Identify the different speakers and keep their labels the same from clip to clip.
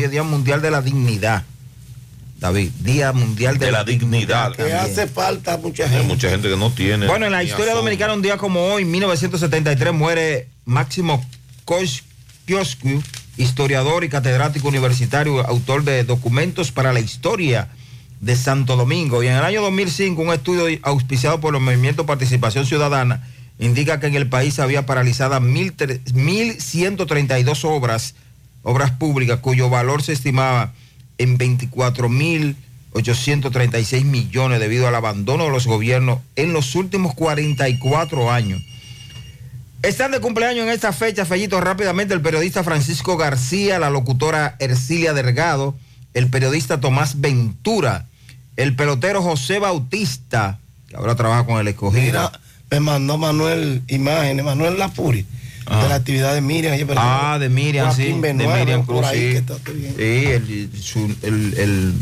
Speaker 1: Hoy es Día Mundial de la Dignidad. David, Día Mundial de,
Speaker 2: De la dignidad.
Speaker 3: Que
Speaker 1: también.
Speaker 3: hace falta a mucha
Speaker 2: Hay
Speaker 3: gente.
Speaker 2: mucha gente que no tiene.
Speaker 1: Bueno, en la historia dominicana, un día como hoy, 1973, muere Máximo Kosciuszko, historiador y catedrático universitario, autor de documentos para la historia de Santo Domingo. Y en el año 2005, un estudio auspiciado por el Movimiento Participación Ciudadana indica que en el país había paralizadas 1.132 obras, obras públicas, cuyo valor se estimaba en 24.836 millones debido al abandono de los gobiernos en los últimos 44 años. Están de cumpleaños en esta fecha, Fellito, rápidamente el periodista Francisco García, la locutora Ercilia Delgado, el periodista Tomás Ventura, el pelotero José Bautista, que ahora trabaja con el escogido.
Speaker 3: Mira, me mandó Manuel imágenes, Manuel Lapuri, de la actividad de Miriam. pero-
Speaker 1: Ah, de Miriam, sí.
Speaker 3: Joaquín
Speaker 1: De
Speaker 3: Benoit,
Speaker 1: Miriam Cruz,
Speaker 3: ahí,
Speaker 1: sí.
Speaker 3: que está bien.
Speaker 1: Sí, el, su- el- el-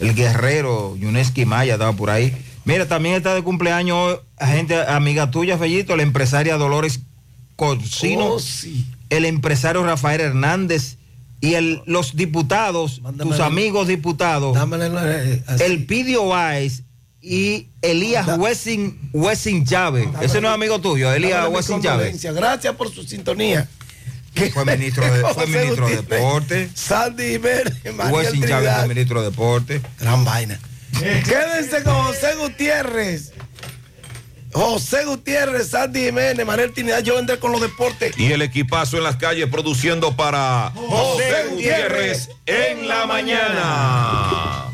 Speaker 1: el guerrero Yuneski Maya estaba por ahí. Mira, también está de cumpleaños hoy, gente amiga tuya, Fellito, la empresaria Dolores Corsino,
Speaker 3: Oh, sí.
Speaker 1: el empresario Rafael Hernández y el, los diputados,
Speaker 3: Mándame
Speaker 1: tus amigos diputados,
Speaker 3: Dámele eh,
Speaker 1: el Pidio Báez y Elías Wessing, Wessing Chávez. Ese no es amigo tuyo, Elías Wessing Chávez.
Speaker 3: condolencia. Gracias por su sintonía.
Speaker 1: Fue ministro de, fue
Speaker 3: José
Speaker 1: ministro de Deporte.
Speaker 3: Sandy Jiménez, María
Speaker 1: Wessing Chávez
Speaker 3: Trinidad.
Speaker 1: fue ministro de Deporte.
Speaker 3: Gran vaina. Quédense con José Gutiérrez. José Gutiérrez, Sandy Jiménez, Manuel Trinidad, yo vendré con los deportes.
Speaker 2: Y el equipazo en las calles produciendo para José Gutiérrez en la mañana.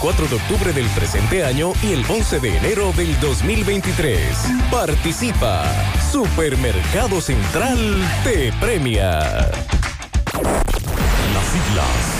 Speaker 4: de octubre del presente año y el 11 de enero del 2023. Participa. Supermercado Central te premia.
Speaker 5: Las siglas.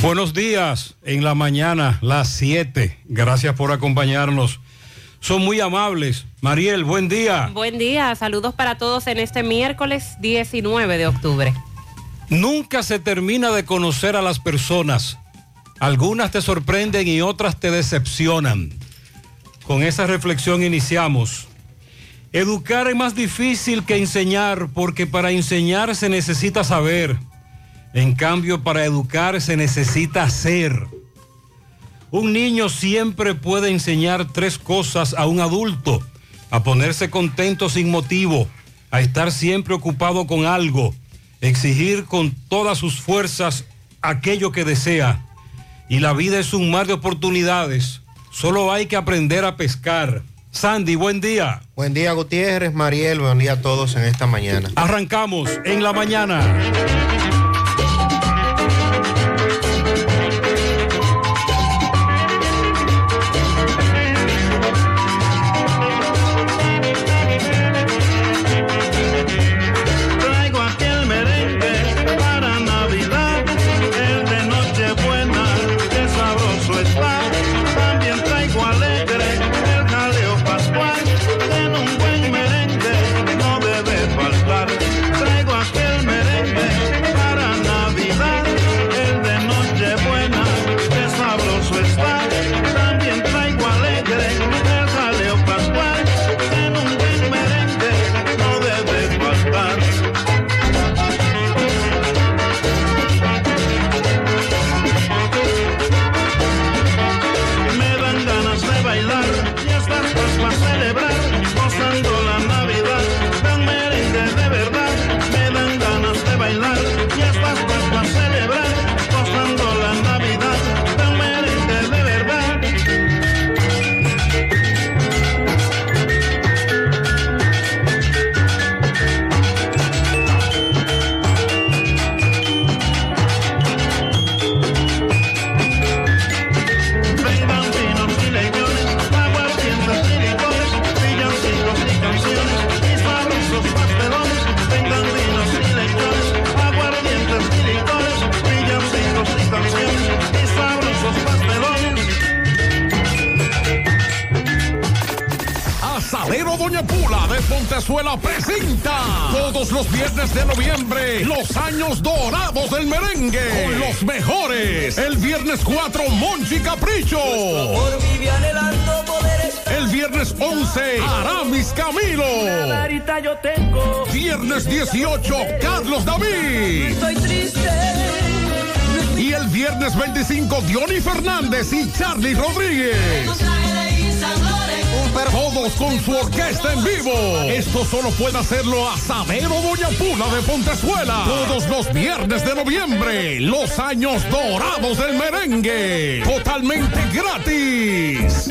Speaker 6: Buenos días, en la mañana, las 7. Gracias por acompañarnos. Son muy amables. Mariel, buen día.
Speaker 7: Buen día, saludos para todos en este miércoles 19 de octubre.
Speaker 6: Nunca se termina de conocer a las personas. Algunas te sorprenden y otras te decepcionan. Con esa reflexión iniciamos. Educar es más difícil que enseñar porque para enseñar se necesita saber. En cambio, para educar se necesita hacer. Un niño siempre puede enseñar tres cosas a un adulto. A ponerse contento sin motivo, a estar siempre ocupado con algo, exigir con todas sus fuerzas aquello que desea. Y la vida es un mar de oportunidades. Solo hay que aprender a pescar. Sandy, buen día.
Speaker 8: Buen día Gutiérrez, Mariel, buen día a todos en esta mañana.
Speaker 6: Arrancamos en la mañana.
Speaker 9: Pontezuela presenta todos los viernes de noviembre los años dorados del merengue con los mejores. El viernes 4, Monchi Capricho. El viernes 11, Aramis Camilo. Viernes 18, Carlos David. Y el viernes 25, Diony Fernández y Charlie Rodríguez. Todos con su orquesta en vivo. Esto solo puede hacerlo Asadero Doña Pula de Pontezuela. Todos los viernes de noviembre. Los años dorados del merengue. Totalmente gratis.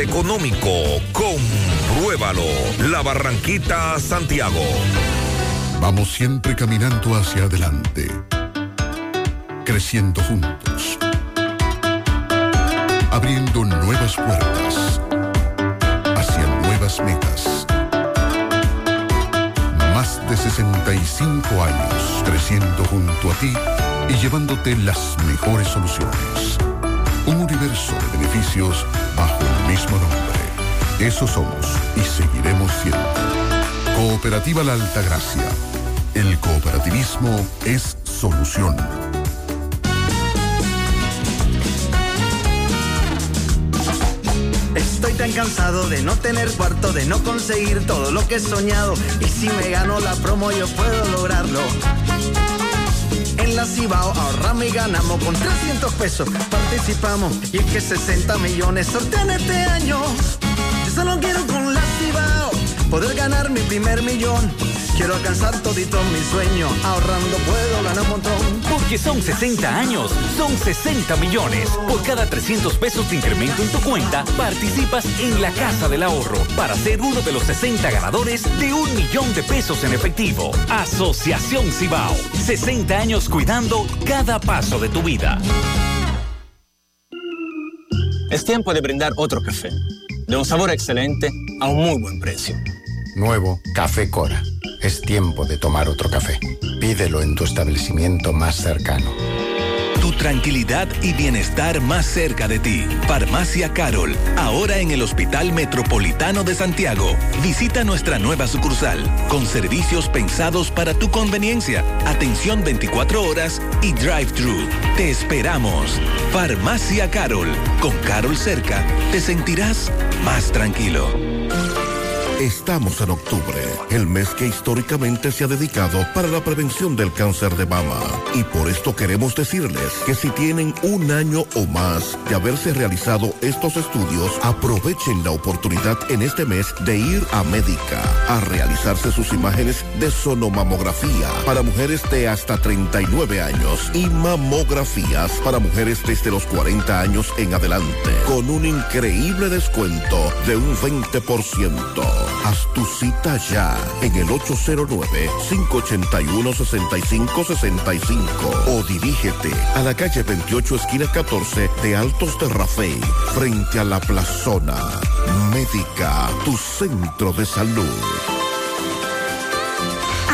Speaker 2: económico. Compruébalo. La Barranquita, Santiago.
Speaker 10: Vamos siempre caminando hacia adelante, creciendo juntos, abriendo nuevas puertas hacia nuevas metas. Más de 65 años creciendo junto a ti y llevándote las mejores soluciones. Un universo de beneficios bajo mismo nombre. Eso somos y seguiremos siendo. Cooperativa La Altagracia. El cooperativismo es solución.
Speaker 11: Estoy tan cansado de no tener cuarto, de no conseguir todo lo que he soñado. Y si me gano la promo, yo puedo lograrlo. En la Cibao ahorramos y ganamos con 300 pesos. Participamos y es que 60 millones sortean este año. Yo solo quiero con la Cibao poder ganar mi primer millón. Quiero alcanzar todito mi sueño. Ahorrando puedo ganar un montón.
Speaker 12: Porque son 60 años, son 60 millones. Por cada 300 pesos de incremento en tu cuenta, participas en la Casa del Ahorro para ser uno de los 60 ganadores de un millón de pesos en efectivo. Asociación Cibao. 60 años cuidando cada paso de tu vida.
Speaker 13: Es tiempo de brindar otro café, de un sabor excelente a un muy buen precio.
Speaker 14: Nuevo Café Cora. Es tiempo de tomar otro café. Pídelo en tu establecimiento más cercano.
Speaker 15: Tu tranquilidad y bienestar más cerca de ti. Farmacia Carol, ahora en el Hospital Metropolitano de Santiago. Visita nuestra nueva sucursal, con servicios pensados para tu conveniencia, atención 24 horas y drive-thru. Te esperamos. Farmacia Carol, con Carol cerca, te sentirás más tranquilo.
Speaker 16: Estamos en octubre, el mes que históricamente se ha dedicado para la prevención del cáncer de mama. Y por esto queremos decirles que si tienen un año o más de haberse realizado estos estudios, aprovechen la oportunidad en este mes de ir a Médica a realizarse sus imágenes de sonomamografía para mujeres de hasta 39 años y mamografías para mujeres desde los 40 años en adelante, con un increíble descuento de un 20%. Haz tu cita ya en el 809-581-6565 o dirígete a la calle 28 esquina 14 de Altos de Rafey frente a la plazona. Médica, tu centro de salud.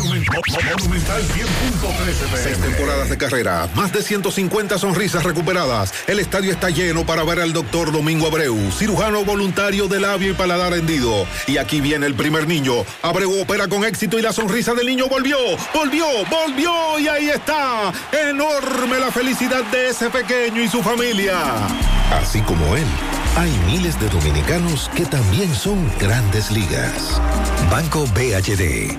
Speaker 17: Monumental 100.13 Seis temporadas de carrera, más de 150 sonrisas recuperadas. El estadio está lleno para ver al doctor Domingo Abreu, cirujano voluntario de labio y paladar hendido. Y aquí viene el primer niño. Abreu opera con éxito y la sonrisa del niño volvió, volvió, volvió y ahí está. Enorme la felicidad de ese pequeño y su familia.
Speaker 18: Así como él,
Speaker 19: hay miles de dominicanos que también son grandes ligas.
Speaker 20: Banco BHD,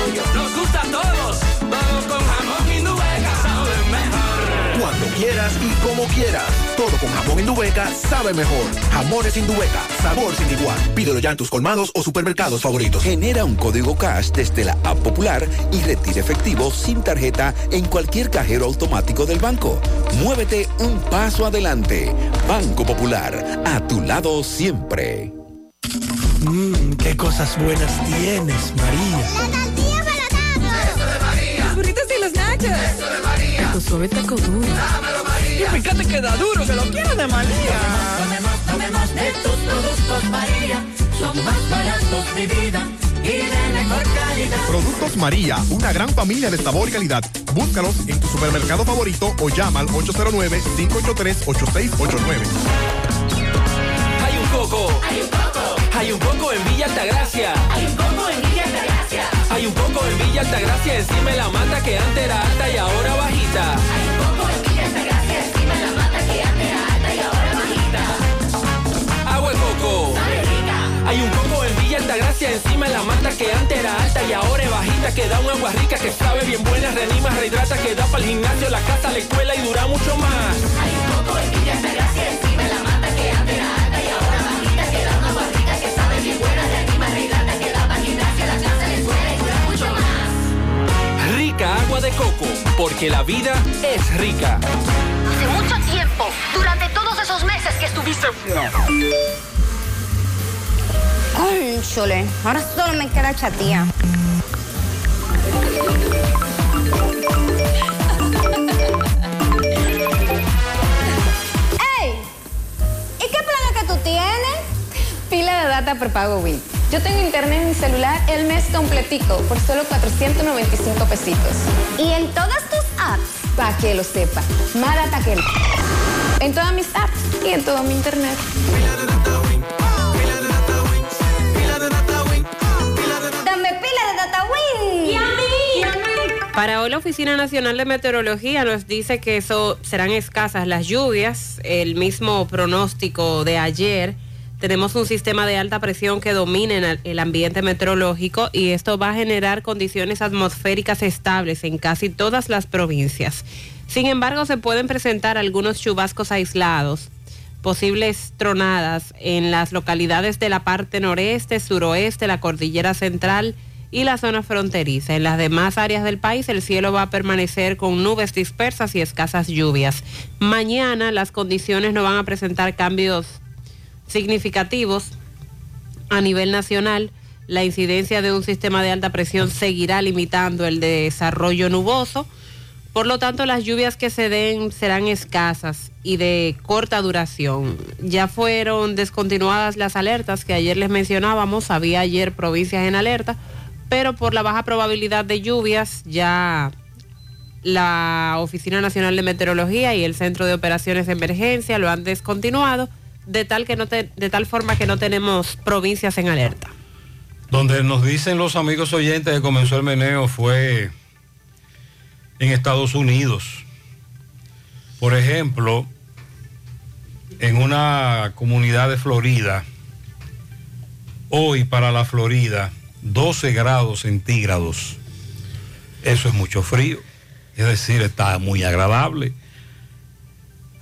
Speaker 21: quieras y como quieras. Todo con jamón Indubeca sabe mejor. Jamones Indubeca, sabor sin igual. Pídelo ya en tus colmados o supermercados favoritos.
Speaker 12: Genera un código cash desde la app popular y retire efectivo sin tarjeta en cualquier cajero automático del banco. Muévete un paso adelante. Banco Popular, a tu lado siempre.
Speaker 22: Mmm, qué cosas buenas tienes, María.
Speaker 23: La tortilla para Eso de María. Los burritos y los nachos. Eso de Suave taco duro. Dámelo, María.
Speaker 22: Y fíjate que da duro, que lo quiero de María.
Speaker 23: Tomemos, tomemos, tomemos de tus productos, María. Son más baratos, de vida. Y de mejor calidad.
Speaker 10: Productos María, una gran familia de sabor y calidad. Búscalos en tu supermercado favorito o llama al 809-583-8689.
Speaker 24: Hay un coco.
Speaker 23: Hay un coco.
Speaker 24: Hay un coco en Villa Altagracia.
Speaker 23: Hay un coco en Villa Altagracia.
Speaker 24: Hay un coco en Villa Altagracia encima de la mata que antes era alta y ahora bajita.
Speaker 23: Hay un coco en Villa Altagracia encima de la mata que antes era alta y ahora bajita.
Speaker 24: Agua de coco.
Speaker 23: Sabe rica.
Speaker 24: Hay un coco en Villa Altagracia encima de la mata que antes era alta y ahora es bajita que da un agua rica que sabe bien buena, reanima, rehidrata, que da para el gimnasio, la casa, la escuela y dura mucho más.
Speaker 23: Hay un coco en Villa Altagracia encima agua
Speaker 24: de coco, porque la vida es rica.
Speaker 25: Hace mucho tiempo, durante todos esos meses que estuviste...
Speaker 26: Cónchole, ahora solo me queda chatía. ¡Ey! ¿Y qué plan que tú tienes?
Speaker 27: Pila de data prepago Win. Yo tengo internet en mi celular el mes completico por solo 495 pesitos.
Speaker 26: ¿Y en todas tus apps?
Speaker 27: Para que lo sepa. Más data que... En todas mis apps y en todo mi internet.
Speaker 26: Dame pila de data Win.
Speaker 7: Para hoy la Oficina Nacional de Meteorología nos dice que eso serán escasas las lluvias, el mismo pronóstico de ayer. Tenemos un sistema de alta presión que domina el ambiente meteorológico y esto va a generar condiciones atmosféricas estables en casi todas las provincias. Sin embargo, se pueden presentar algunos chubascos aislados, posibles tronadas en las localidades de la parte noreste, suroeste, la cordillera central y la zona fronteriza. En las demás áreas del país el cielo va a permanecer con nubes dispersas y escasas lluvias. Mañana las condiciones no van a presentar cambios significativos a nivel nacional. La incidencia de un sistema de alta presión seguirá limitando el desarrollo nuboso. Por lo tanto, las lluvias que se den serán escasas y de corta duración. Ya fueron descontinuadas las alertas que ayer les mencionábamos. Había ayer provincias en alerta, pero por la baja probabilidad de lluvias ya la Oficina Nacional de Meteorología y el Centro de Operaciones de Emergencia lo han descontinuado de tal que no de tal forma que no tenemos provincias en alerta.
Speaker 6: Donde nos dicen los amigos oyentes que comenzó el meneo fue en Estados Unidos. Por ejemplo, en una comunidad de Florida, hoy para la Florida, 12 grados centígrados. Eso es mucho frío. Es decir, está muy agradable.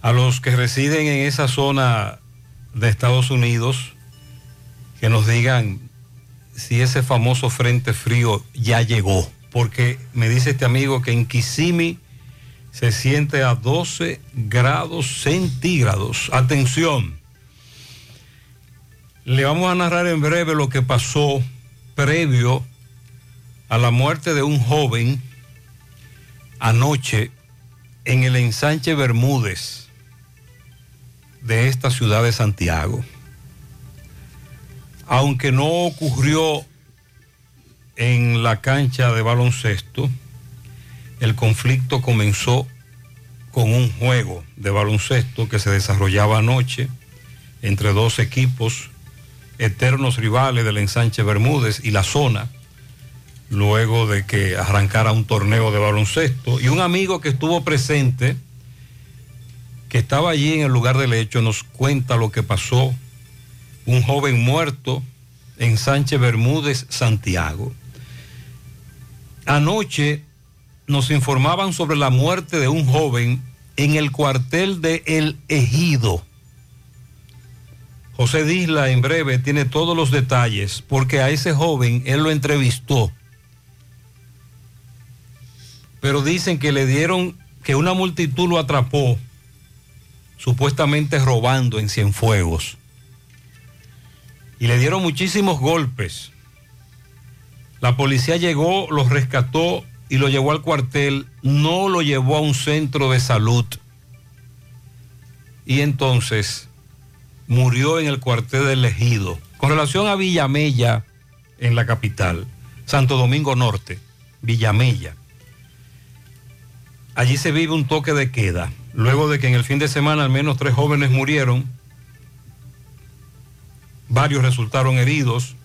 Speaker 6: A los que residen en esa zona de Estados Unidos, que nos digan si ese famoso frente frío ya llegó. Porque me dice este amigo que en Kissimmee se siente a 12 grados centígrados. Atención. Le vamos a narrar en breve lo que pasó previo a la muerte de un joven anoche en el ensanche Bermúdez de esta ciudad de Santiago. aunque no ocurrió en la cancha de baloncesto, el conflicto comenzó con un juego de baloncesto que se desarrollaba anoche entre dos equipos eternos rivales del ensanche Bermúdez y la zona, luego de que arrancara un torneo de baloncesto. Y un amigo que estuvo presente, que estaba allí en el lugar del hecho, nos cuenta lo que pasó. Un joven muerto en Sánchez Bermúdez, Santiago. Anoche nos informaban sobre la muerte de un joven en el cuartel de El Ejido. José Disla en breve tiene todos los detalles porque a ese joven él lo entrevistó. Pero dicen que le dieron, que una multitud lo atrapó, supuestamente robando en Cienfuegos. Y le dieron muchísimos golpes. La policía llegó, lo rescató y lo llevó al cuartel, no lo llevó a un centro de salud. Y entonces murió en el cuartel del Ejido. Con relación a Villamella, en la capital, Santo Domingo Norte, Villamella. Allí se vive un toque de queda, luego de que en el fin de semana al menos tres jóvenes murieron, varios resultaron heridos,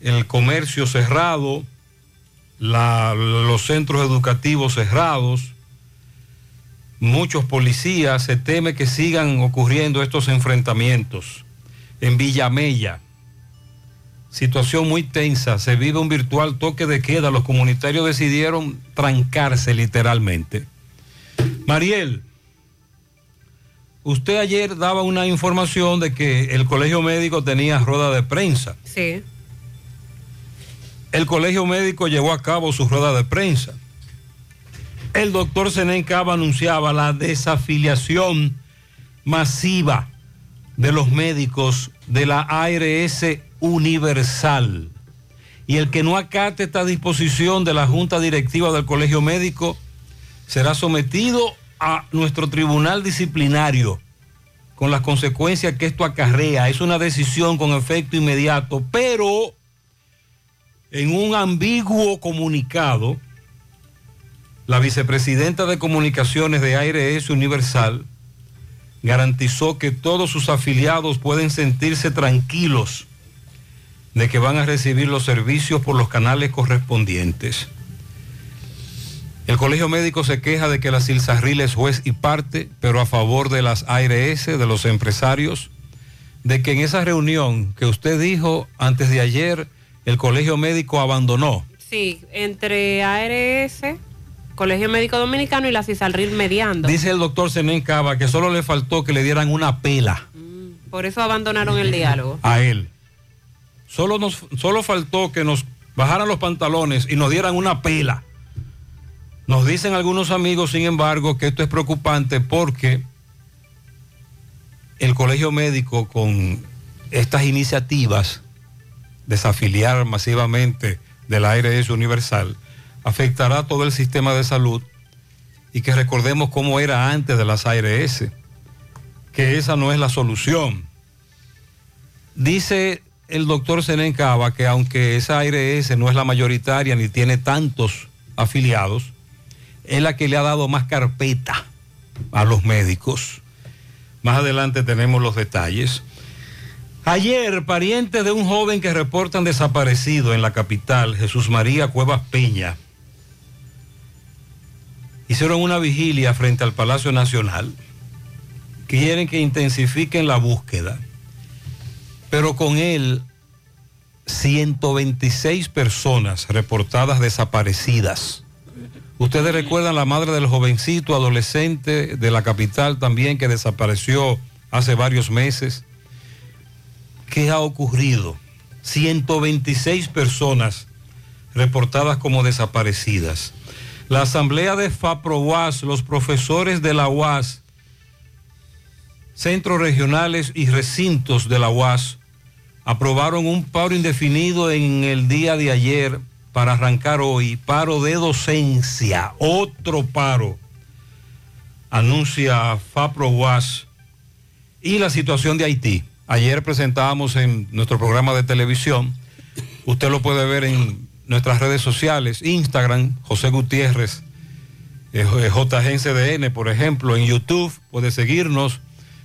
Speaker 6: el comercio cerrado, los centros educativos cerrados, muchos policías, se teme que sigan ocurriendo estos enfrentamientos. En Villamella, situación muy tensa, se vive un virtual toque de queda, los comunitarios decidieron trancarse literalmente. Mariel, usted ayer daba una información de que el colegio médico tenía rueda de prensa.
Speaker 7: Sí.
Speaker 6: El colegio médico llevó a cabo su rueda de prensa. El doctor Zenén Cava anunciaba la desafiliación masiva de los médicos de la ARS Universal. Y el que no acate esta disposición de la Junta Directiva del Colegio Médico será sometido a nuestro tribunal disciplinario con las consecuencias que esto acarrea. Es una decisión con efecto inmediato, pero en un ambiguo comunicado, la vicepresidenta de comunicaciones de ARS Universal garantizó que todos sus afiliados pueden sentirse tranquilos de que van a recibir los servicios por los canales correspondientes. El Colegio Médico se queja de que la Silsarril es juez y parte, pero a favor de las ARS, de los empresarios, de que en esa reunión que usted dijo antes de ayer, el Colegio Médico abandonó.
Speaker 7: Sí, entre ARS, Colegio Médico Dominicano y la Cisalril mediando.
Speaker 6: Dice el doctor Zenén Cava que solo le faltó que le dieran una pela
Speaker 7: Por eso abandonaron el diálogo.
Speaker 6: a él. Solo, nos, solo faltó que nos bajaran los pantalones y nos dieran una pela. Nos dicen algunos amigos, sin embargo, que esto es preocupante porque el colegio médico con estas iniciativas, desafiliar masivamente de la ARS Universal, afectará todo el sistema de salud y que recordemos cómo era antes de las ARS, que esa no es la solución. Dice el doctor Zenén Cava que aunque esa ARS no es la mayoritaria ni tiene tantos afiliados, es la que le ha dado más carpeta a los médicos. Más adelante tenemos los detalles. Ayer, parientes de un joven que reportan desaparecido en la capital, Jesús María Cuevas Peña, hicieron una vigilia frente al Palacio Nacional. Quieren que intensifiquen la búsqueda. Pero con él, 126 personas reportadas desaparecidas. Ustedes recuerdan la madre del jovencito adolescente de la capital también que desapareció hace varios meses. ¿Qué ha ocurrido? 126 personas reportadas como desaparecidas. La asamblea de FAPROWAS, los profesores de la UAS, centros regionales y recintos de la UAS, aprobaron un paro indefinido en el día de ayer para arrancar hoy, paro de docencia, otro paro, anuncia FAPROWAS y la situación de Haití. Ayer presentábamos en nuestro programa de televisión. Usted lo puede ver en nuestras redes sociales, Instagram, José Gutiérrez, eh, JGNCDN, por ejemplo, en YouTube, puede seguirnos,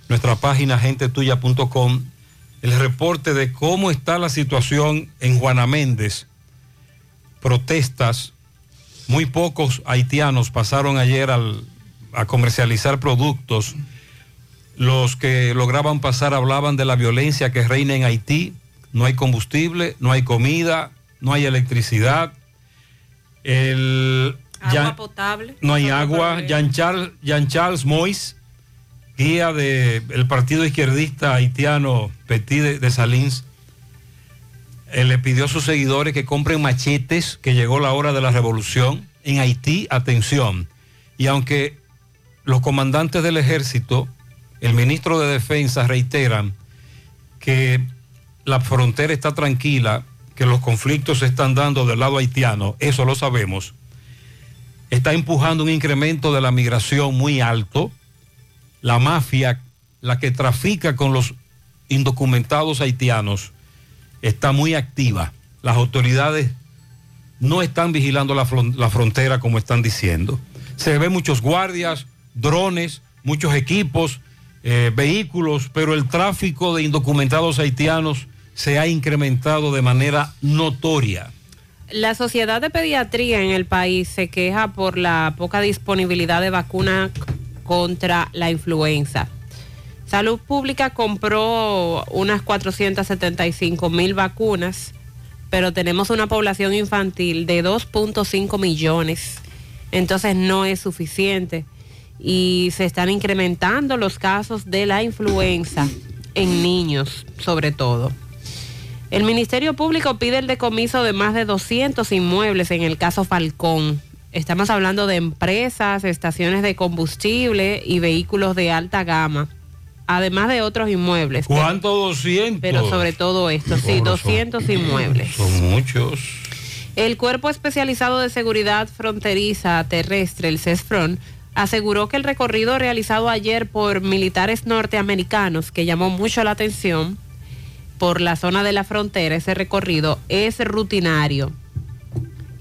Speaker 6: nuestra página gentetuya.com, el reporte de cómo está la situación en Juana Méndez, protestas, muy pocos haitianos pasaron ayer al- a comercializar productos, los que lograban pasar hablaban de la violencia que reina en Haití, no hay combustible, no hay comida, no hay electricidad, el...
Speaker 7: Agua potable.
Speaker 6: no hay agua. Jean Charles, Jean Charles Mois, guía del partido izquierdista haitiano Petit de, de Salins, eh, le pidió a sus seguidores que compren machetes, que llegó la hora de la revolución. En Haití, atención. Y aunque los comandantes del ejército, el ministro de Defensa reiteran que la frontera está tranquila, que los conflictos se están dando del lado haitiano, eso lo sabemos está empujando un incremento de la migración muy alto. La mafia, la que trafica con los indocumentados haitianos, está muy activa. Las autoridades no están vigilando la, la frontera como están diciendo. Se ven muchos guardias, drones, muchos equipos, eh, vehículos, pero el tráfico de indocumentados haitianos se ha incrementado de manera notoria.
Speaker 7: La Sociedad de Pediatría en el país se queja por la poca disponibilidad de vacuna c- contra la influenza. Salud Pública compró unas 475 mil vacunas, pero tenemos una población infantil de 2.5 millones. Entonces no es suficiente y se están incrementando los casos de la influenza en niños, sobre todo. El Ministerio Público pide el decomiso de más de 200 inmuebles en el caso Falcón. Estamos hablando de empresas, estaciones de combustible y vehículos de alta gama, además de otros inmuebles.
Speaker 6: ¿Cuánto 200?
Speaker 7: Pero sobre todo esto, sí, 200 inmuebles.
Speaker 6: Son muchos.
Speaker 7: El Cuerpo Especializado de Seguridad Fronteriza Terrestre, el CESFRON, aseguró que el recorrido realizado ayer por militares norteamericanos, que llamó mucho la atención por la zona de la frontera, ese recorrido es rutinario,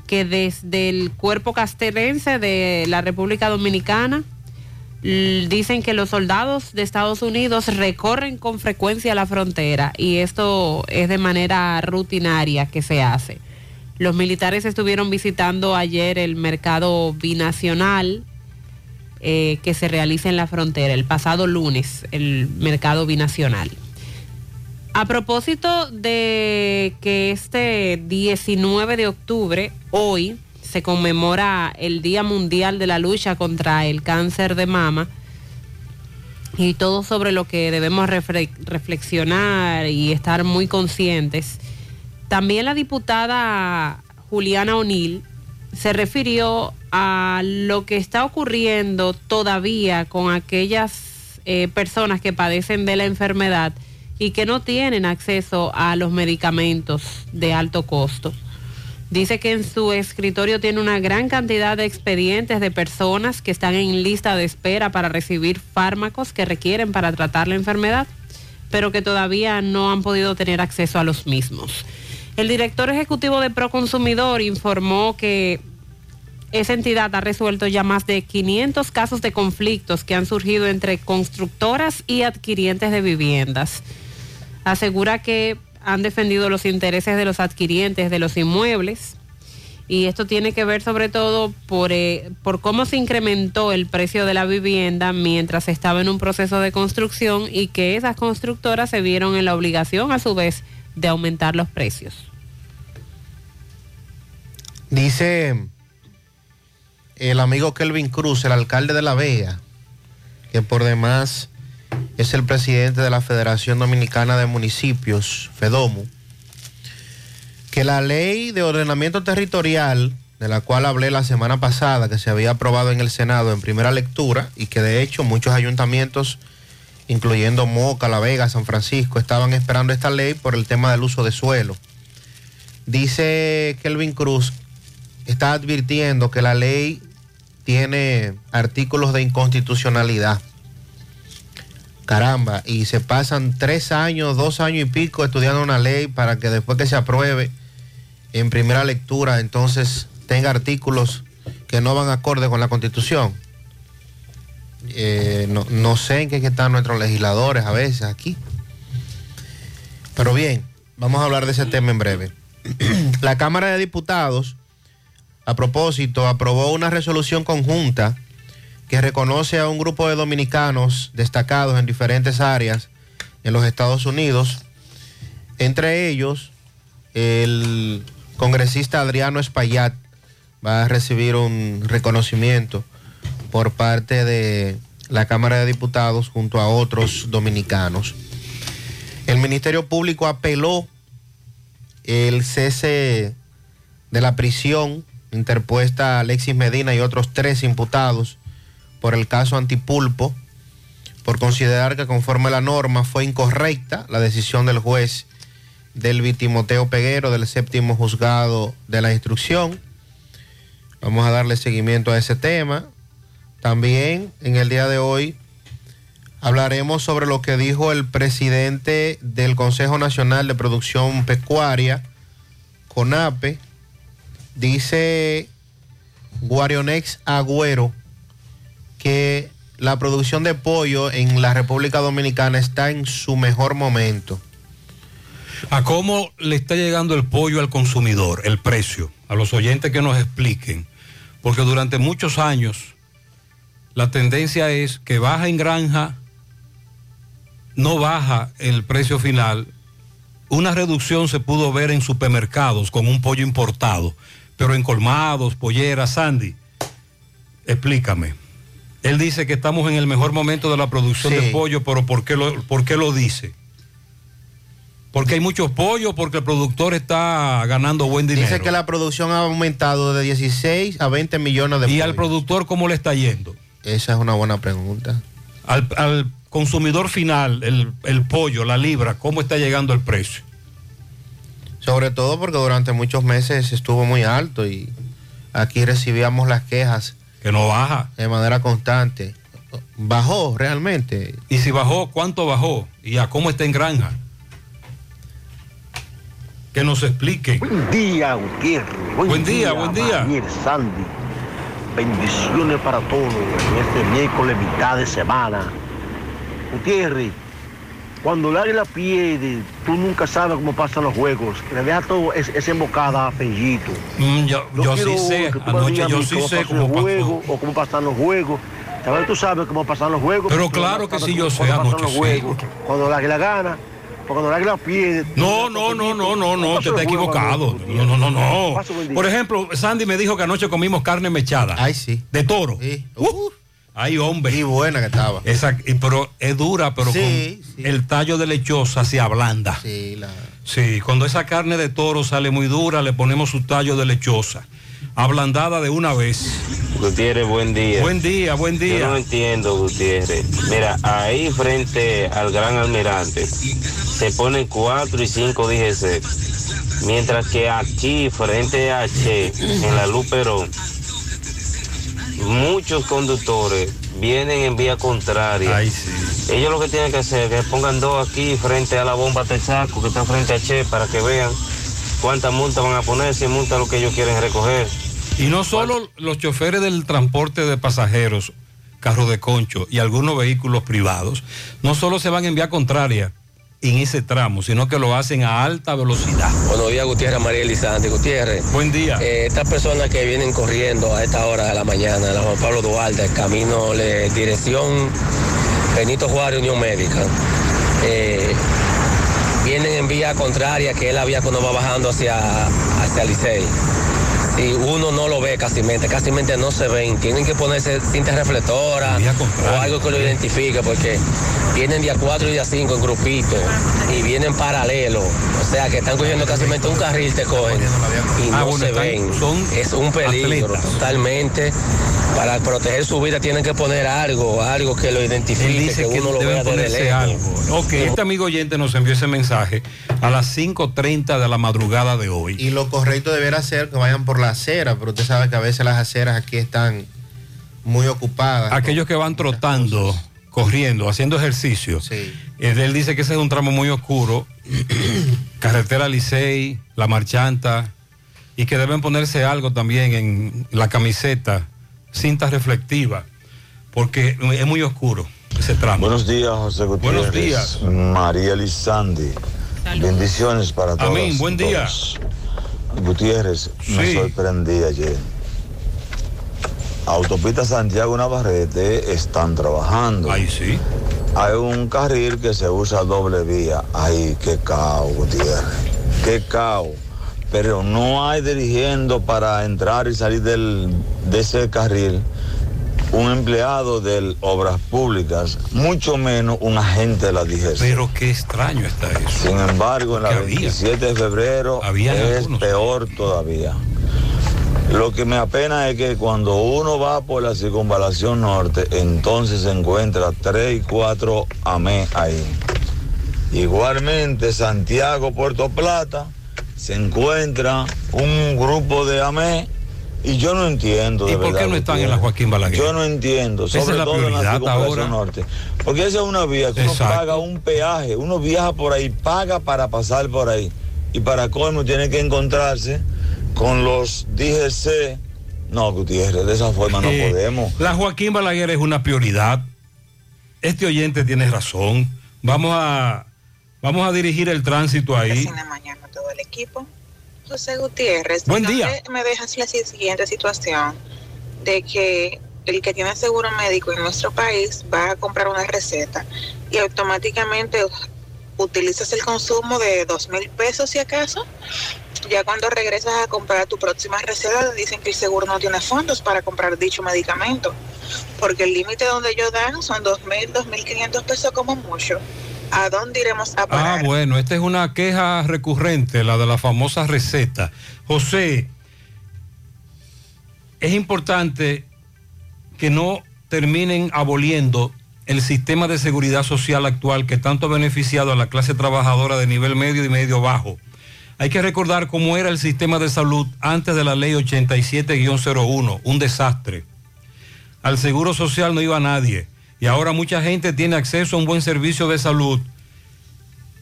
Speaker 7: que desde el Cuerpo Castelense de la República Dominicana dicen que los soldados de Estados Unidos recorren con frecuencia la frontera y esto es de manera rutinaria que se hace. Los militares estuvieron visitando ayer el mercado binacional eh, que se realiza en la frontera, el pasado lunes, el mercado binacional. A propósito de que este 19 de octubre, hoy, se conmemora el Día Mundial de la Lucha contra el Cáncer de Mama y todo sobre lo que debemos refle- reflexionar y estar muy conscientes. También la diputada Juliana O'Neill se refirió a lo que está ocurriendo todavía con aquellas eh, personas que padecen de la enfermedad y que no tienen acceso a los medicamentos de alto costo. Dice que en su escritorio tiene una gran cantidad de expedientes de personas que están en lista de espera para recibir fármacos que requieren para tratar la enfermedad, pero que todavía no han podido tener acceso a los mismos. El director ejecutivo de Proconsumidor informó que esa entidad ha resuelto ya más de 500 casos de conflictos que han surgido entre constructoras y adquirientes de viviendas. Asegura que han defendido los intereses de los adquirientes de los inmuebles y esto tiene que ver sobre todo por, eh, por cómo se incrementó el precio de la vivienda mientras estaba en un proceso de construcción y que esas constructoras se vieron en la obligación a su vez de aumentar los precios.
Speaker 28: Dice el amigo Kelvin Cruz, el alcalde de La Vega, que por demás es el presidente de la Federación Dominicana de Municipios, FEDOMU, que la ley de ordenamiento territorial, de la cual hablé la semana pasada, que se había aprobado en el Senado en primera lectura y que de hecho muchos ayuntamientos, incluyendo Moca, La Vega, San Francisco, estaban esperando esta ley por el tema del uso de suelo. Dice Kelvin Cruz, está advirtiendo que la ley tiene artículos de inconstitucionalidad. Caramba, y se pasan tres años, dos años y pico estudiando una ley para que después que se apruebe en primera lectura, entonces tenga artículos que no van acorde con la constitución. Eh, no, no sé en qué están nuestros legisladores a veces aquí. Pero bien, vamos a hablar de ese tema en breve. la Cámara de Diputados, a propósito, aprobó una resolución conjunta que reconoce a un grupo de dominicanos destacados en diferentes áreas en los Estados Unidos, entre ellos el congresista Adriano Espaillat va a recibir un reconocimiento por parte de la Cámara de Diputados junto a otros dominicanos. El Ministerio Público apeló el cese de la prisión interpuesta a Alexis Medina y otros tres imputados por el caso Antipulpo, por considerar que conforme a la norma fue incorrecta la decisión del juez del Timoteo Peguero del séptimo juzgado de la instrucción. Vamos a darle seguimiento a ese tema. También en el día de hoy hablaremos sobre lo que dijo el presidente del Consejo Nacional de Producción Pecuaria, CONAPE. Dice Guarionex Agüero que la producción de pollo en la República Dominicana está en su mejor momento.
Speaker 6: ¿A cómo le está llegando el pollo al consumidor, el precio? A los oyentes que nos expliquen. Porque durante muchos años la tendencia es que baja en granja, no baja el precio final. Una reducción se pudo ver en supermercados con un pollo importado, pero en colmados, polleras, Sandy, explícame. Él dice que estamos en el mejor momento de la producción de pollo, pero ¿por qué lo, por qué lo dice? Porque hay muchos pollos, porque el productor está ganando buen dinero.
Speaker 28: Dice que la producción ha aumentado de 16 a 20 millones de
Speaker 6: ¿Y al productor cómo le está yendo?
Speaker 28: Esa es una buena pregunta.
Speaker 6: Al, al consumidor final, el, el pollo, la libra, ¿cómo está llegando el precio?
Speaker 28: Sobre todo porque durante muchos meses estuvo muy alto y aquí recibíamos las quejas.
Speaker 6: Que no baja.
Speaker 28: De manera constante. Bajó realmente.
Speaker 6: Y si bajó, ¿cuánto bajó? ¿Y a cómo está en granja? Que nos explique.
Speaker 29: Buen día, Gutiérrez.
Speaker 6: Buen día, buen día.
Speaker 29: Daniel, Sandy. Bendiciones para todos en este miércoles, mitad de semana. Gutiérrez, cuando el águila pierde, tú nunca sabes cómo pasan los juegos. Le deja todo es- esa embocada a Fellito.
Speaker 6: Mm, yo yo sí
Speaker 29: quiero
Speaker 6: sé, anoche yo sí
Speaker 29: cómo
Speaker 6: sé cómo
Speaker 29: el
Speaker 6: pasó.
Speaker 29: juego o cómo pasan los juegos. Ver, tú sabes cómo pasan los juegos.
Speaker 6: Pero claro que sí, yo
Speaker 29: cómo
Speaker 6: sé,
Speaker 29: pasan
Speaker 6: anoche
Speaker 29: los
Speaker 6: sí.
Speaker 29: juegos. Cuando el águila gana, cuando el águila pierde.
Speaker 6: No, no, no, no, no, no, te está equivocado. No, no, no, no. Por ejemplo, Sandy me dijo que anoche comimos carne mechada.
Speaker 28: Ay, sí.
Speaker 6: De toro. Uh, ay, hombre.
Speaker 28: Y buena que estaba.
Speaker 6: Esa, y- pero es dura, pero
Speaker 28: Sí,
Speaker 6: con el tallo de lechosa se ablanda.
Speaker 28: Sí, la...
Speaker 6: Sí, cuando esa carne de toro sale muy dura, le ponemos su tallo de lechosa. Ablandada de una vez.
Speaker 30: Gutiérrez, buen día.
Speaker 6: Buen día, buen día.
Speaker 30: Yo no entiendo, Gutiérrez. Mira, ahí frente al gran almirante se ponen cuatro y cinco DGC. Mientras que aquí, frente a Che, en la Luz Perón, muchos conductores vienen en vía contraria. Ellos lo que tienen que hacer es que pongan dos aquí frente a la bomba Texaco que está frente a Che para que vean cuántas multas van a poner, si multa lo que ellos quieren recoger.
Speaker 6: Y no solo los choferes del transporte de pasajeros, carros de concho y algunos vehículos privados, no solo se van en vía contraria en ese tramo, sino que lo hacen a alta velocidad.
Speaker 31: Buenos días, Gutiérrez, María Elizante. Gutiérrez.
Speaker 6: Buen día.
Speaker 31: Eh, estas personas que vienen corriendo a esta hora de la mañana, la Juan Pablo Duarte, camino de dirección Benito Juárez, Unión Médica, eh, vienen en vía contraria, que es la vía cuando va bajando hacia, hacia Licey. Si uno no lo ve casi casi no se ven, tienen que ponerse cinta reflectora o algo que lo identifique, porque vienen día 4 y día 5 en grupito y vienen paralelo. O sea que están cogiendo casi un carril, te cogen y
Speaker 6: Ah,
Speaker 31: no
Speaker 6: bueno,
Speaker 31: se ven.
Speaker 6: son
Speaker 31: es un peligro
Speaker 6: atletas.
Speaker 31: totalmente. Para proteger su vida tienen que poner algo, algo que lo identifique,
Speaker 6: Él dice
Speaker 31: que,
Speaker 6: que
Speaker 31: uno lo
Speaker 6: deben
Speaker 31: vea desde
Speaker 6: algo. Ok, este amigo oyente nos envió ese mensaje a las 5.30 de la madrugada de hoy.
Speaker 28: Y lo correcto debería ser que vayan por la acera, pero usted sabe que a veces las aceras aquí están muy ocupadas.
Speaker 6: Aquellos que van trotando corriendo, haciendo ejercicio. Eh, Él dice que ese es un tramo muy oscuro, carretera Licey, La Marchanta, y que deben ponerse algo también en la camiseta, cinta reflectiva, porque es muy oscuro ese tramo.
Speaker 32: Buenos días, José Gutiérrez.
Speaker 6: Buenos días.
Speaker 32: María Lizandi. Bendiciones para todos.
Speaker 6: Amén, buen día.
Speaker 32: todos. Gutiérrez, me sorprendí ayer. Autopista Santiago Navarrete están trabajando.
Speaker 6: Ahí sí.
Speaker 32: Hay un carril que se usa doble vía. Ay, qué caos, Gutiérrez. Qué caos. Pero no hay dirigiendo para entrar y salir del, de ese carril un empleado de obras públicas, mucho menos un agente de la DGC.
Speaker 6: Pero qué extraño está eso.
Speaker 32: Sin embargo, en la
Speaker 6: Que había.
Speaker 32: 27 de febrero
Speaker 6: Habían
Speaker 32: es
Speaker 6: algunos.
Speaker 32: peor todavía. Lo que me apena es que cuando uno va por la circunvalación norte, entonces se encuentra 3 y 4 AME ahí. Igualmente, Santiago, Puerto Plata, se encuentra un grupo de AME y yo no entiendo.
Speaker 6: ¿Y
Speaker 32: de
Speaker 6: por qué no están en la. Joaquín Balaguer?
Speaker 32: Yo no entiendo,
Speaker 6: Esa
Speaker 32: sobre
Speaker 6: es la
Speaker 32: todo en la
Speaker 6: prioridad
Speaker 32: circunvalación
Speaker 6: ahora.
Speaker 32: norte. Porque esa es una vía que uno paga un peaje, uno viaja por ahí, paga para pasar por ahí. Y para colmo tiene que encontrarse con los DGC. No, Gutiérrez, de esa forma no
Speaker 6: Eh,
Speaker 32: podemos.
Speaker 6: La Joaquín Balaguer es una prioridad. Este oyente tiene razón. Vamos a, vamos a dirigir el tránsito ahí.
Speaker 33: mañana todo el equipo. José Gutiérrez,
Speaker 6: Buen
Speaker 33: ¿dónde
Speaker 6: día.
Speaker 33: me dejas la siguiente situación de que el que tiene seguro médico en nuestro país va a comprar una receta y automáticamente utilizas el consumo de dos mil pesos si acaso. Ya cuando regresas a comprar tu próxima receta dicen que el seguro no tiene fondos para comprar dicho medicamento, porque el límite donde ellos dan son dos mil, dos mil quinientos pesos como mucho. ¿A dónde iremos a parar?
Speaker 6: Ah, bueno, esta es una queja recurrente, la de la famosa receta. José, es importante que no terminen aboliendo el sistema de seguridad social actual que tanto ha beneficiado a la clase trabajadora de nivel medio y medio bajo. Hay que recordar cómo era el sistema de salud antes de la ley 87-01, un desastre. Al seguro social no iba nadie y ahora mucha gente tiene acceso a un buen servicio de salud.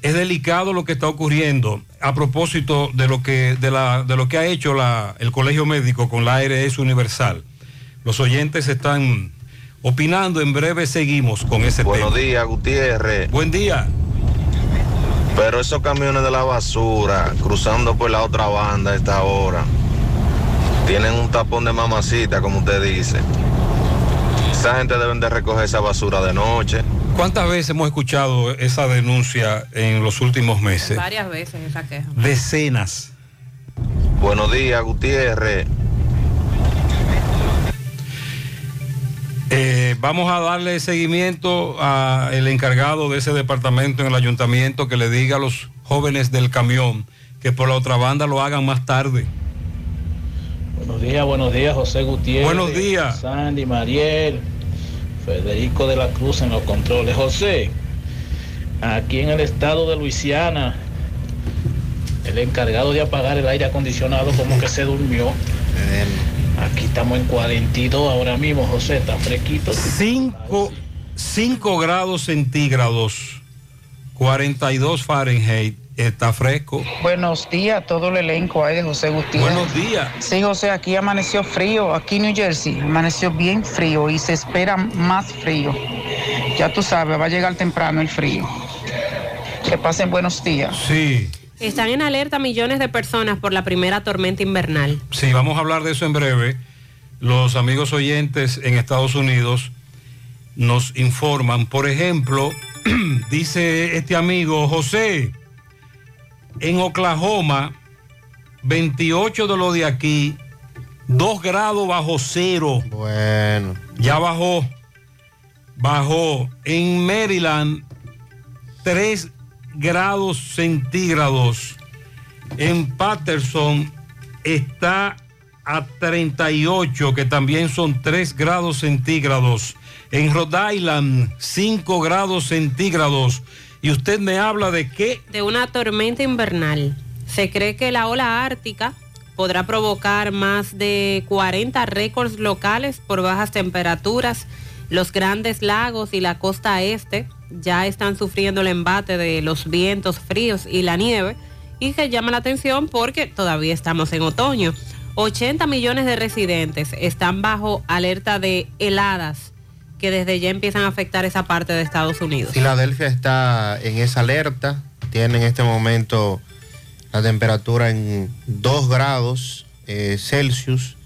Speaker 6: Es delicado lo que está ocurriendo a propósito de lo que, de la- de lo que ha hecho la- el Colegio Médico con la ARS Universal. Los oyentes están opinando, en breve seguimos con ese
Speaker 32: Buenos
Speaker 6: tema.
Speaker 32: días, Gutiérrez.
Speaker 6: Buen día.
Speaker 32: Pero esos camiones de la basura cruzando por la otra banda a esta hora tienen un tapón de mamacita, como usted dice. Esa gente deben de recoger esa basura de noche.
Speaker 6: ¿Cuántas veces hemos escuchado esa denuncia en los últimos meses?
Speaker 7: Varias veces esa queja.
Speaker 6: Decenas.
Speaker 32: Buenos días, Gutiérrez.
Speaker 6: Eh, vamos a darle seguimiento al encargado de ese departamento en el ayuntamiento que le diga a los jóvenes del camión que por la otra banda lo hagan más tarde.
Speaker 34: Buenos días, buenos días, José Gutiérrez.
Speaker 6: Buenos días.
Speaker 34: Sandy, Mariel, Federico de la Cruz en los controles. José, aquí en el estado de Luisiana, el encargado de apagar el aire acondicionado como que se durmió. Aquí estamos en 42 ahora mismo, José, está fresquito.
Speaker 6: 5 grados centígrados, 42 Fahrenheit, está fresco.
Speaker 35: Buenos días a todo el elenco ahí de José Gutiérrez.
Speaker 6: Buenos días.
Speaker 35: Sí, José, aquí amaneció frío, aquí en New Jersey, amaneció bien frío y se espera más frío. Ya tú sabes, va a llegar temprano el frío. Que pasen buenos días.
Speaker 6: Sí,
Speaker 7: Están en alerta millones de personas por la primera tormenta invernal.
Speaker 6: sí, vamos a hablar de eso en breve. Los amigos oyentes en Estados Unidos nos informan, por ejemplo, dice este amigo José, en Oklahoma, 28 de lo de aquí, 2 grados bajo cero.
Speaker 28: Bueno.
Speaker 6: Ya bajó, bajó. En Maryland, 3 grados centígrados. En Patterson está a 38, que también son 3 grados centígrados. En Rhode Island, 5 grados centígrados. Y usted me habla de qué?
Speaker 7: De una tormenta invernal. Se cree que la ola ártica podrá provocar más de 40 récords locales por bajas temperaturas Los grandes lagos y la costa este ya están sufriendo el embate de los vientos fríos y la nieve y que llama la atención porque todavía estamos en otoño. 80 millones de residentes están bajo alerta de heladas que desde ya empiezan a afectar esa parte de Estados Unidos.
Speaker 28: Filadelfia está en esa alerta, tiene en este momento la temperatura en 2 grados eh, Celsius.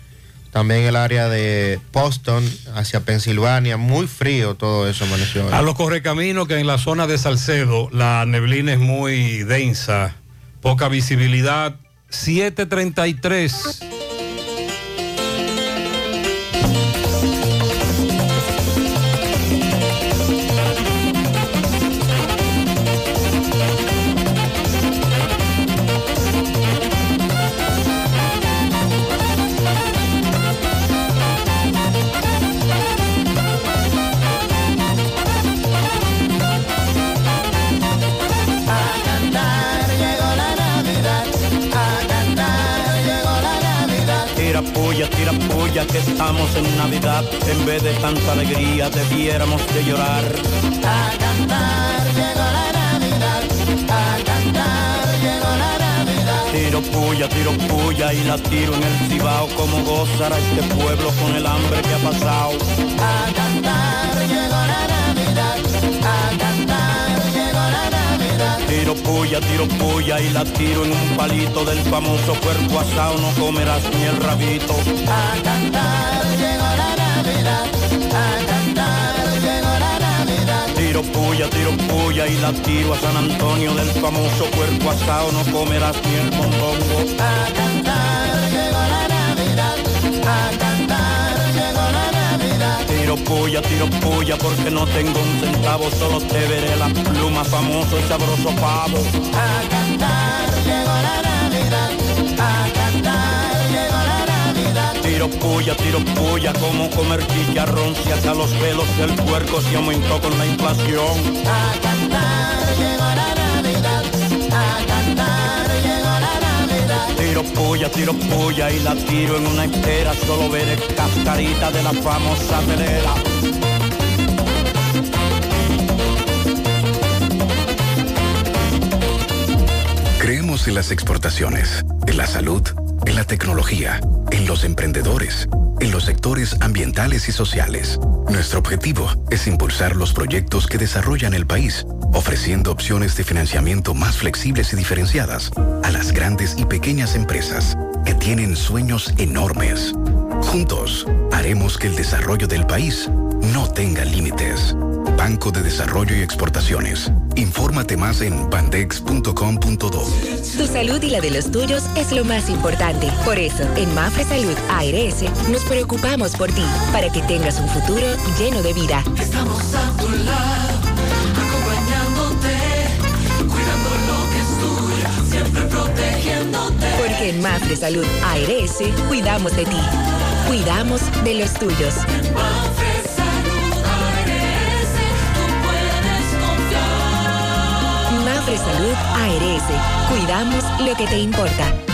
Speaker 28: También el área de Boston hacia Pensilvania, muy frío todo eso amaneció.
Speaker 6: A los correcaminos que en la zona de Salcedo la neblina es muy densa, poca visibilidad. 733.
Speaker 36: Estamos en Navidad. En vez de tanta alegría, debiéramos de llorar.
Speaker 37: A cantar llegó la Navidad, a cantar llegó la Navidad.
Speaker 36: Tiro puya, tiro puya y la tiro en el cibao. Como gozará este pueblo con el hambre que ha pasado.
Speaker 37: A cantar llegó la Navidad, a cantar.
Speaker 36: Tiro puya, tiro puya y la tiro en un palito del famoso puerco asado. No comerás ni el rabito.
Speaker 37: A cantar llegó la Navidad, a cantar llegó la Navidad.
Speaker 36: Tiro puya, tiro puya y la tiro a San Antonio del famoso puerco asado. No comerás ni el mondongo.
Speaker 37: A cantar llegó la Navidad, a cantar llegó la Navidad.
Speaker 36: Tiro puya, tiro puya porque no tengo un centavo. Solo te veré la pluma famoso y sabroso pavo.
Speaker 37: A cantar llegó la Navidad, a cantar llegó la Navidad.
Speaker 36: Tiro puya, tiro puya, como comer chicharrón si hasta los pelos del puerco se aumentó con la inflación.
Speaker 37: A cantar llegó la Navidad,
Speaker 36: Tiro puya, tiro puya y la tiro en una entera, solo veré cascarita de la famosa telera.
Speaker 38: Creemos en las exportaciones, en la salud, en la tecnología, en los emprendedores, en los sectores ambientales y sociales. Nuestro objetivo es impulsar los proyectos que desarrollan el país, ofreciendo opciones de financiamiento más flexibles y diferenciadas a las grandes y pequeñas empresas que tienen sueños enormes. Juntos, haremos que el desarrollo del país no tenga límites. Banco de Desarrollo y Exportaciones. Infórmate más en bandex.com.do.
Speaker 39: Tu salud y la de los tuyos es lo más importante. Por eso, en Mafre Salud ARS nos preocupamos por ti, para que tengas un futuro lleno de vida.
Speaker 37: Estamos a tu lado, acompañándote, cuidando lo que es tuyo, siempre protegiéndote.
Speaker 39: Porque en Mafre Salud ARS cuidamos de ti. Cuidamos de los tuyos.
Speaker 37: Mafre Salud ARS, tú puedes confiar.
Speaker 39: Mafre Salud ARS. Cuidamos lo que te importa.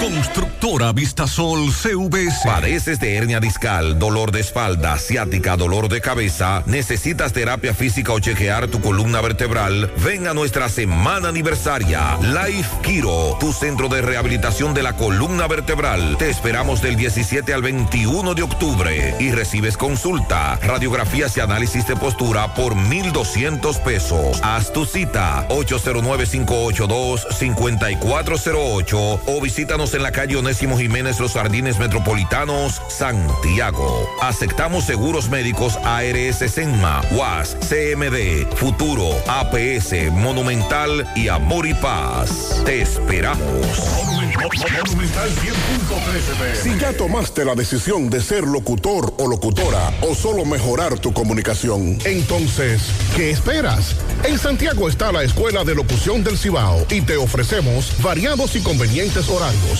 Speaker 9: Constructora Vistasol CVS.
Speaker 2: Padeces de hernia discal, dolor de espalda, ciática, dolor de cabeza, necesitas terapia física o chequear tu columna vertebral, ven a nuestra semana aniversaria. Life Kiro, tu centro de rehabilitación de la columna vertebral. Te esperamos del 17 al 21 de octubre y recibes consulta, radiografías y análisis de postura por 1,200 pesos. Haz tu cita 809-582-5408 o visítanos en la calle Onésimo Jiménez Los Jardines Metropolitanos, Santiago. Aceptamos seguros médicos ARS Senma, UAS, CMD, Futuro, APS, Monumental y Amor y Paz. Te esperamos.
Speaker 17: Si ya tomaste la decisión de ser locutor o locutora o solo mejorar tu comunicación, entonces, ¿qué esperas? En Santiago está la Escuela de Locución del Cibao y te ofrecemos variados y convenientes horarios,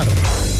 Speaker 17: Popular.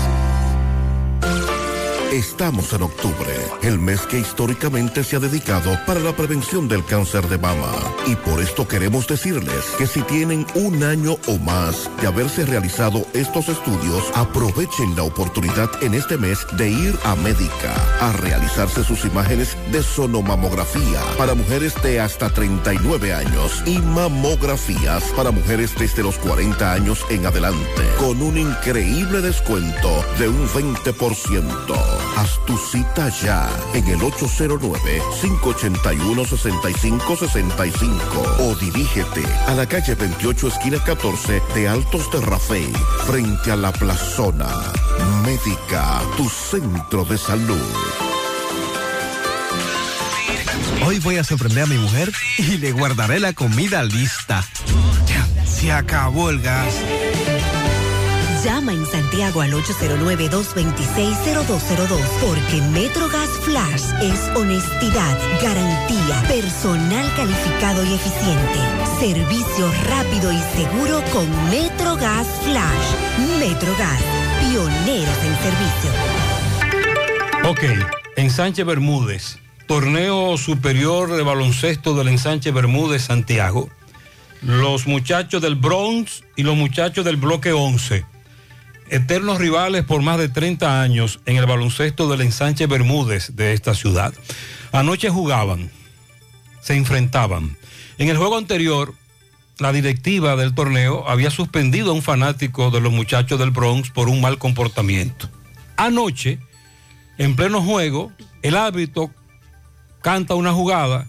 Speaker 16: Estamos en octubre, el mes que históricamente se ha dedicado para la prevención del cáncer de mama. Y por esto queremos decirles que si tienen un año o más de haberse realizado estos estudios, aprovechen la oportunidad en este mes de ir a Médica a realizarse sus imágenes de sonomamografía para mujeres de hasta 39 años y mamografías para mujeres desde los 40 años en adelante, con un increíble descuento de un 20%. Haz tu cita ya en el 809-581-6565 o dirígete a la calle 28, esquina 14 de Altos de Rafey, frente a la plazona. Médica, tu centro de salud.
Speaker 40: Hoy voy a sorprender a mi mujer y le guardaré la comida lista. Ya, se acabó el gas.
Speaker 41: Llama en Santiago al 809-226-0202 porque MetroGas Flash es honestidad, garantía, personal calificado y eficiente, servicio rápido y seguro con MetroGas Flash. MetroGas, pioneros en servicio.
Speaker 6: Ok, ensanche Bermúdez, torneo superior de baloncesto del ensanche Bermúdez Santiago. Los muchachos del Bronx y los muchachos del bloque 11 eternos rivales por más de 30 años en el baloncesto del ensanche Bermúdez de esta ciudad. Anoche jugaban, se enfrentaban. En el juego anterior, la directiva del torneo había suspendido a un fanático de los muchachos del Bronx por un mal comportamiento. Anoche, en pleno juego, el árbitro canta una jugada.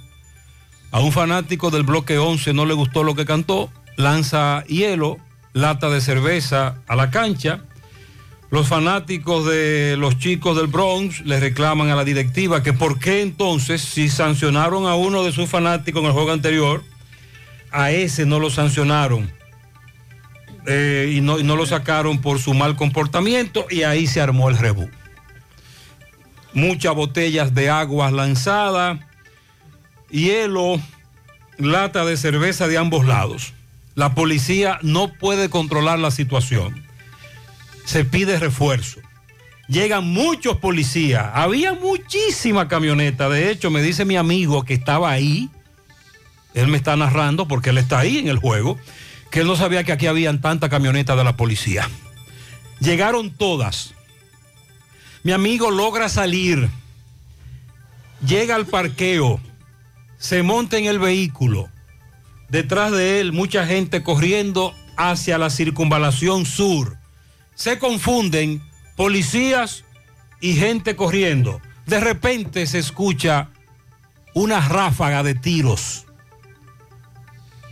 Speaker 6: A un fanático del bloque 11 no le gustó lo que cantó, lanza hielo, lata de cerveza a la cancha los fanáticos de los chicos del Bronx le reclaman a la directiva que por qué entonces, si sancionaron a uno de sus fanáticos en el juego anterior, a ese no lo sancionaron eh, y, no, y no lo sacaron por su mal comportamiento y ahí se armó el rebú. Muchas botellas de aguas lanzadas, hielo, lata de cerveza de ambos lados. La policía no puede controlar la situación se pide refuerzo. Llegan muchos policías, había muchísima camioneta. De hecho, me dice mi amigo que estaba ahí, él me está narrando porque él está ahí en el juego, que él no sabía que aquí habían tanta camioneta de la policía. Llegaron todas. Mi amigo logra salir, llega al parqueo, se monta en el vehículo. Detrás de él mucha gente corriendo hacia la circunvalación sur. Se confunden policías y gente corriendo. De repente se escucha una ráfaga de tiros.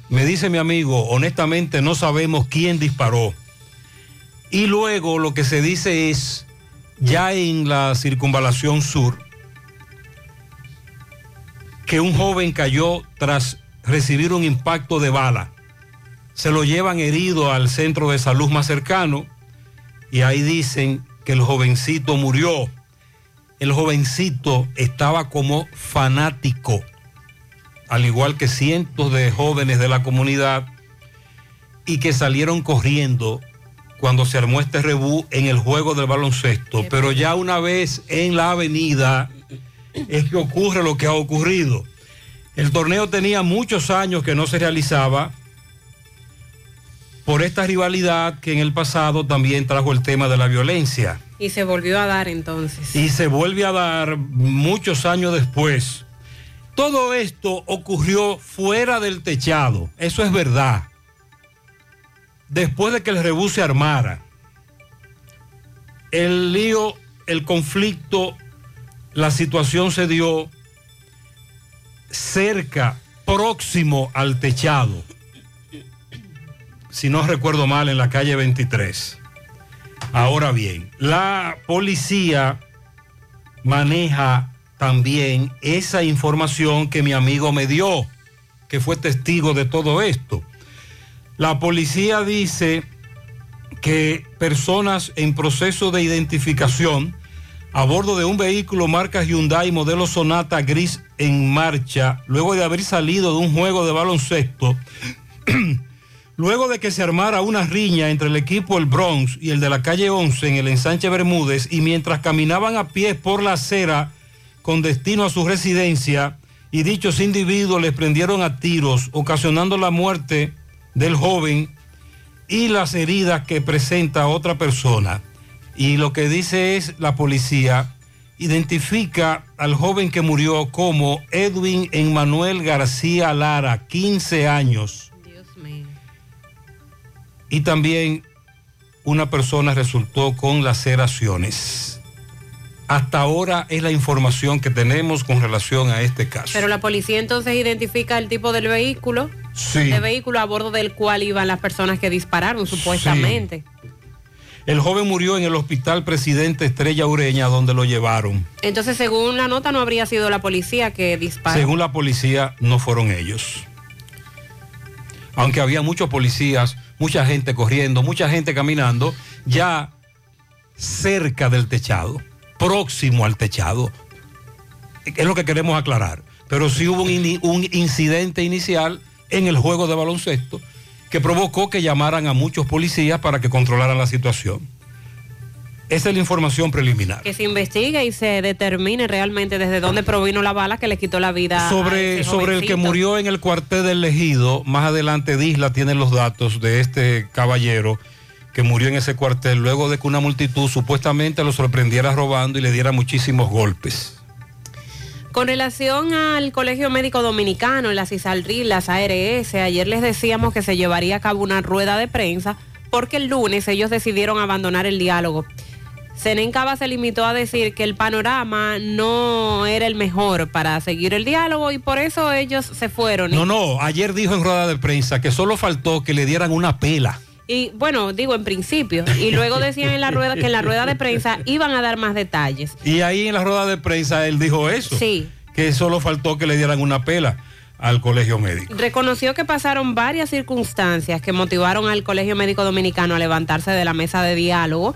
Speaker 6: Me dice mi amigo, honestamente no sabemos quién disparó. Y luego lo que se dice es, ya en la circunvalación sur, que un joven cayó tras recibir un impacto de bala. Se lo llevan herido al centro de salud más cercano y ahí dicen que el jovencito murió. El jovencito estaba como fanático, al igual que cientos de jóvenes de la comunidad, y que salieron corriendo cuando se armó este rebú en el juego del baloncesto. Pero ya una vez en la avenida es que ocurre lo que ha ocurrido. El torneo tenía muchos años que no se realizaba por esta rivalidad que en el pasado también trajo el tema de la violencia.
Speaker 7: Y se volvió a dar entonces.
Speaker 6: Y se vuelve a dar muchos años después. Todo esto ocurrió fuera del techado, eso es verdad. Después de que el rebú se armara, el lío, el conflicto, la situación se dio cerca, próximo al techado si no recuerdo mal, en la calle 23. Ahora bien, la policía maneja también esa información que mi amigo me dio, que fue testigo de todo esto. La policía dice que personas en proceso de identificación a bordo de un vehículo marca Hyundai modelo Sonata gris en marcha, luego de haber salido de un juego de baloncesto, Luego de que se armara una riña entre el equipo El Bronx y el de la calle 11 en el ensanche Bermúdez y mientras caminaban a pie por la acera con destino a su residencia y dichos individuos les prendieron a tiros, ocasionando la muerte del joven y las heridas que presenta otra persona. Y lo que dice es la policía identifica al joven que murió como Edwin Emmanuel García Lara, 15 años y también una persona resultó con laceraciones. Hasta ahora es la información que tenemos con relación a este caso.
Speaker 7: Pero la policía entonces identifica el tipo del vehículo,
Speaker 6: sí.
Speaker 7: el vehículo a bordo del cual iban las personas que dispararon supuestamente.
Speaker 6: El joven murió en el hospital Presidente Estrella Ureña donde lo llevaron.
Speaker 7: Entonces, según la nota, no habría sido la policía que disparó.
Speaker 6: Según la policía, no fueron ellos. Aunque había muchos policías mucha gente corriendo, mucha gente caminando, ya cerca del techado, próximo al techado. Es lo que queremos aclarar. Pero sí hubo un, incidente inicial en el juego de baloncesto que provocó que llamaran a muchos policías para que controlaran la situación. Esa es la información preliminar.
Speaker 7: Que se investigue y se determine realmente desde dónde provino la bala que le quitó la vida.
Speaker 6: Sobre, sobre el que murió en el cuartel del Legido, más adelante Disla tiene los datos de este caballero que murió en ese cuartel luego de que una multitud supuestamente lo sorprendiera robando y le diera muchísimos golpes.
Speaker 7: Con relación al Colegio Médico Dominicano, las ISALRI, las ARS, ayer les decíamos que se llevaría a cabo una rueda de prensa porque el lunes ellos decidieron abandonar el diálogo. Senencaba se limitó a decir que el panorama no era el mejor para seguir el diálogo y por eso ellos se fueron.
Speaker 6: No, no, ayer dijo en rueda de prensa que solo faltó que le dieran una pela.
Speaker 7: Y bueno, digo en principio, y luego decían en la rueda que en la rueda de prensa iban a dar más detalles.
Speaker 6: Y ahí en la rueda de prensa él dijo eso.
Speaker 7: Sí.
Speaker 6: Que solo faltó que le dieran una pela al Colegio Médico.
Speaker 7: Reconoció que pasaron varias circunstancias que motivaron al Colegio Médico Dominicano a levantarse de la mesa de diálogo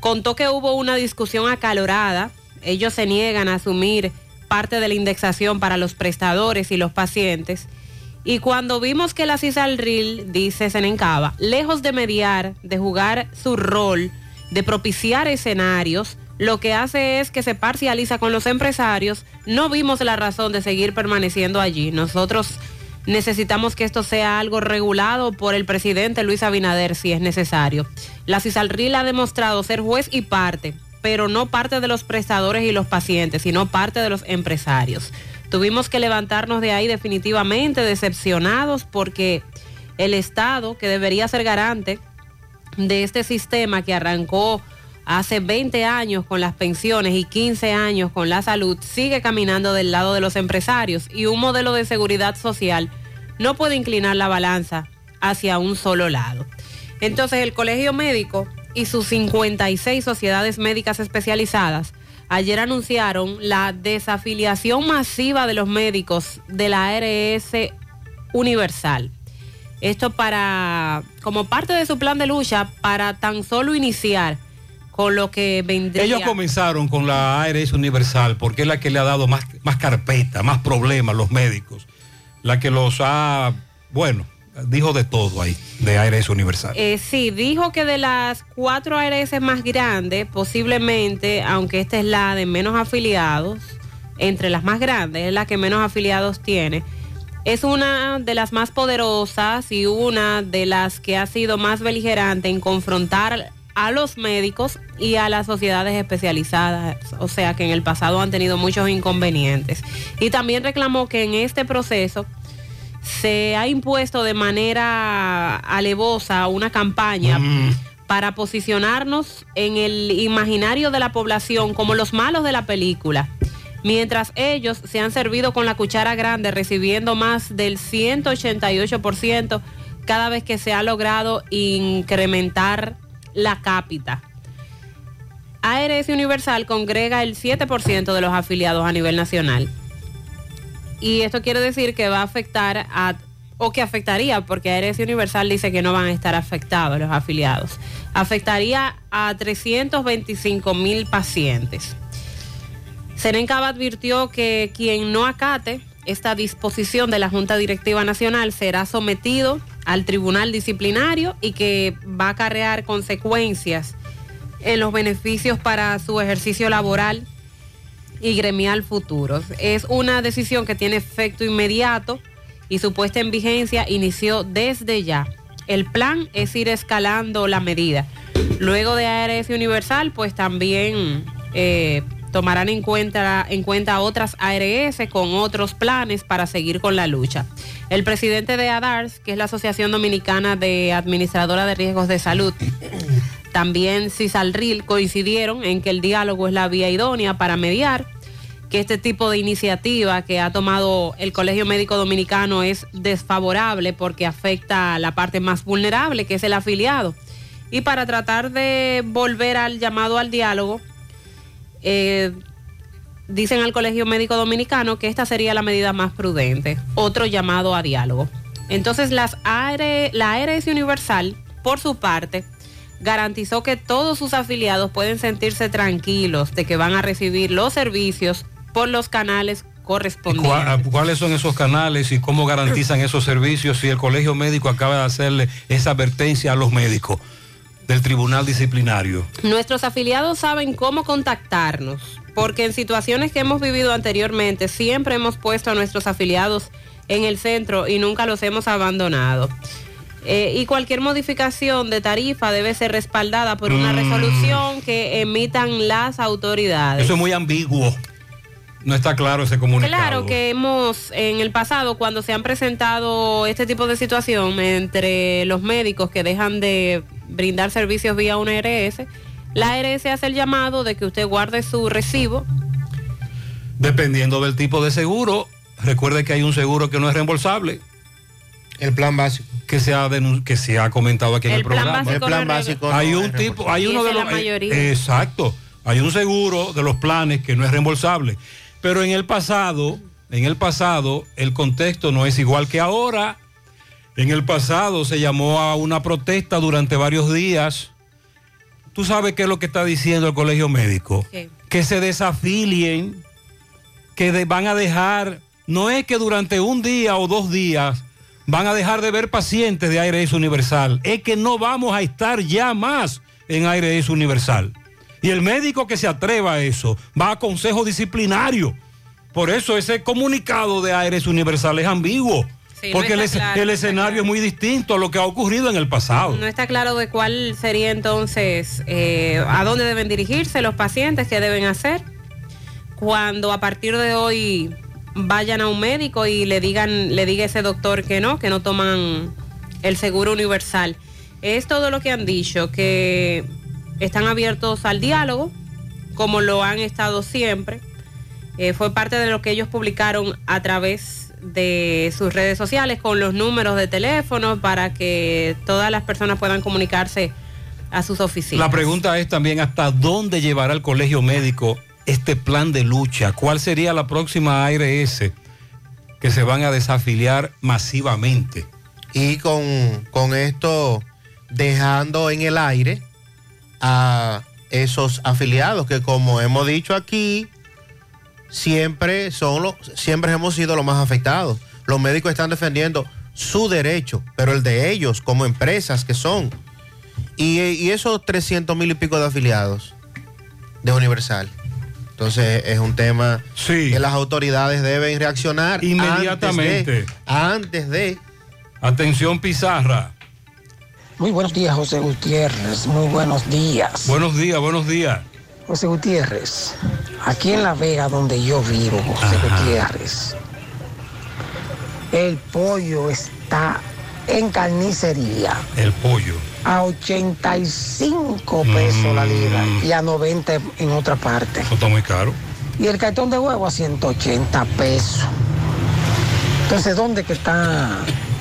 Speaker 7: contó que hubo una discusión acalorada. Ellos se niegan a asumir parte de la indexación para los prestadores y los pacientes. Y cuando vimos que la CISALRIL, dice Senencaba, lejos de mediar, de jugar su rol de propiciar escenarios, lo que hace es que se parcializa con los empresarios. No vimos la razón de seguir permaneciendo allí. Nosotros necesitamos que esto sea algo regulado por el presidente Luis Abinader si es necesario. La CISALRIL ha demostrado ser juez y parte, pero no parte de los prestadores y los pacientes, sino parte de los empresarios. Tuvimos que levantarnos de ahí definitivamente decepcionados porque el Estado, que debería ser garante de este sistema que arrancó hace 20 años con las pensiones y 15 años con la salud, sigue caminando del lado de los empresarios y un modelo de seguridad social no puede inclinar la balanza hacia un solo lado. Entonces el Colegio Médico y sus 56 sociedades médicas especializadas ayer anunciaron la desafiliación masiva de los médicos de la ARS Universal. Esto para, como parte de su plan de lucha, para tan solo iniciar con lo que vendría.
Speaker 6: Ellos comenzaron con la ARS Universal porque es la que le ha dado más, más carpeta, más problemas a los médicos. La que los ha, bueno, dijo de todo ahí, de ARS Universal.
Speaker 7: Eh, sí, dijo que de las cuatro ARS más grandes, posiblemente, aunque esta es la de menos afiliados, entre las más grandes, es la que menos afiliados tiene, es una de las más poderosas y una de las que ha sido más beligerante en confrontar a los médicos y a las sociedades especializadas, o sea que en el pasado han tenido muchos inconvenientes. Y también reclamó que en este proceso se ha impuesto de manera alevosa una campaña para posicionarnos en el imaginario de la población como los malos de la película, mientras ellos se han servido con la cuchara grande recibiendo más del 188% cada vez que se ha logrado incrementar la cápita. ARS Universal congrega el 7% de los afiliados a nivel nacional. Y esto quiere decir que va a afectar a, o que afectaría, porque ARS Universal dice que no van a estar afectados los afiliados. Afectaría a 325 mil pacientes. Serencaba advirtió que quien no acate esta disposición de la Junta Directiva Nacional será sometido al Tribunal Disciplinario y que va a acarrear consecuencias en los beneficios para su ejercicio laboral y gremial futuros. Es una decisión que tiene efecto inmediato y su puesta en vigencia inició desde ya. El plan es ir escalando la medida. Luego de ARS Universal, pues también eh, tomarán en cuenta, en cuenta otras ARS con otros planes para seguir con la lucha. El presidente de ADARS, que es la Asociación Dominicana de Administradora de Riesgos de Salud, también CISALRIL coincidieron en que el diálogo es la vía idónea para mediar, que este tipo de iniciativa que ha tomado el Colegio Médico Dominicano es desfavorable porque afecta a la parte más vulnerable, que es el afiliado. Y para tratar de volver al llamado al diálogo, eh, dicen al Colegio Médico Dominicano que esta sería la medida más prudente, otro llamado a diálogo. Entonces las la ARS Universal, por su parte, garantizó que todos sus afiliados pueden sentirse tranquilos de que van a recibir los servicios por los canales correspondientes.
Speaker 6: ¿Cuáles son esos canales y cómo garantizan esos servicios si el Colegio Médico acaba de hacerle esa advertencia a los médicos del Tribunal Disciplinario?
Speaker 7: Nuestros afiliados saben cómo contactarnos, porque en situaciones que hemos vivido anteriormente siempre hemos puesto a nuestros afiliados en el centro y nunca los hemos abandonado. Eh, y cualquier modificación de tarifa debe ser respaldada por una
Speaker 6: Mm.
Speaker 7: resolución que emitan las autoridades.
Speaker 6: Eso es muy ambiguo. No está claro ese comunicado.
Speaker 7: Claro que hemos, en el pasado, cuando se han presentado este tipo de situación entre los médicos que dejan de brindar servicios vía una ARS, la ARS hace el llamado de que usted guarde su recibo.
Speaker 6: Dependiendo del tipo de seguro, recuerde que hay un seguro que no es reembolsable.
Speaker 28: El plan básico.
Speaker 6: Que se ha, que se ha comentado aquí en
Speaker 7: El
Speaker 6: programa.
Speaker 7: básico El plan no básico
Speaker 6: hay
Speaker 7: no
Speaker 6: un
Speaker 7: es
Speaker 6: tipo, hay uno de los.
Speaker 7: es la mayoría.
Speaker 6: eh, exacto. Hay un seguro de los planes que no es reembolsable. Pero en el pasado, en el pasado, el contexto no es igual que ahora. En el pasado se llamó a una protesta durante varios días. ¿Tú sabes qué es lo que está diciendo el colegio médico? Que se desafilien, que de- van a dejar, no es que durante un día o dos días van a dejar de ver pacientes de ARS Universal, es que no vamos a estar ya más en ARS Universal. Y el médico que se atreva a eso va a consejo disciplinario. Por eso ese comunicado de ARS Universal es ambiguo.
Speaker 7: Sí, no
Speaker 6: porque el,
Speaker 7: claro, no
Speaker 6: escenario es muy distinto a lo que ha ocurrido en el pasado.
Speaker 7: No está claro de cuál sería entonces, eh, a dónde deben dirigirse los pacientes, qué deben hacer. Cuando a partir de hoy vayan a un médico y le digan, le diga ese doctor que no, que no toman el seguro universal. Es todo lo que han dicho, que están abiertos al diálogo, como lo han estado siempre. Eh, fue parte de lo que ellos publicaron a través de sus redes sociales con los números de teléfono para que todas las personas puedan comunicarse a sus oficinas.
Speaker 6: La pregunta es también hasta dónde llevará el colegio médico este plan de lucha. ¿Cuál sería la próxima ARS que se van a desafiliar masivamente?
Speaker 28: Y con, con esto dejando en el aire a esos afiliados que como hemos dicho aquí, siempre son los, siempre hemos sido los más afectados. Los médicos están defendiendo su derecho, pero el de ellos como empresas que son. Y, y esos 300 mil y pico de afiliados de Universal. Entonces es un tema que las autoridades deben reaccionar
Speaker 6: Inmediatamente.
Speaker 28: Antes de, antes de
Speaker 6: Atención Pizarra.
Speaker 42: Muy buenos días, José Gutiérrez. Muy buenos días.
Speaker 6: Buenos días, buenos días.
Speaker 42: José Gutiérrez, aquí en La Vega, donde yo vivo, José Gutiérrez, el pollo está en carnicería
Speaker 6: El pollo.
Speaker 42: a 85 pesos la libra y a 90 en otra parte.
Speaker 6: Eso está muy caro.
Speaker 42: Y el cartón de huevo a 180 pesos. Entonces, ¿dónde que está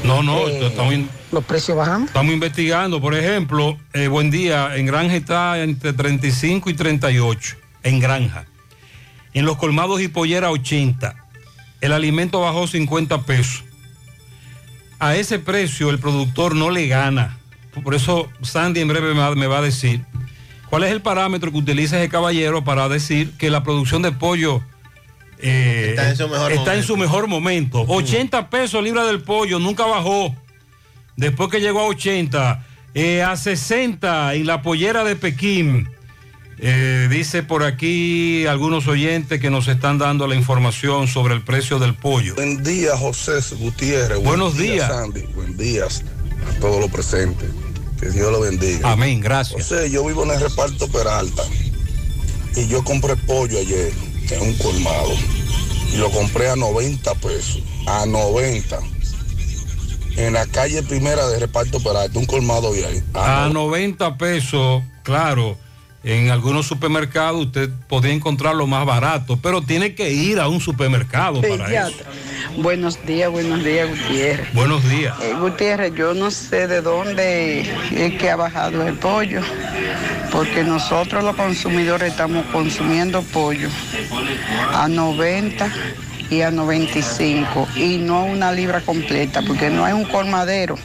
Speaker 6: No, no,
Speaker 42: Eh,
Speaker 6: estamos, in-
Speaker 42: los precios bajando?
Speaker 6: estamos investigando. Por ejemplo, eh, buen día, en Granja está entre 35 y 38, en Granja. En los colmados y pollera 80. El alimento bajó 50 pesos. A ese precio el productor no le gana. Por eso Sandy en breve me va- a decir cuál es el parámetro que utiliza ese caballero para decir que la producción de pollo eh,
Speaker 28: Está en su mejor
Speaker 6: está en
Speaker 28: momento.
Speaker 6: su mejor momento. 80 pesos libra del pollo, nunca bajó. Después que llegó a 80, eh, a 60 en la pollera de Pekín. Eh, dice por aquí algunos oyentes que nos están dando la información sobre el precio del pollo.
Speaker 43: Buen día, José Gutiérrez. Buen
Speaker 6: Buenos
Speaker 43: día,
Speaker 6: días.
Speaker 43: Sandy. Buen días a todos los presentes. Que Dios lo bendiga.
Speaker 6: Amén, gracias.
Speaker 43: José, yo vivo en el reparto Peralta y yo compré pollo ayer en un colmado y lo compré a 90 pesos. A 90. En la calle primera de reparto Peralta, un colmado y ahí.
Speaker 6: A 90 pesos, claro, en algunos supermercados usted podría encontrarlo más barato, pero tiene que ir a un supermercado para eso.
Speaker 35: Buenos días, buenos días, Gutiérrez.
Speaker 6: Buenos días.
Speaker 35: Eh, Gutiérrez, yo no sé de dónde es que ha bajado el pollo, porque nosotros los consumidores estamos consumiendo pollo a 90 y a 95 y no una libra completa, porque no hay un colmadero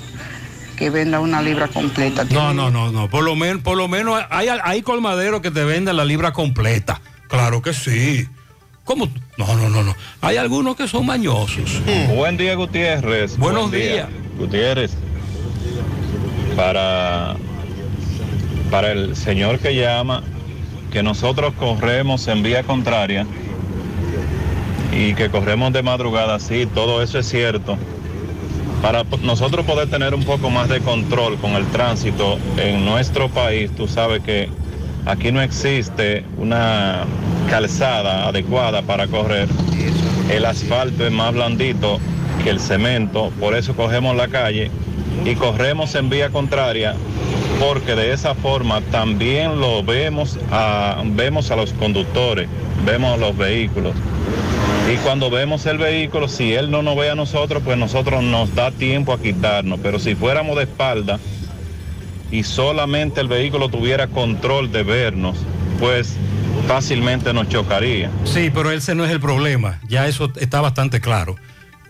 Speaker 35: que venda una libra completa.
Speaker 6: No, no, no, no. Por lo menos, por lo menos hay, hay colmaderos que te venden la libra completa. Claro que sí. ¿Cómo? No, no, no, no. Hay algunos que son mañosos.
Speaker 44: Buen día, Gutiérrez.
Speaker 6: Buenos
Speaker 44: Buen día.
Speaker 6: días.
Speaker 44: Gutiérrez, para, para el señor que llama, que nosotros corremos en vía contraria y que corremos de madrugada, sí, todo eso es cierto. Para nosotros poder tener un poco más de control con el tránsito en nuestro país, tú sabes que aquí no existe una calzada adecuada para correr. El asfalto es más blandito que el cemento, por eso cogemos la calle y corremos en vía contraria, porque de esa forma también lo vemos a, vemos a los conductores, vemos a los vehículos. Y cuando vemos el vehículo, si él no nos ve a nosotros, pues nosotros nos da tiempo a quitarnos. Pero si fuéramos de espalda y solamente el vehículo tuviera control de vernos, pues fácilmente nos chocaría.
Speaker 6: Sí, pero ese no es el problema. Ya eso está bastante claro.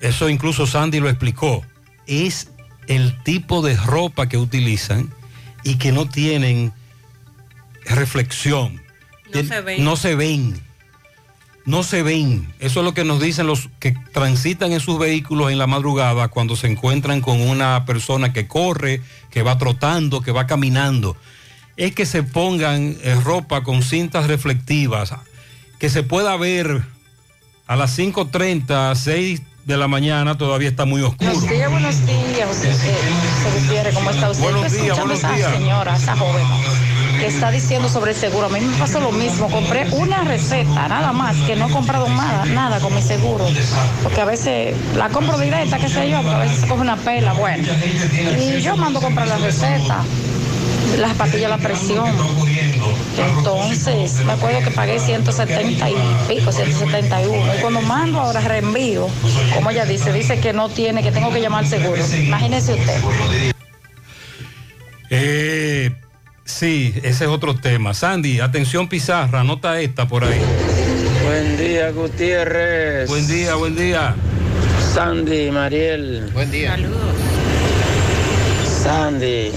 Speaker 6: Eso incluso Sandy lo explicó. Es el tipo de ropa que utilizan y que no tienen reflexión.
Speaker 7: No se ven.
Speaker 6: No se ven. No se ven. Eso es lo que nos dicen los que transitan en sus vehículos en la madrugada cuando se encuentran con una persona que corre, que va trotando, que va caminando. es que se pongan eh, ropa con cintas reflectivas, que se pueda ver a las 5.30, 6 de la mañana, todavía está muy oscuro.
Speaker 45: Buenos días, buenos días, José, eh, Gutiérrez, ¿cómo está usted?
Speaker 6: Buenos
Speaker 45: Estoy
Speaker 6: días,
Speaker 45: a esa señora, esa joven, que está diciendo sobre el seguro. A mí me pasó lo mismo. Compré una receta, nada más, que no he comprado nada, nada con mi seguro. Porque a veces la compro directa, qué sé yo, pero a veces se coge una pela, bueno. Y yo mando a comprar la receta, las pastillas la presión. Entonces, me acuerdo que pagué 170 y pico, 171. Y cuando mando ahora reenvío, como ella dice, dice que no tiene, que tengo que llamar seguro. Imagínese usted.
Speaker 6: Eh, sí, ese es otro tema. Sandy, atención Pizarra, anota esta por ahí.
Speaker 46: Buen día, Gutiérrez.
Speaker 6: Buen día, buen día.
Speaker 46: Sandy, Mariel.
Speaker 28: Buen día.
Speaker 7: Saludos.
Speaker 46: Sandy,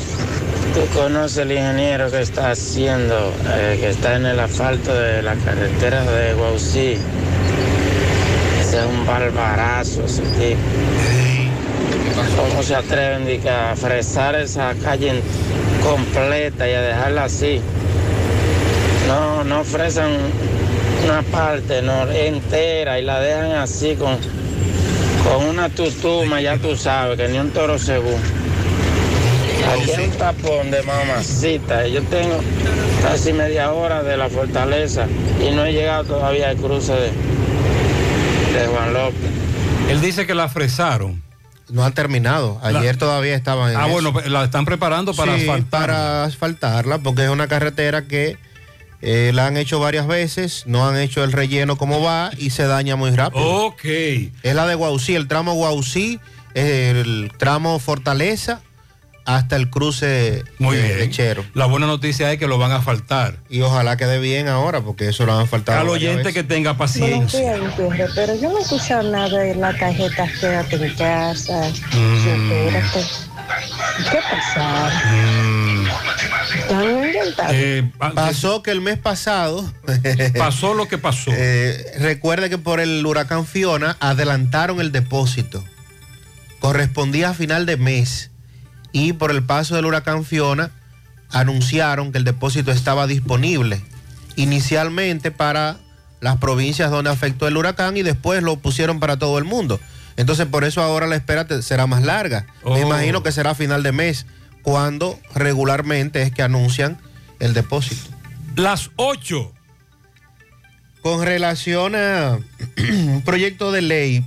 Speaker 46: tú conoces el ingeniero que está haciendo, eh, que está en el asfalto de la carretera de Guausí. Ese es un barbarazo, ese tipo. ¿Cómo se atreven a fresar esa calle en- completa y a dejarla así? No, no fresan una parte no, entera y la dejan así con, con una tutuma, ya tú sabes, que ni un toro según. Aquí hay un tapón de mamacita. Yo tengo casi media hora de la fortaleza y no he llegado todavía al cruce de, de Juan López.
Speaker 6: Él dice que la fresaron.
Speaker 28: No han terminado. Ayer todavía estaban en
Speaker 6: Ah,
Speaker 28: eso.
Speaker 6: bueno, la están preparando para
Speaker 28: Sí,
Speaker 6: asfaltar.
Speaker 28: para asfaltarla, porque es una carretera que eh, la han hecho varias veces, no han hecho el relleno como va y se daña muy rápido.
Speaker 6: Ok.
Speaker 28: Es la de Guausí, el tramo Guausí, el tramo Fortaleza hasta el cruce
Speaker 6: Muy
Speaker 28: de,
Speaker 6: bien.
Speaker 28: Chero.
Speaker 6: La buena noticia es que lo van a asfaltar.
Speaker 28: Y ojalá quede bien ahora, porque eso lo han faltado.
Speaker 6: Al oyente
Speaker 28: veces.
Speaker 6: que tenga paciencia.
Speaker 47: pero yo no he escuchado nada de la tarjeta Quédate en casa.
Speaker 6: Mm.
Speaker 47: ¿Qué pasó? ¿Ya no he inventado?
Speaker 6: Eh,
Speaker 28: Pasó que el mes pasado.
Speaker 6: pasó lo que pasó.
Speaker 28: Eh, recuerde que por el huracán Fiona adelantaron el depósito. Correspondía a final de mes. Y por el paso del huracán Fiona anunciaron que el depósito estaba disponible. Inicialmente para las provincias donde afectó el huracán y después lo pusieron para todo el mundo. Entonces por eso ahora la espera será más larga. Me
Speaker 6: Oh.
Speaker 28: imagino que será a final de mes, cuando regularmente es que anuncian el depósito.
Speaker 6: Las 8.
Speaker 28: Con relación a un proyecto de ley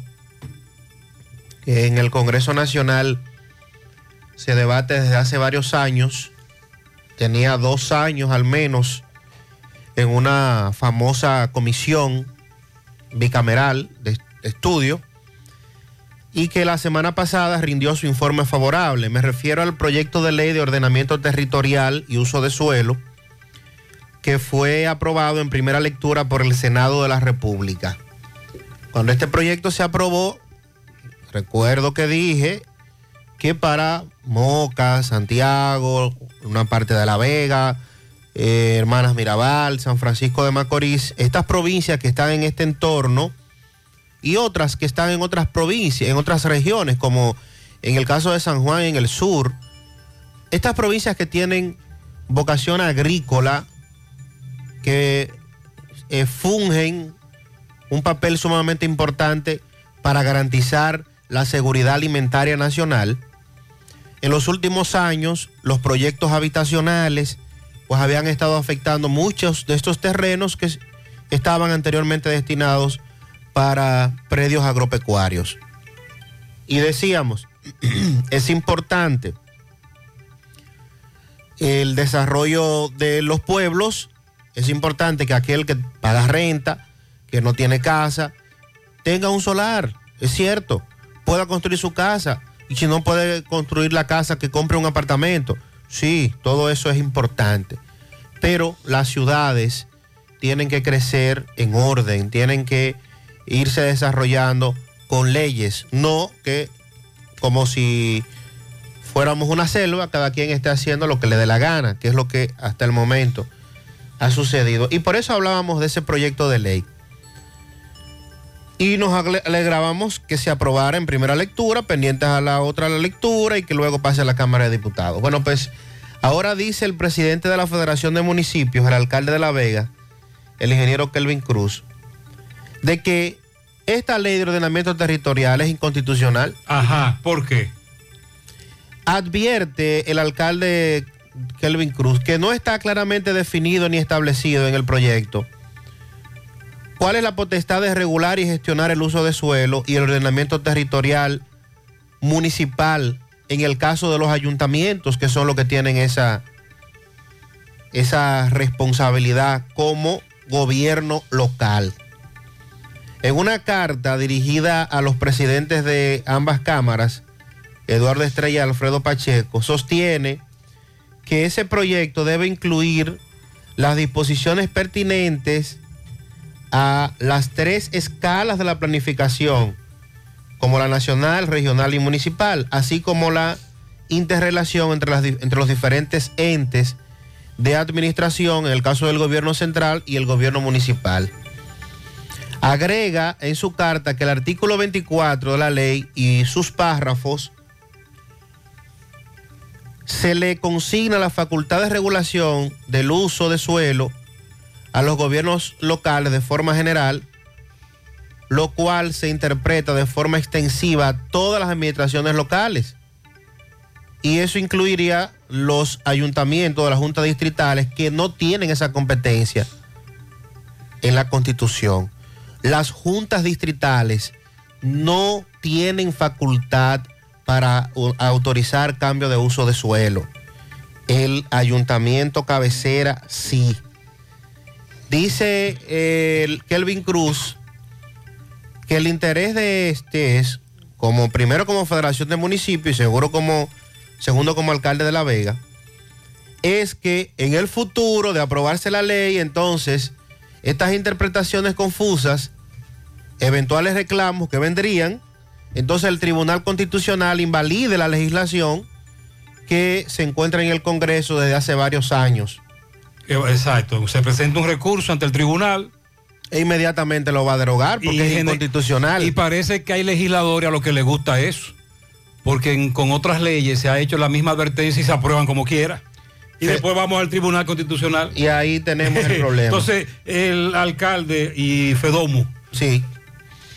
Speaker 28: que en el Congreso Nacional se debate desde hace varios años, tenía dos años al menos en una famosa comisión bicameral de estudio y que la semana pasada rindió su informe favorable. Me refiero al proyecto de ley de ordenamiento territorial y uso de suelo que fue aprobado en primera lectura por el Senado de la República. Cuando este proyecto se aprobó, recuerdo que dije que para Moca, Santiago, una parte de La Vega, eh, Hermanas Mirabal, San Francisco de Macorís, estas provincias que están en este entorno y otras que están en otras provincias, en otras regiones, como en el caso de San Juan en el sur, estas provincias que tienen vocación agrícola, que eh, fungen un papel sumamente importante para garantizar la seguridad alimentaria nacional. En los últimos años, los proyectos habitacionales pues habían estado afectando muchos de estos terrenos que estaban anteriormente destinados para predios agropecuarios. Y decíamos, es importante el desarrollo de los pueblos, es importante que aquel que paga renta, que no tiene casa, tenga un solar, es cierto, pueda construir su casa. Y si no puede construir la casa, que compre un apartamento. Sí, todo eso es importante. Pero las ciudades tienen que crecer en orden, tienen que irse desarrollando con leyes, no que como si fuéramos una selva, cada quien esté haciendo lo que le dé la gana, que es lo que hasta el momento ha sucedido. Y por eso hablábamos de ese proyecto de ley. Y nos ale- alegrábamos que se aprobara en primera lectura, pendientes a la otra lectura y que luego pase a la Cámara de Diputados. Bueno, pues Ahora dice el presidente de la Federación de Municipios, el alcalde de La Vega, el ingeniero Kelvin Cruz, de que esta ley de ordenamiento territorial es inconstitucional.
Speaker 6: Ajá, ¿por qué?
Speaker 28: Advierte el alcalde Kelvin Cruz que no está claramente definido ni establecido en el proyecto cuál es la potestad de regular y gestionar el uso de suelo y el ordenamiento territorial municipal en el caso de los ayuntamientos que son los que tienen esa, esa responsabilidad como gobierno local. En una carta dirigida a los presidentes de ambas cámaras, Eduardo Estrella y Alfredo Pacheco, sostiene que ese proyecto debe incluir las disposiciones pertinentes a las tres escalas de la planificación, como la nacional, regional y municipal, así como la interrelación entre, los diferentes entes de administración, en el caso del gobierno central y el gobierno municipal. Agrega en su carta que el artículo 24 de la ley y sus párrafos se le consigna la facultad de regulación del uso de suelo a los gobiernos locales de forma general, lo cual se interpreta de forma extensiva a todas las administraciones locales. Y eso incluiría los ayuntamientos de las juntas distritales que no tienen esa competencia en la constitución. Las juntas distritales no tienen facultad para autorizar cambio de uso de suelo. El ayuntamiento cabecera sí. Dice el Kelvin Cruz que el interés de este es, como primero como Federación de Municipios y seguro como, segundo como alcalde de La Vega, es que en el futuro de aprobarse la ley, entonces, estas interpretaciones confusas, eventuales reclamos que vendrían, entonces el Tribunal Constitucional invalide la legislación que se encuentra en el Congreso desde hace varios años.
Speaker 6: Exacto, se presenta un recurso ante el tribunal.
Speaker 28: E inmediatamente lo va a derogar porque es inconstitucional.
Speaker 6: Y parece que hay legisladores a los que les gusta eso. Porque con otras leyes se ha hecho la misma advertencia y se aprueban como quiera. Y después vamos al Tribunal Constitucional.
Speaker 28: Y ahí tenemos el problema.
Speaker 6: Entonces, el alcalde y Fedomu.
Speaker 28: Sí.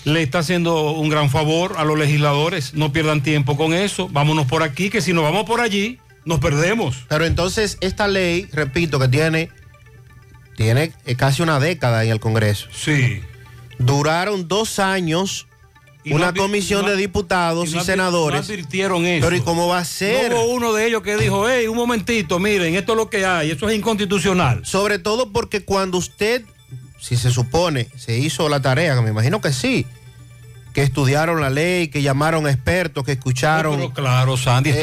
Speaker 6: Le está haciendo un gran favor a los legisladores. No pierdan tiempo con eso. Vámonos por aquí, que si nos vamos por allí, nos perdemos.
Speaker 28: Pero entonces esta ley, repito, que tiene, tiene eh, casi una década en el Congreso.
Speaker 6: Sí.
Speaker 28: Duraron dos años una comisión de diputados y, senadores.
Speaker 6: No advirtieron eso.
Speaker 28: Pero ¿y cómo va a ser?
Speaker 6: Hubo uno de ellos que dijo, hey, un momentito, miren, esto es lo que hay, esto es inconstitucional.
Speaker 28: Sobre todo porque cuando usted, si se supone, se hizo la tarea, que me imagino que sí, que estudiaron la ley, que llamaron expertos, que escucharon.
Speaker 6: pero claro, Sandy,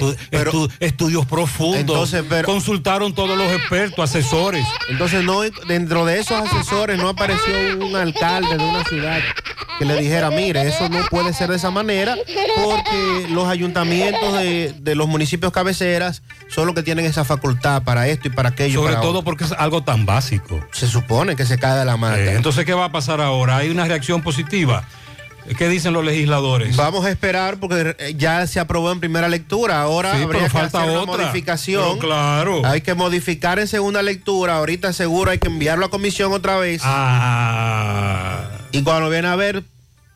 Speaker 6: estudios profundos. consultaron todos los expertos, asesores.
Speaker 28: Entonces, no, dentro de esos asesores no apareció un alcalde de una ciudad que le dijera, mire, eso no puede ser de esa manera, porque los ayuntamientos de, los municipios cabeceras son los que tienen esa facultad para esto y para aquello.
Speaker 6: Sobre todo porque es algo tan básico.
Speaker 28: Se supone que se cae de la mano.
Speaker 6: Eh, entonces, ¿qué va a pasar ahora? ¿Hay una reacción positiva? ¿Qué dicen los legisladores?
Speaker 28: Vamos a esperar porque ya se aprobó en primera lectura. Ahora habría que hacer una modificación.
Speaker 6: claro.
Speaker 28: Hay que modificar en segunda lectura. Ahorita seguro hay que enviarlo a comisión otra vez.
Speaker 6: Ah.
Speaker 28: Y cuando viene a ver,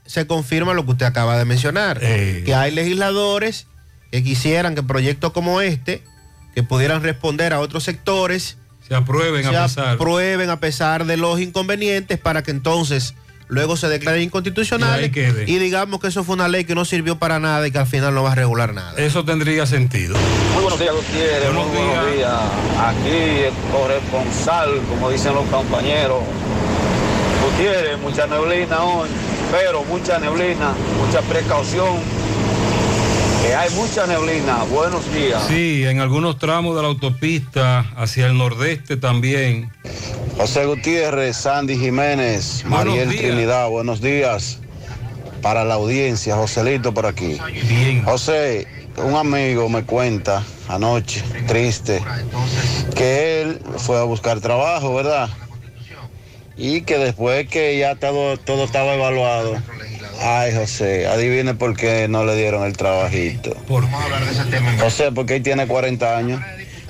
Speaker 28: se confirma lo que usted acaba de mencionar.
Speaker 6: Eh.
Speaker 28: Que hay legisladores que quisieran que proyectos como este, que pudieran responder a otros sectores,
Speaker 6: se aprueben
Speaker 28: se
Speaker 6: a pesar.
Speaker 28: aprueben a pesar de los inconvenientes para que entonces luego se declare inconstitucional y, digamos que eso fue una ley que no sirvió para nada y que al final no va a regular nada.
Speaker 6: Eso tendría sentido.
Speaker 48: Muy buenos días, Gutiérrez.
Speaker 6: Buenos,
Speaker 48: muy buenos días. Aquí el corresponsal, como dicen los compañeros. Gutiérrez, mucha neblina hoy, pero mucha neblina, mucha precaución. Que hay mucha neblina. Buenos días.
Speaker 6: Sí, en algunos tramos de la autopista hacia el nordeste también.
Speaker 48: José Gutiérrez, Sandy Jiménez, Mariel Trinidad, buenos días. Para la audiencia, Joselito por aquí. José, un amigo me cuenta anoche, triste, que él fue a buscar trabajo, ¿verdad? Y que después que ya todo, todo estaba evaluado, ay José, adivine por qué no le dieron el trabajito.
Speaker 6: ¿Por
Speaker 48: José, porque él tiene 40 años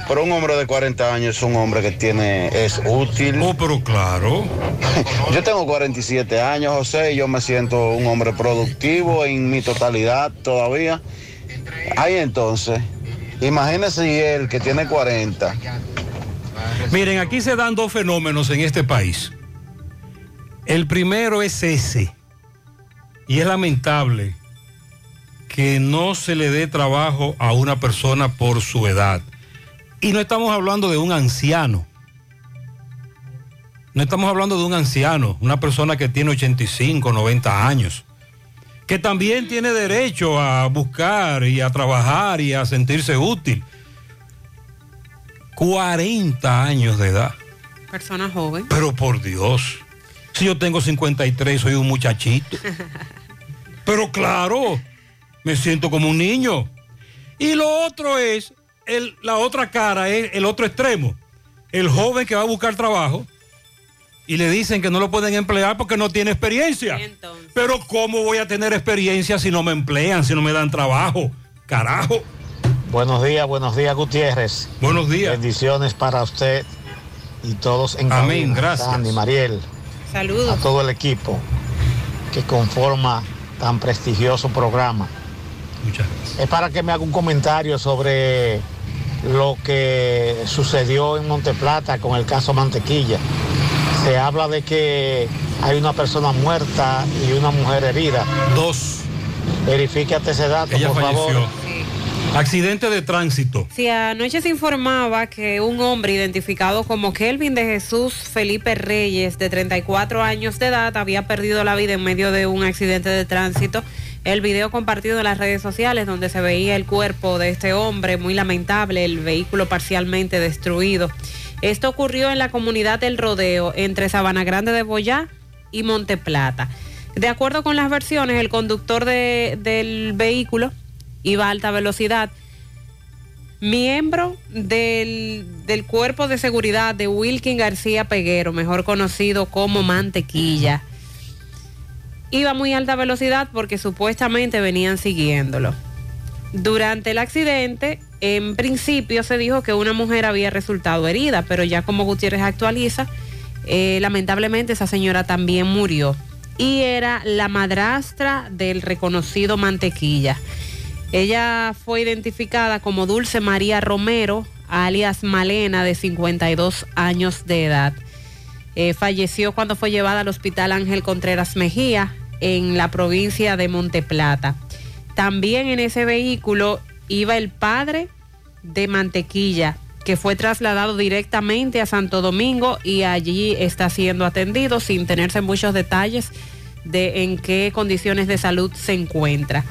Speaker 48: Pero un hombre de 40 años es un hombre que tiene, es útil.
Speaker 6: Oh, pero claro.
Speaker 48: yo tengo 47 años, José, y yo me siento un hombre productivo en mi totalidad todavía. Ahí entonces, imagínese él que tiene 40.
Speaker 6: Miren, aquí se dan dos fenómenos en este país. El primero es ese, y es lamentable que no se le dé trabajo a una persona por su edad. Y no estamos hablando de un anciano. No estamos hablando de un anciano, una persona que tiene 85, 90 años, que también tiene derecho a buscar y a trabajar y a sentirse útil. 40 años de edad.
Speaker 7: Persona joven.
Speaker 6: Pero por Dios, si yo tengo 53, soy un muchachito. Pero claro, me siento como un niño. Y lo otro es, el, la otra cara es el otro extremo. El joven que va a buscar trabajo y le dicen que no lo pueden emplear porque no tiene experiencia. Pero ¿cómo voy a tener experiencia si no me emplean, si no me dan trabajo? Carajo.
Speaker 49: Buenos días, buenos días Gutiérrez.
Speaker 6: Buenos días.
Speaker 49: Bendiciones para usted y todos en
Speaker 6: Amén,
Speaker 49: cabina.
Speaker 6: gracias.
Speaker 49: Sandy, Mariel.
Speaker 7: Saludos.
Speaker 49: A todo el equipo que conforma tan prestigioso programa.
Speaker 6: Muchas
Speaker 49: Es para que me haga un comentario sobre lo que sucedió en Monteplata con el caso Mantequilla. Se habla de que hay una persona muerta y una mujer herida.
Speaker 6: Dos.
Speaker 49: Verifícate ese dato,
Speaker 6: Ella
Speaker 49: por
Speaker 6: falleció.
Speaker 49: favor.
Speaker 6: Accidente de tránsito.
Speaker 7: Sí, anoche se informaba que un hombre identificado como Kelvin de Jesús Felipe Reyes, de 34 años de edad, había perdido la vida en medio de un accidente de tránsito. El video compartido en las redes sociales donde se veía el cuerpo de este hombre, muy lamentable, el vehículo parcialmente destruido. Esto ocurrió en la comunidad del Rodeo, entre Sabana Grande de Boyá y Monteplata. De acuerdo con las versiones, el conductor de- del vehículo iba a alta velocidad. Miembro del, del cuerpo de seguridad de Wilkin García Peguero, mejor conocido como Mantequilla. Iba a muy alta velocidad porque supuestamente venían siguiéndolo. Durante el accidente, en principio se dijo que una mujer había resultado herida, pero ya como Gutiérrez actualiza, eh, lamentablemente esa señora también murió. Y era la madrastra del reconocido Mantequilla. Ella fue identificada como Dulce María Romero, alias Malena, de 52 años de edad. Eh, falleció cuando fue llevada al Hospital Ángel Contreras Mejía, en la provincia de Monteplata. También en ese vehículo iba el padre de Mantequilla, que fue trasladado directamente a Santo Domingo y allí está siendo atendido sin tenerse muchos detalles de en qué condiciones de salud se encuentra.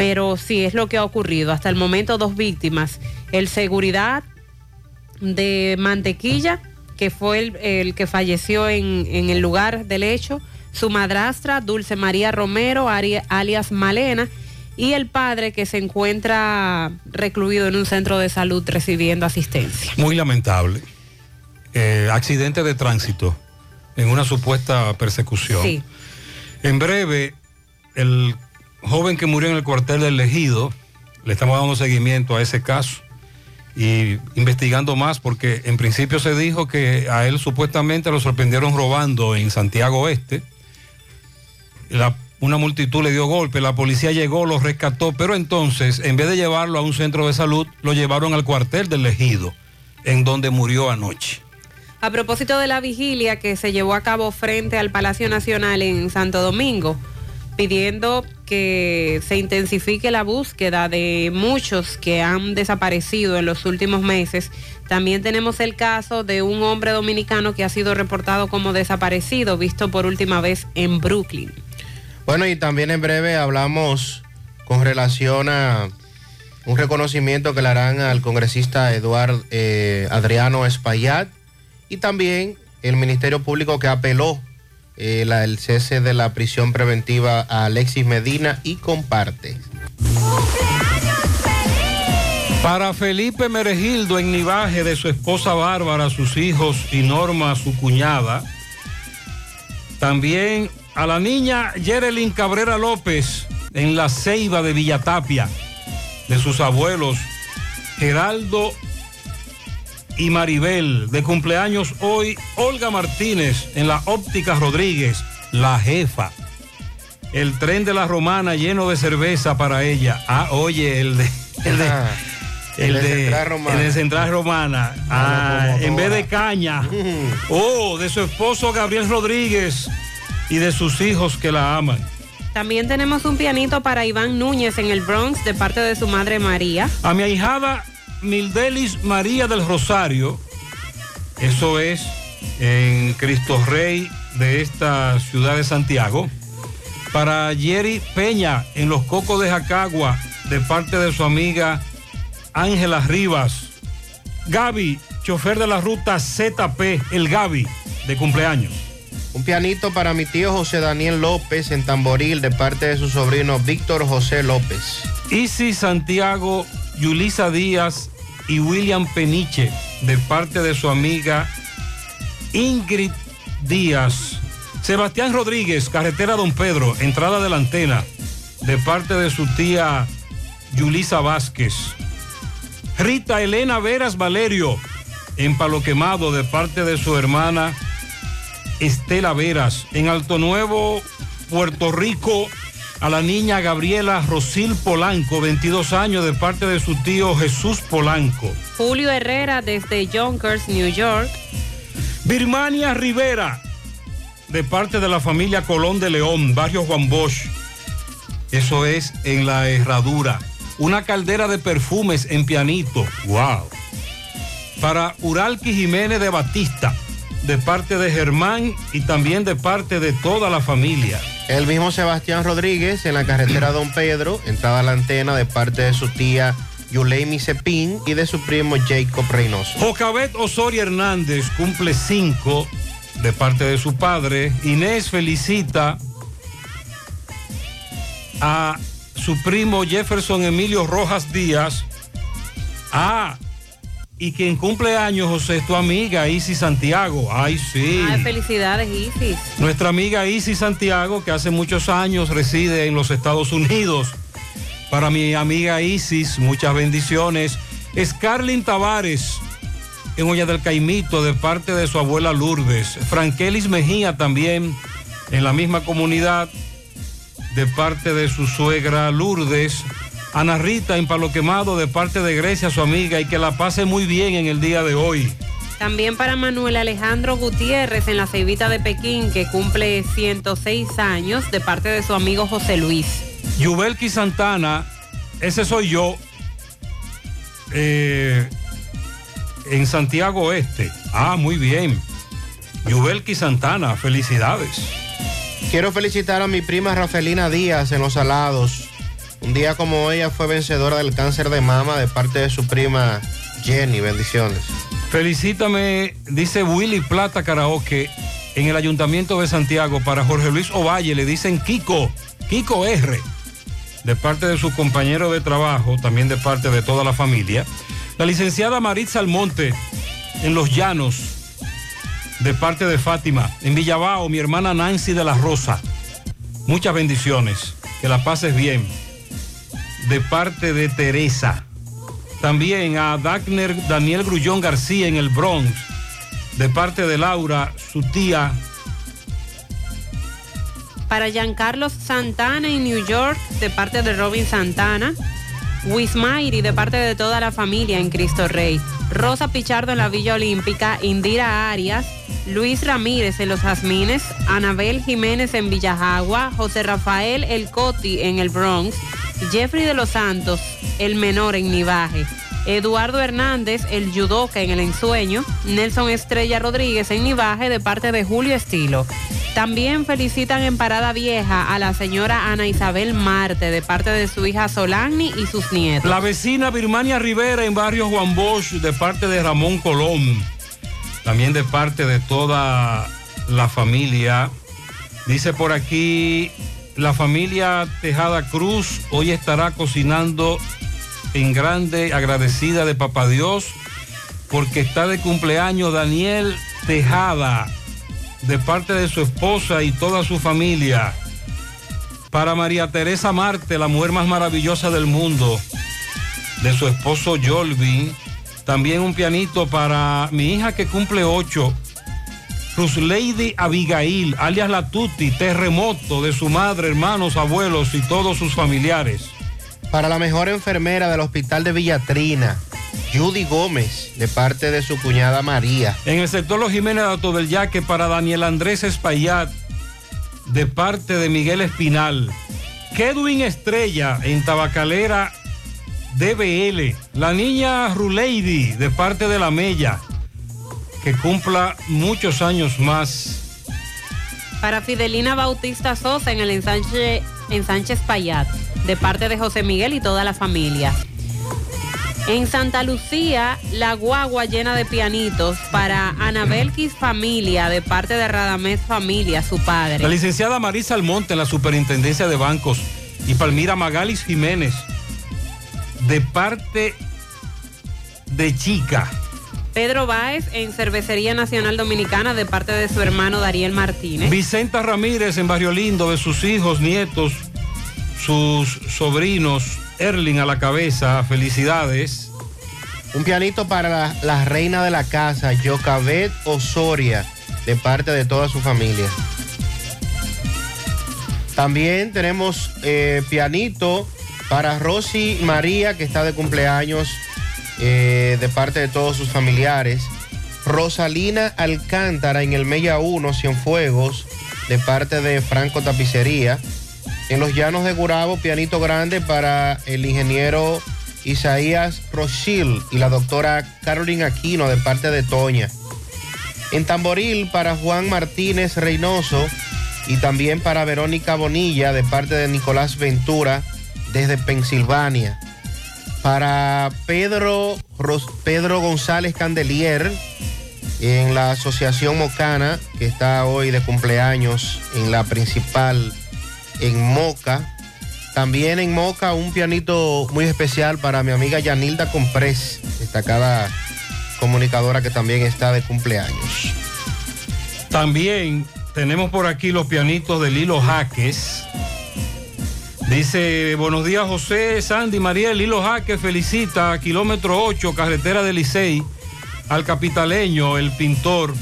Speaker 7: Pero sí es lo que ha ocurrido. Hasta el momento dos víctimas. El seguridad de Mantequilla, que fue el, el que falleció en, en el lugar del hecho, su madrastra, Dulce María Romero, alias Malena, y el padre que se encuentra recluido en un centro de salud recibiendo asistencia.
Speaker 6: Muy lamentable. Eh, accidente de tránsito en una supuesta persecución.
Speaker 7: Sí.
Speaker 6: En breve, el joven que murió en el cuartel del Ejido, le estamos dando seguimiento a ese caso y investigando más porque en principio se dijo que a él supuestamente lo sorprendieron robando en Santiago Oeste. La- una multitud le dio golpe, la policía llegó, lo rescató, pero entonces en vez de llevarlo a un centro de salud, lo llevaron al cuartel del Ejido, en donde murió anoche.
Speaker 7: A propósito de la vigilia que se llevó a cabo frente al Palacio Nacional en Santo Domingo, pidiendo que se intensifique la búsqueda de muchos que han desaparecido en los últimos meses. También tenemos el caso de un hombre dominicano que ha sido reportado como desaparecido, visto por última vez en Brooklyn.
Speaker 28: Bueno, y también en breve hablamos con relación a un reconocimiento que le harán al congresista Eduardo eh, Adriano Espaillat y también el Ministerio Público que apeló eh, la- el cese de la prisión preventiva a Alexis Medina y comparte.
Speaker 6: Para Felipe Meregildo en Nivaje de su esposa Bárbara, sus hijos y Norma, su cuñada. También a la niña Yerelin Cabrera López en la Ceiba de Villatapia, de sus abuelos Geraldo y Maribel. De cumpleaños hoy, Olga Martínez en la Óptica Rodríguez, la jefa. El tren de la romana lleno de cerveza para ella. Ah, oye, el de. El de,
Speaker 28: Ah,
Speaker 6: el
Speaker 28: el de
Speaker 6: de,
Speaker 28: Central Romana.
Speaker 6: el de Central Romana. Ah, en vez de caña. Oh, de su esposo Gabriel Rodríguez y de sus hijos que la aman.
Speaker 7: También tenemos un pianito para Iván Núñez en el Bronx de parte de su madre María.
Speaker 6: A mi ahijada Mildelis María del Rosario, eso es en Cristo Rey de esta ciudad de Santiago. Para Jerry Peña en Los Cocos de Jacagua, de parte de su amiga Ángela Rivas. Gaby, chofer de la ruta ZP, el Gaby, de cumpleaños.
Speaker 28: Un pianito para mi tío José Daniel López en Tamboril de parte de su sobrino Víctor José López.
Speaker 6: Isi Santiago, Yulisa Díaz y William Peniche, de parte de su amiga Ingrid Díaz. Sebastián Rodríguez, carretera Don Pedro, entrada de la antena, de parte de su tía Yulisa Vázquez. Rita Elena Veras Valerio, en Palo Quemado, de parte de su hermana Estela Veras. En Alto Nuevo, Puerto Rico, a la niña Gabriela Rosil Polanco, 22 años, de parte de su tío Jesús Polanco.
Speaker 7: Julio Herrera desde Yonkers, New York.
Speaker 6: Birmania Rivera, de parte de la familia Colón de León, barrio Juan Bosch. Eso es en la herradura. Una caldera de perfumes en pianito. ¡Wow! Para Uralqui Jiménez de Batista, de parte de Germán y también de parte de toda la familia.
Speaker 28: El mismo Sebastián Rodríguez en la carretera Don Pedro, entrada a la antena de parte de su tía Yuleimi Cepín y de su primo Jacob Reynoso.
Speaker 6: Jocabet Osorio Hernández cumple cinco de parte de su padre. Inés felicita a su primo Jefferson Emilio Rojas Díaz. Y quien cumple años, José, es tu amiga Isis Santiago. Ay, sí.
Speaker 7: Ay, felicidades, Isis.
Speaker 6: Nuestra amiga Isis Santiago, que hace muchos años reside en los Estados Unidos. Para mi amiga Isis, muchas bendiciones. Scarlin Tavares, en Olla del Caimito, de parte de su abuela Lourdes. Frankelis Mejía también, en la misma comunidad, de parte de su suegra Lourdes. Ana Rita en Palo Quemado, de parte de Grecia, su amiga, y que la pase muy bien en el día de hoy.
Speaker 7: También para Manuel Alejandro Gutiérrez en la Ceibita de Pekín, que cumple 106 años, de parte de su amigo José Luis.
Speaker 6: Yubelki Santana, ese soy yo, eh, en Santiago Oeste. Ah, muy bien. Yubelki Santana, felicidades.
Speaker 28: Quiero felicitar a mi prima Rafelina Díaz en Los Alados. Un día como ella fue vencedora del cáncer de mama de parte de su prima Jenny. Bendiciones.
Speaker 6: Felicítame, dice Willy Plata Karaoke, en el Ayuntamiento de Santiago para Jorge Luis Ovalle, le dicen Kiko, Kiko R, de parte de su compañero de trabajo, también de parte de toda la familia. La licenciada Maritza Almonte, en Los Llanos, de parte de Fátima. En Villabao, mi hermana Nancy de la Rosa. Muchas bendiciones, que la pases bien. De parte de Teresa. También a Dagner Daniel Grullón García en el Bronx, de parte de Laura, su tía.
Speaker 7: Para Giancarlos Santana en New York, de parte de Robin Santana. Wismairi, de parte de toda la familia en Cristo Rey. Rosa Pichardo en la Villa Olímpica. Indira Arias. Luis Ramírez en Los Jazmines. Anabel Jiménez en Villajagua. José Rafael El Coti en el Bronx. Jeffrey de los Santos, el menor en Nivaje. Eduardo Hernández, el judoka en el ensueño. Nelson Estrella Rodríguez en Nivaje de parte de Julio Estilo. También felicitan en Parada Vieja a la señora Ana Isabel Marte de parte de su hija Solani y sus nietos.
Speaker 6: La vecina Birmania Rivera en barrio Juan Bosch de parte de Ramón Colón. También de parte de toda la familia. Dice por aquí, la familia Tejada Cruz hoy estará cocinando en grande, agradecida de Papá Dios, porque está de cumpleaños Daniel Tejada, de parte de su esposa y toda su familia. Para María Teresa Marte, la mujer más maravillosa del mundo, de su esposo Jolvin, También un pianito para mi hija que cumple ocho. Lady Abigail, alias La Tutti, terremoto de su madre, hermanos, abuelos y todos sus familiares.
Speaker 28: Para la mejor enfermera del Hospital de Villatrina, Judy Gómez, de parte de su cuñada María.
Speaker 6: En el sector Los Jiménez de Alto del Yaque, para Daniel Andrés Espaillat, de parte de Miguel Espinal. Kedwin Estrella, en Tabacalera, DBL. La niña Ruleidi, de parte de la Mella que cumpla muchos años más.
Speaker 7: Para Fidelina Bautista Sosa en el ensanche, en Sánchez Payat, de parte de José Miguel y toda la familia. En Santa Lucía, la guagua llena de pianitos para Anabelquis Familia, de parte de Radamés Familia, su padre.
Speaker 6: La licenciada Marisa Almonte en la Superintendencia de Bancos y Palmira Magalis Jiménez, de parte de Chica.
Speaker 7: Pedro Báez en Cervecería Nacional Dominicana de parte de su hermano Dariel Martínez.
Speaker 6: Vicenta Ramírez en Barrio Lindo de sus hijos, nietos, sus sobrinos, Erling a la cabeza, felicidades.
Speaker 28: Un pianito para la, la reina de la casa, Yocabet Osoria, de parte de toda su familia. También tenemos eh, pianito para Rosy María, que está de cumpleaños eh, de parte de todos sus familiares. Rosalina Alcántara en el Mella 1, Cienfuegos, de parte de Franco Tapicería. En los llanos de Gurabo, pianito grande para el ingeniero Isaías Rochil y la doctora Carolina Aquino de parte de Toña. En Tamboril para Juan Martínez Reynoso y también para Verónica Bonilla de parte de Nicolás Ventura desde Pensilvania para Pedro, Pedro González Candelier en la Asociación Mocana, que está hoy de cumpleaños en la principal en Moca. También en Moca un pianito muy especial para mi amiga Yanilda Comprés, destacada comunicadora que también está de cumpleaños.
Speaker 6: También tenemos por aquí los pianitos de Lilo Jaques Dice, buenos días José, Sandy, María, Lilo Jaque felicita a kilómetro 8, carretera de Licey, al capitaleño, el pintor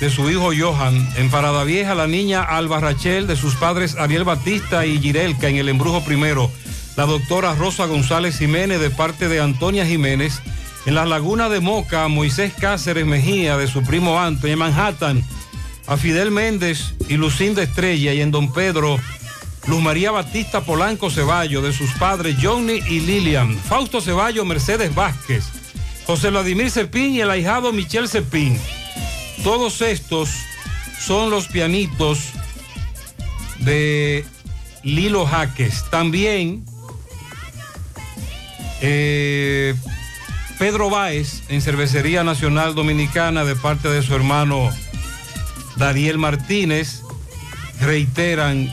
Speaker 6: de su hijo Johan. En Parada Vieja, la niña Alba Rachel, de sus padres Ariel Batista y Girelka en el embrujo primero. La doctora Rosa González Jiménez, de parte de Antonia Jiménez. En las lagunas de Moca, Moisés Cáceres Mejía, de su primo Antonio. En Manhattan, a Fidel Méndez y Lucinda Estrella. Y en Don Pedro, Luz María Batista Polanco Ceballo, de sus padres Johnny y Lilian, Fausto Ceballo, Mercedes Vázquez, José Vladimir Cepín y el ahijado Michel Cepín. Todos estos son los pianitos de Lilo Jaques. También eh, Pedro Báez en Cervecería Nacional Dominicana de parte de su hermano Daniel Martínez reiteran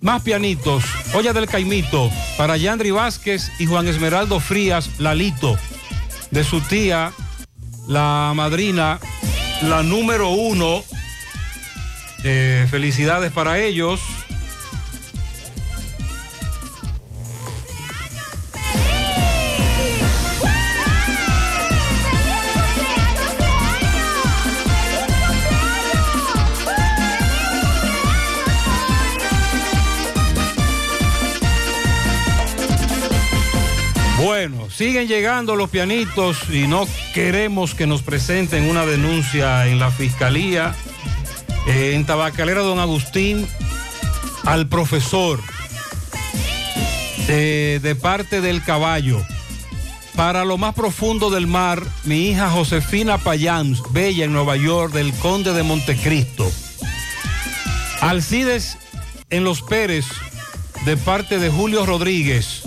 Speaker 6: Más pianitos. Olla del Caimito para Yandri Vázquez y Juan Esmeraldo Frías Lalito. De su tía, la madrina, la número uno. Eh, felicidades para ellos. Siguen llegando los pianitos y no queremos que nos presenten una denuncia en la fiscalía. Eh, en Tabacalera Don Agustín, al profesor eh, de parte del caballo. Para lo más profundo del mar, mi hija Josefina Payans, bella en Nueva York, del Conde de Montecristo. Alcides en Los Pérez, de parte de Julio Rodríguez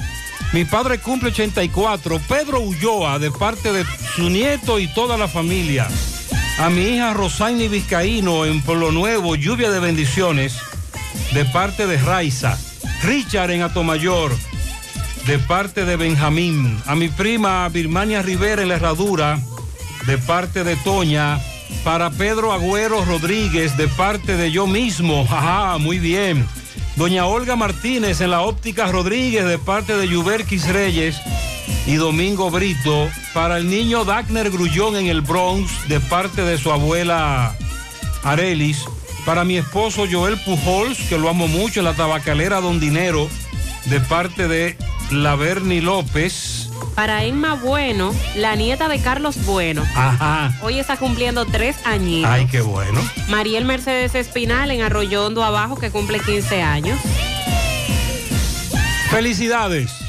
Speaker 6: Mi padre cumple 84. Pedro Ulloa, de parte de su nieto y toda la familia. A mi hija Rosaini Vizcaíno en Pueblo Nuevo, lluvia de bendiciones, de parte de Raiza. Richard en Atomayor, de parte de Benjamín. A mi prima Birmania Rivera en la Herradura, de parte de Toña. Para Pedro Agüero Rodríguez, de parte de yo mismo. Ajá, muy bien. Doña Olga Martínez en la óptica Rodríguez, de parte de Yuberquis Reyes. Y Domingo Brito, para el niño Dagner Grullón en el Bronx, de parte de su abuela Arelis. Para mi esposo Joel Pujols, que lo amo mucho, en la tabacalera Don Dinero, de parte de Laverni López.
Speaker 7: Para Emma Bueno, la nieta de Carlos Bueno.
Speaker 6: Ajá.
Speaker 7: Hoy está cumpliendo tres añitos.
Speaker 6: Ay, qué bueno.
Speaker 7: Mariel Mercedes Espinal en Arroyo Hondo Abajo, que cumple 15 años.
Speaker 6: Felicidades.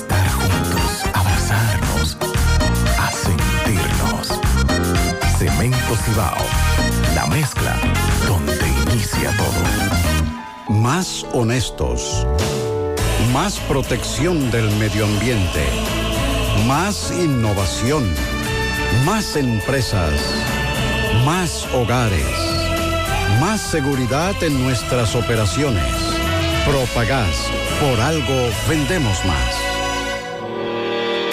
Speaker 38: juntos, abrazarnos, a sentirnos. Cemento Cibao, la mezcla donde inicia todo.
Speaker 50: Más honestos. Más protección del medio ambiente. Más innovación. Más empresas. Más hogares. Más seguridad en nuestras operaciones. Propagás. Por algo vendemos más.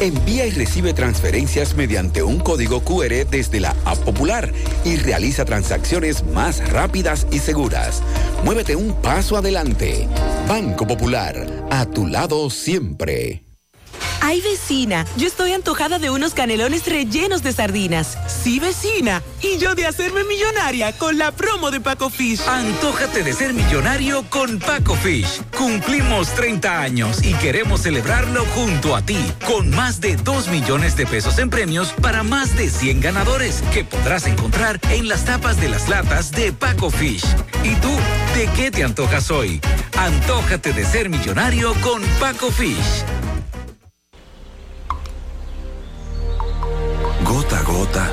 Speaker 51: Envía y recibe transferencias mediante un código QR desde la App Popular y realiza transacciones más rápidas y seguras. Muévete un paso adelante. Banco Popular, a tu lado siempre.
Speaker 52: Ay, vecina, yo estoy antojada de unos canelones rellenos de sardinas. Sí, vecina, y yo de hacerme millonaria con la promo de Paco Fish.
Speaker 53: Antójate de ser millonario con Paco Fish. Cumplimos 30 años y queremos celebrarlo junto a ti, con más de 2 millones de pesos en premios para más de 100 ganadores que podrás encontrar en las tapas de las latas de Paco Fish. ¿Y tú, de qué te antojas hoy? Antójate de ser millonario con Paco Fish.
Speaker 54: Gota a gota,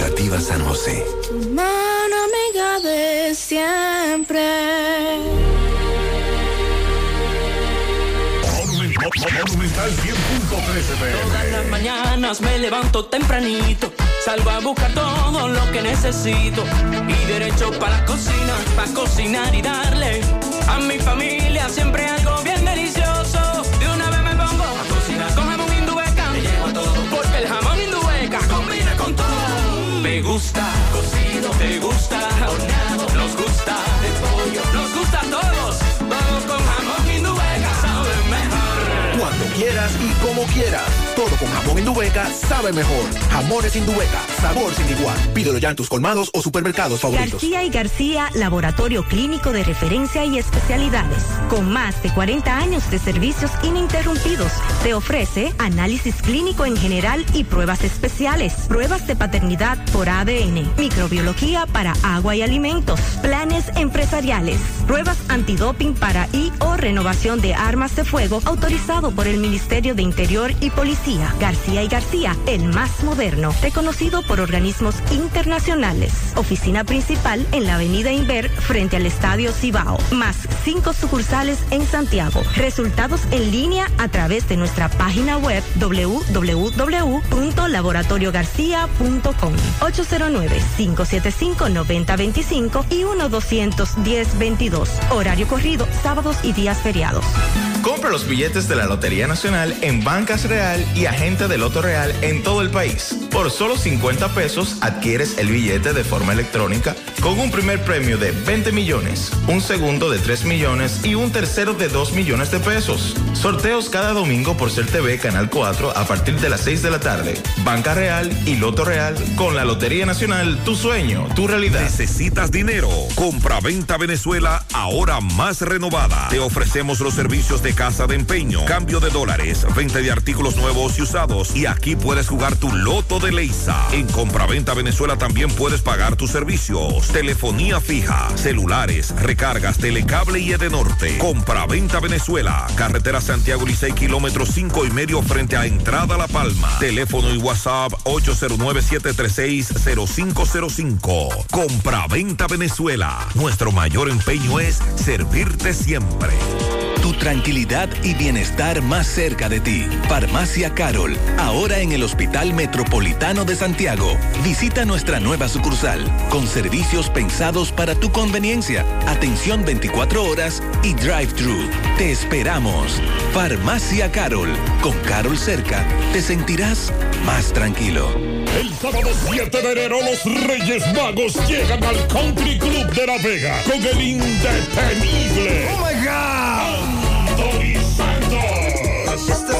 Speaker 54: Cooperativa San José.
Speaker 9: Mano amiga de siempre.
Speaker 10: Monumental 100.13
Speaker 24: Todas las mañanas me levanto tempranito, salgo a buscar todo lo que necesito y derecho para la cocina, para cocinar y darle a mi familia siempre algo gusta cocido, te gusta horneado, nos gusta de pollo, nos gusta a todos, todos con jamón indueca sabe mejor.
Speaker 10: Cuando quieras y como quieras. Todo con jamón Indubeca sabe mejor. Jamones Indubeca, sabor sin igual. Pídelo ya en tus colmados o supermercados favoritos.
Speaker 55: García y García, laboratorio clínico de referencia y especialidades. Con más de 40 años de servicios ininterrumpidos, te ofrece análisis clínico en general y pruebas especiales. Pruebas de paternidad por ADN, microbiología para agua y alimentos, planes empresariales, pruebas antidoping para y o renovación de armas de fuego autorizado por el Ministerio de Interior y Policía. García y García, el más moderno, reconocido por organismos internacionales. Oficina principal en la Avenida Inver frente al Estadio Cibao, más cinco sucursales en Santiago. Resultados en línea a través de nuestra página web www.laboratoriogarcia.com 809-575-9025 y 1-210-22. Horario corrido, sábados y días feriados.
Speaker 13: Compra los billetes de la Lotería Nacional en Bancas Real y Agente de Loto Real en todo el país. Por solo 50 pesos adquieres el billete de forma electrónica con un primer premio de 20 millones, un segundo de 3 millones y un tercero de 2 millones de pesos. Sorteos cada domingo por Ser TV Canal 4 a partir de las 6 de la tarde. Banca Real y Loto Real con la Lotería Nacional, tu sueño, tu realidad.
Speaker 2: ¿Necesitas dinero? Compra-venta Venezuela ahora más renovada. Te ofrecemos los servicios de casa de empeño, cambio de dólares, venta de artículos y usados y aquí puedes jugar tu loto de Leisa. En Compra-venta Venezuela también puedes pagar tus servicios, telefonía fija, celulares, recargas, telecable y Edenorte. Compra-venta Venezuela, carretera Santiago Licey, kilómetro 5 y medio frente a Entrada La Palma. Teléfono y WhatsApp 809-736-0505. Compra-venta Venezuela. Nuestro mayor empeño es servirte siempre.
Speaker 38: Tu tranquilidad y bienestar más cerca de ti. Farmacia Carol, ahora en el Hospital Metropolitano de Santiago. Visita nuestra nueva sucursal, con servicios pensados para tu conveniencia, atención 24 horas y drive-thru. Te esperamos. Farmacia Carol, con Carol cerca, te sentirás más tranquilo.
Speaker 9: El sábado 7 de enero los Reyes Magos llegan al Country Club de La Vega con el indetenible. ¡Oh my God! Anthony Santos.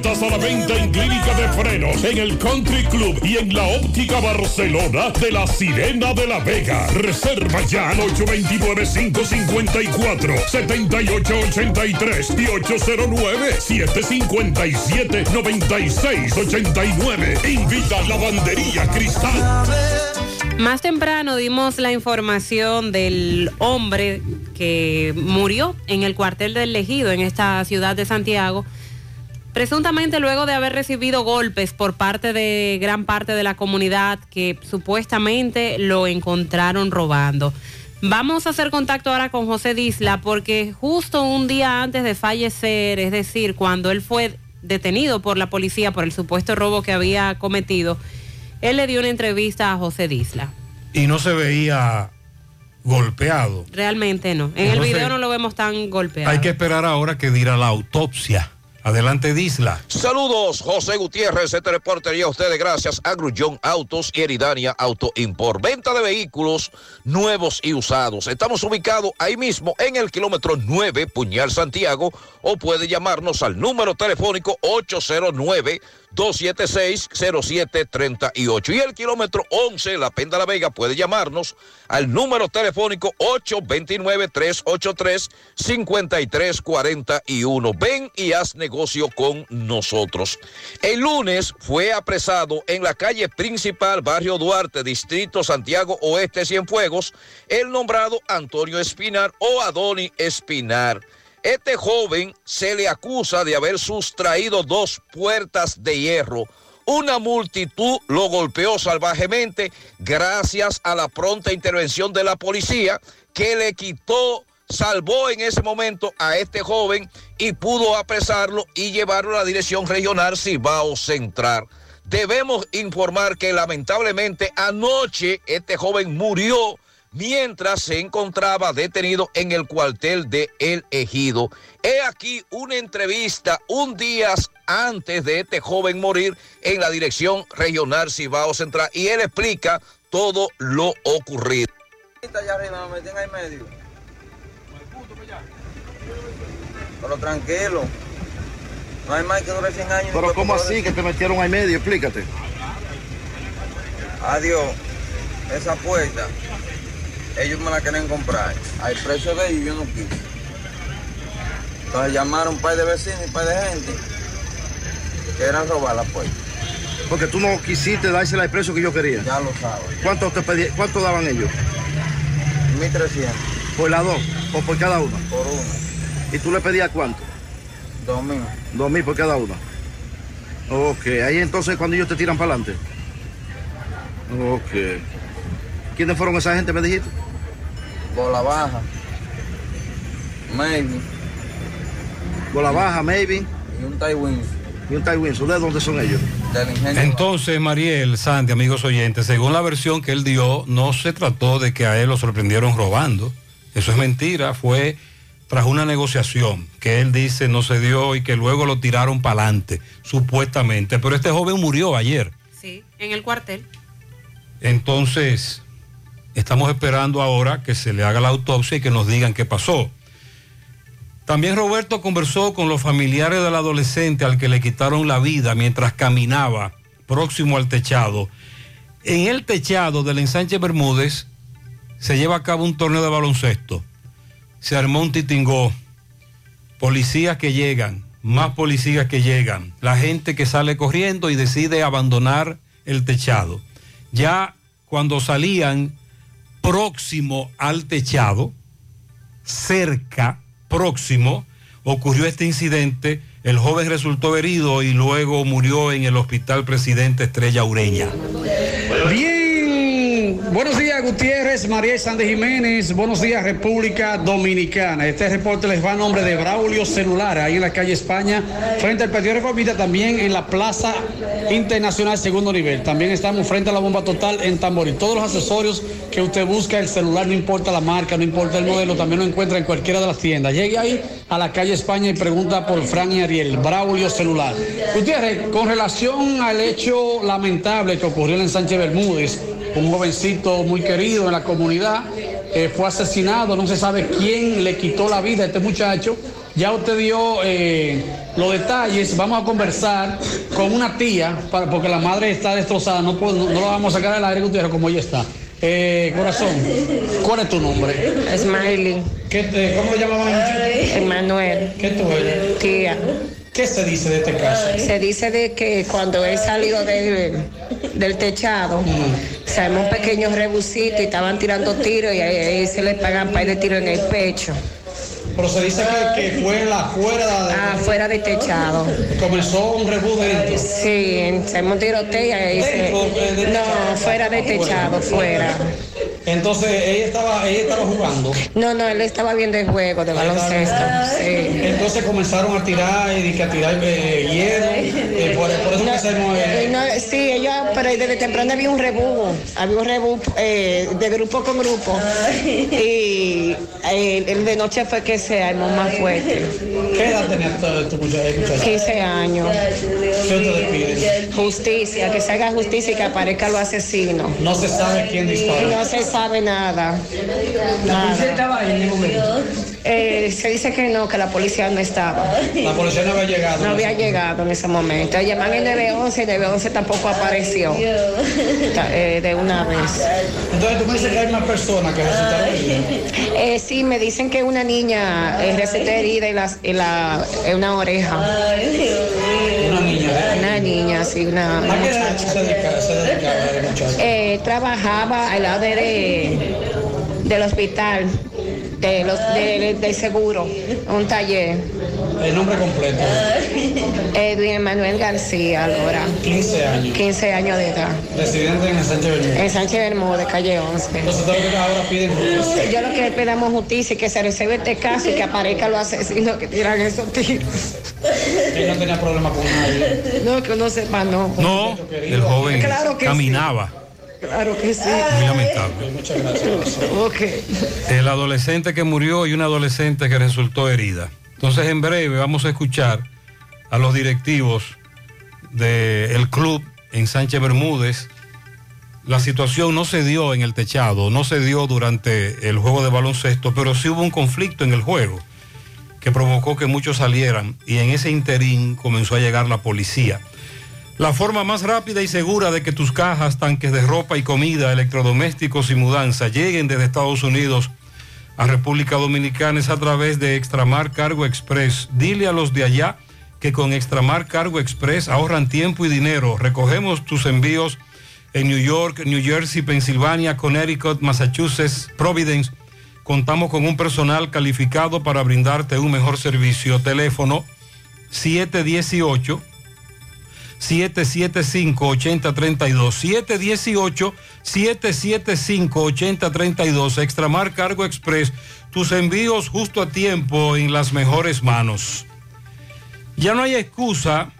Speaker 9: A la venta en Clínica de Frenos, en el Country Club y en la Óptica Barcelona de la Sirena de la Vega. Reserva ya al 829-554-7883 y 809-757-9689. Invita a Lavandería Cristal.
Speaker 7: Más temprano dimos la información del hombre que murió en el cuartel del Ejido en esta ciudad de Santiago, presuntamente luego de haber recibido golpes por parte de gran parte de la comunidad que supuestamente lo encontraron robando. Vamos a hacer contacto ahora con José Disla porque justo un día antes de fallecer, es decir, cuando él fue detenido por la policía por el supuesto robo que había cometido, él le dio una entrevista a José Disla.
Speaker 6: Y no se veía golpeado.
Speaker 7: Realmente no. En el video no lo vemos tan golpeado.
Speaker 6: Hay que esperar ahora que dirá la autopsia. Adelante, Disla.
Speaker 56: Saludos, José Gutiérrez, este reporte y a ustedes gracias a Grullón Autos y Eridania Auto Import. Venta de vehículos nuevos y usados. Estamos ubicados ahí mismo en el kilómetro 9, Puñal Santiago, o puede llamarnos al número telefónico 809 276-0738. Y el kilómetro 11, La Penda La Vega, puede llamarnos al número telefónico 829-383-5341. Ven y haz negocio con nosotros. El lunes fue apresado en la calle principal, barrio Duarte, distrito Santiago Oeste, Cienfuegos, el nombrado Antonio Espinar o Adoni Espinar. Este joven se le acusa de haber sustraído dos puertas de hierro. Una multitud lo golpeó salvajemente gracias a la pronta intervención de la policía que le quitó, salvó en ese momento a este joven y pudo apresarlo y llevarlo a la dirección regional Cibao Central.
Speaker 57: debemos informar que lamentablemente anoche este joven murió mientras se encontraba detenido en el cuartel de El Ejido. He aquí una entrevista un día antes de este joven morir en la Dirección Regional Cibao Central y él explica todo lo ocurrido.
Speaker 58: allá arriba, me meten ahí medio. Pero tranquilo. No hay más que dure 100 años.
Speaker 59: Pero ¿cómo así que te metieron ahí medio? Explícate.
Speaker 58: Adiós. Esa puerta, ellos me la quieren comprar. Al precio de ellos yo no quise. Entonces llamaron un par de vecinos y un par de gente que eran robar la puerta.
Speaker 59: Porque tú no quisiste dársela al precio que yo quería.
Speaker 58: Ya lo sabes.
Speaker 59: ¿Cuánto, te pedí, ¿Cuánto daban ellos?
Speaker 58: 1300.
Speaker 59: ¿Por las dos? ¿O por cada una?
Speaker 58: Por una.
Speaker 59: ¿Y tú le pedías cuánto?
Speaker 58: Dos mil.
Speaker 59: Dos mil por cada una. Ok, ahí entonces cuando ellos te tiran para adelante. Ok. ¿Quiénes fueron esa gente, me dijiste?
Speaker 58: Bola baja. Maybe.
Speaker 59: Bola baja, maybe.
Speaker 58: Y un Taiwin.
Speaker 59: Y un Taiwin. ¿De dónde son ellos?
Speaker 6: Entonces, Mariel, Santi, amigos oyentes, según la versión que él dio, no se trató de que a él lo sorprendieron robando. Eso es mentira, fue tras una negociación que él dice no se dio y que luego lo tiraron para adelante, supuestamente. Pero este joven murió ayer.
Speaker 7: Sí, en el cuartel.
Speaker 6: Entonces, estamos esperando ahora que se le haga la autopsia y que nos digan qué pasó. También Roberto conversó con los familiares del adolescente al que le quitaron la vida mientras caminaba próximo al techado. En el techado del ensanche Bermúdez se lleva a cabo un torneo de baloncesto. Se armó un titingó. Policías que llegan, más policías que llegan. La gente que sale corriendo y decide abandonar el techado. Ya cuando salían próximo al techado, cerca, próximo, ocurrió este incidente. El joven resultó herido y luego murió en el hospital Presidente Estrella Ureña.
Speaker 60: Bien, buenos días Gutiérrez, María Sánchez Jiménez, buenos días República Dominicana. Este reporte les va a nombre de Braulio Celular, ahí en la calle España, frente al Partido Reformista, también en la Plaza Internacional Segundo Nivel. También estamos frente a la bomba total en Tamboril. Todos los accesorios que usted busca, el celular, no importa la marca, no importa el modelo, también lo encuentra en cualquiera de las tiendas. Llegue ahí a la calle España y pregunta por Fran y Ariel, Braulio Celular. Gutiérrez, con relación al hecho lamentable que ocurrió en Sánchez Bermúdez, un jovencito muy querido en la comunidad, eh, fue asesinado, no se sabe quién le quitó la vida a este muchacho. Ya usted dio eh, los detalles, vamos a conversar con una tía, para- porque la madre está destrozada, no, puedo- no, la vamos a sacar al aire, Gutiérrez, como ella está. Eh, corazón, ¿cuál es tu nombre?
Speaker 61: Smiley.
Speaker 60: ¿Qué te- ¿Cómo le llamaban?
Speaker 61: Emanuel.
Speaker 60: ¿Qué tú eres?
Speaker 61: Tía.
Speaker 60: ¿Qué se dice de este caso?
Speaker 61: Se dice de que cuando él salió del, del techado, se armó un pequeño rebucito y estaban tirando tiros y ahí, ahí se le pagan par de tiros en el pecho.
Speaker 60: Pero se dice que, que fue en la fuera de...
Speaker 61: Ah, fuera del techado.
Speaker 60: Comenzó un rebú dentro.
Speaker 61: Sí, se un tiroteo y ahí se...
Speaker 60: Eh,
Speaker 61: No, fuera del techado, fuera.
Speaker 60: Entonces ella estaba, ella estaba jugando.
Speaker 61: No, no, él estaba viendo el juego de baloncesto. Sí.
Speaker 60: Entonces comenzaron a tirar y que a tirar eh, hierro. eh, por, por eso que se nos, eh,
Speaker 61: Eh, no, sí, ellos, pero desde temprano había un rebú, había un rebú eh, de grupo con grupo. Y eh, el de noche fue que se armó más fuerte.
Speaker 60: ¿Qué edad tenía tu, muchacho?
Speaker 61: 15 años.
Speaker 60: ¿Qué ustedes piden?
Speaker 61: Justicia, que se haga justicia y que aparezca los asesinos.
Speaker 60: No se sabe quién disparó.
Speaker 61: No se sabe nada.
Speaker 60: ¿La policía estaba ahí en el momento?
Speaker 61: Eh, se dice que no, que la policía no estaba.
Speaker 60: La policía no había llegado.
Speaker 61: No había llegado en ese momento. Llaman el 911 y el 911 tampoco apareció eh, de una vez.
Speaker 60: Entonces tú me dices que hay más personas que resultaron.
Speaker 61: Eh, sí, me dicen que una niña eh, resultó herida en, la, en, la- en una oreja.
Speaker 60: Una niña.
Speaker 61: Una niña, sí, una
Speaker 60: ¿A qué edad se dedicaba, se dedicaba el muchacho?
Speaker 61: Eh, trabajaba al lado de, del hospital. De los de, de seguro, un taller.
Speaker 60: El nombre completo.
Speaker 61: Edwin Manuel García, ahora.
Speaker 60: 15 años.
Speaker 61: 15 años de edad.
Speaker 60: Residente en el Sánchez Bermúdez.
Speaker 61: En Sánchez Bermúdez, calle 11.
Speaker 60: Entonces, todo lo que ahora piden justicia.
Speaker 61: Yo lo que pedimos justicia y que se resuelva este caso y que aparezcan los asesinos que tiran esos tiros.
Speaker 60: Él no tenía problema con nadie.
Speaker 61: No, que uno sepa, no.
Speaker 6: No, el joven
Speaker 61: Claro que
Speaker 6: caminaba.
Speaker 61: Claro que sí.
Speaker 6: Muy lamentable.
Speaker 60: Muchas gracias.
Speaker 61: Ok.
Speaker 6: El adolescente que murió y una adolescente que resultó herida. Entonces, en breve vamos a escuchar a los directivos del club en Sánchez Bermúdez. La situación no se dio en el techado, no se dio durante el juego de baloncesto, pero sí hubo un conflicto en el juego que provocó que muchos salieran y en ese interín comenzó a llegar la policía. La forma más rápida y segura de que tus cajas, tanques de ropa y comida, electrodomésticos y mudanza lleguen desde Estados Unidos a República Dominicana es a través de Extramar Cargo Express. Dile a los de allá que con Extramar Cargo Express ahorran tiempo y dinero. Recogemos tus envíos en New York, New Jersey, Pensilvania, Connecticut, Massachusetts, Providence. Contamos con un personal calificado para brindarte un mejor servicio. Teléfono 718 775-8032. 718-775-8032. Extramar Cargo Express. Tus envíos justo a tiempo en las mejores manos. Ya no hay excusa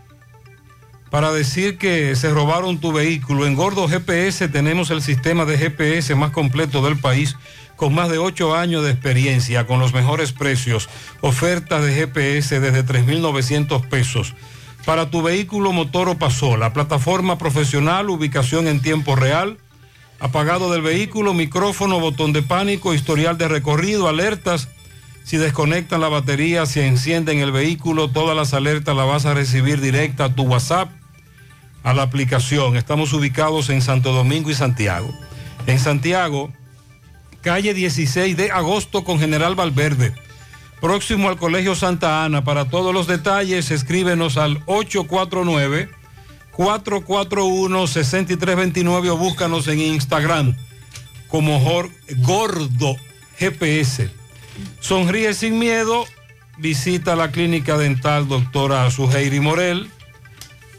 Speaker 6: para decir que se robaron tu vehículo. En Gordo GPS tenemos el sistema de GPS más completo del país con más de 8 años de experiencia, con los mejores precios, ofertas de GPS desde 3.900 pesos para tu vehículo motor o pasola, plataforma profesional, ubicación en tiempo real, apagado del vehículo, micrófono, botón de pánico, historial de recorrido, alertas. Si desconectan la batería, si encienden el vehículo, todas las alertas las vas a recibir directa a tu WhatsApp, a la aplicación. Estamos ubicados en Santo Domingo y Santiago. En Santiago, calle 16 de agosto con General Valverde próximo al Colegio Santa Ana. Para todos los detalles, escríbenos al 849-441-6329 o búscanos en Instagram como Gordo GPS. Sonríe sin miedo, visita la clínica dental doctora Suheiri Morel.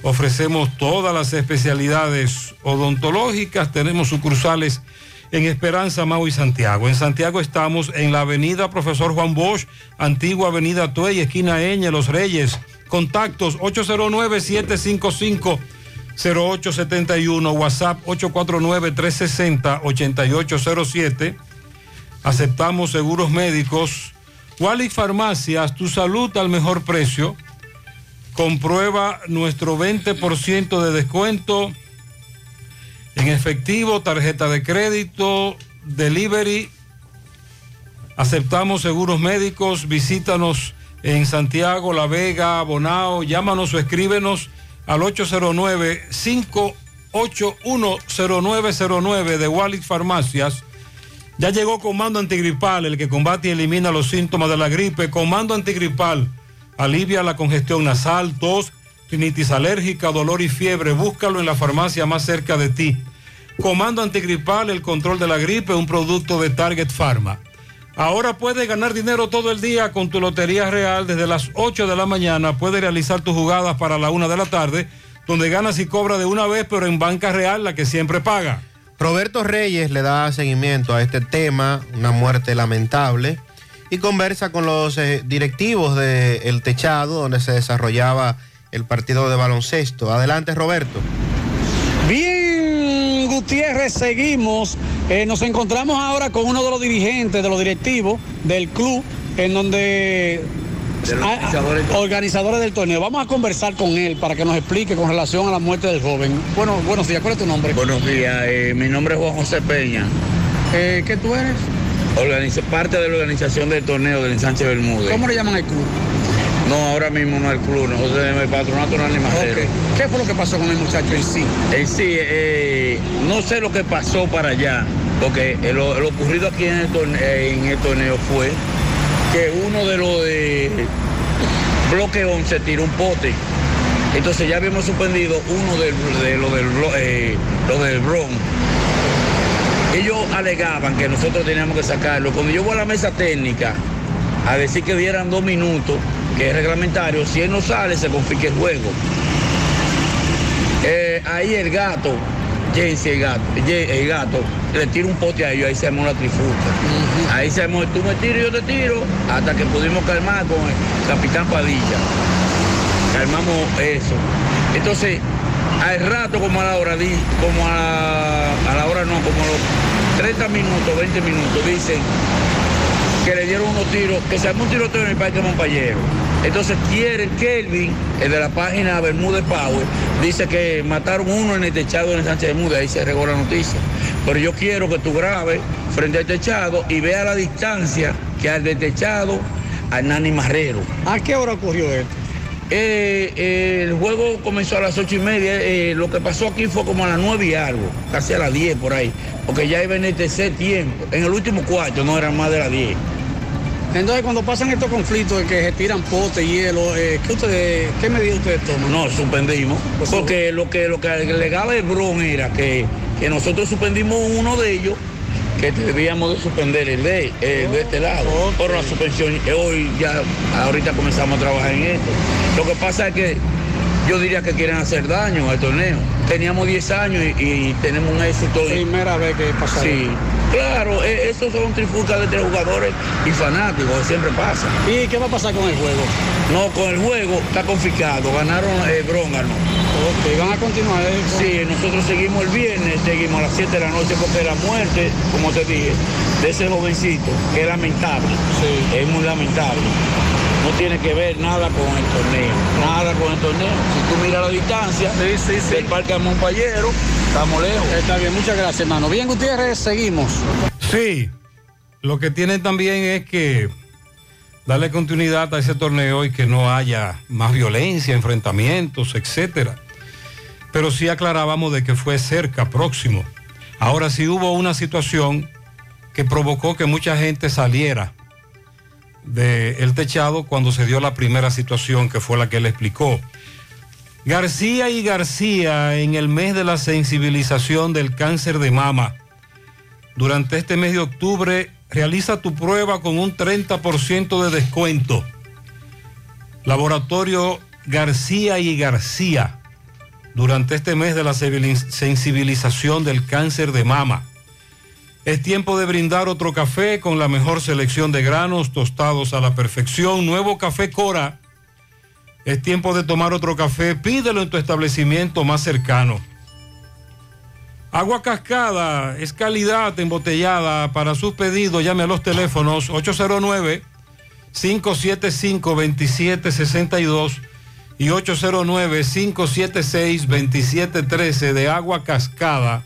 Speaker 6: Ofrecemos todas las especialidades odontológicas, tenemos sucursales en Esperanza, Mau y Santiago. En Santiago estamos en la avenida Profesor Juan Bosch, antigua avenida Tuey, esquina Eñe, Los Reyes. Contactos 809-755-0871, WhatsApp 849-360-8807. Aceptamos seguros médicos. Walix Farmacias, tu salud al mejor precio. Comprueba nuestro 20% de descuento en efectivo, tarjeta de crédito, delivery. Aceptamos seguros médicos. Visítanos en Santiago, La Vega, Bonao. Llámanos o escríbenos al 809-581-0909 de Wallis Farmacias. Ya llegó Comando Antigripal, el que combate y elimina los síntomas de la gripe. Comando Antigripal alivia la congestión nasal, tos, rinitis alérgica, dolor y fiebre. Búscalo en la farmacia más cerca de ti. Comando Antigripal, el control de la gripe, un producto de Target Pharma. Ahora puedes ganar dinero todo el día con tu Lotería Real desde las 8 de la mañana. Puedes realizar tus jugadas para la 1 de la tarde, donde ganas y cobras de una vez, pero en banca real, la que siempre paga.
Speaker 62: Roberto Reyes le da seguimiento a este tema, una muerte lamentable, y conversa con los eh, directivos del Techado, donde se desarrollaba el partido de baloncesto. Adelante, Roberto.
Speaker 60: Bien, Gutiérrez, seguimos. Eh, nos encontramos ahora con uno de los dirigentes, de los directivos del club, en donde... Ah, organizadores del torneo. Vamos a conversar con él para que nos explique con relación a la muerte del joven. Bueno, buenos días. ¿Cuál es tu nombre?
Speaker 63: Buenos días. eh, mi nombre es Juan José Peña.
Speaker 60: Eh, ¿Qué tú eres?
Speaker 63: Organiza- parte de la organización del torneo del ensanche Bermúdez.
Speaker 60: ¿Cómo le llaman al club?
Speaker 63: No, ahora mismo no el club, nosotros tenemos el patronato no animalero.
Speaker 60: Ok. ¿Qué fue lo que pasó con el muchacho en sí?
Speaker 63: En sí, eh, no sé lo que pasó para allá, porque eh, lo, lo ocurrido aquí en el, torneo, en el torneo fue que uno de los de bloque 11 tiró un pote. Entonces ya habíamos suspendido uno del- de, lo del, eh, lo del Bron. Ellos alegaban que nosotros teníamos que sacarlo. Cuando yo voy a la mesa técnica a decir que dieran dos minutos, que es reglamentario, si él no sale, se confisca el juego. Eh, ahí el gato, Jensi el gato, el gato, le tira un pote a ellos, ahí se armó la trifulca. Ahí se armó, tú me tiras y yo te tiro, hasta que pudimos calmar con el capitán Padilla. Calmamos eso. Entonces, al rato, como a la hora, como a la, a la hora no, como a los 30 minutos, 20 minutos, dicen que le dieron unos tiros, que se armó un tiroteo en el Parque Montpallero. Entonces quiere Kelvin, el de la página Bermúdez Power, dice que mataron uno en el techado en el Sánchez Bermúdez, ahí se regó la noticia. Pero yo quiero que tú grabes frente al techado y vea la distancia que al del techado al Nani Marrero.
Speaker 60: ¿A qué hora ocurrió esto?
Speaker 63: Eh, eh, el juego comenzó a las ocho y media. eh, lo que pasó aquí fue como a las nueve y algo, casi a las 10 por ahí. Porque ya iba en el tercer tiempo. En el último cuarto no eran más de las 10.
Speaker 60: Entonces, cuando pasan estos conflictos de que se tiran potes, hielo, eh, ¿qué, ustedes, ¿qué medidas ustedes toman?
Speaker 63: No, suspendimos. Porque lo que, lo que alegaba el Bron era que, que nosotros suspendimos uno de ellos, que debíamos de suspender el de, de este lado. Por la suspensión, hoy ya, ahorita comenzamos a trabajar en esto. Lo que pasa es que yo diría que quieren hacer daño al torneo. Teníamos 10 años y, y tenemos un éxito.
Speaker 60: Primera vez que pasa
Speaker 63: Sí. Claro, eh, esos son trifulcas de tres jugadores y fanáticos, siempre pasa.
Speaker 60: ¿Y qué va a pasar con el juego?
Speaker 63: No, con el juego está confiscado, ganaron eh, Bróngano.
Speaker 60: Ok, van a continuar. eh, con-
Speaker 63: Sí, nosotros seguimos el viernes, seguimos a las 7 de la noche porque la muerte, como te dije, de ese jovencito, que es lamentable, es muy lamentable. No tiene que ver nada con el torneo, nada con el torneo. Si tú miras la distancia del Parque Montpallero, estamos lejos.
Speaker 60: Está bien, muchas gracias, hermano. Bien, Gutiérrez, seguimos.
Speaker 6: Sí, lo que tienen también es que darle continuidad a ese torneo y que no haya más violencia, enfrentamientos, etcétera. Pero sí aclarábamos de que fue cerca, próximo. Ahora sí hubo una situación que provocó que mucha gente saliera del techado cuando se dio la primera situación que fue la que él explicó. García y García en el mes de la sensibilización del cáncer de mama. Durante este mes de octubre realiza tu prueba con un 30% de descuento. Laboratorio García y García. Durante este mes de la sensibilización del cáncer de mama. Es tiempo de brindar otro café con la mejor selección de granos tostados a la perfección. Nuevo café Cora. Es tiempo de tomar otro café. Pídelo en tu establecimiento más cercano. Agua Cascada es calidad embotellada. Para sus pedidos llame a los teléfonos 809-575-2762 y 809-576-2713 de Agua Cascada.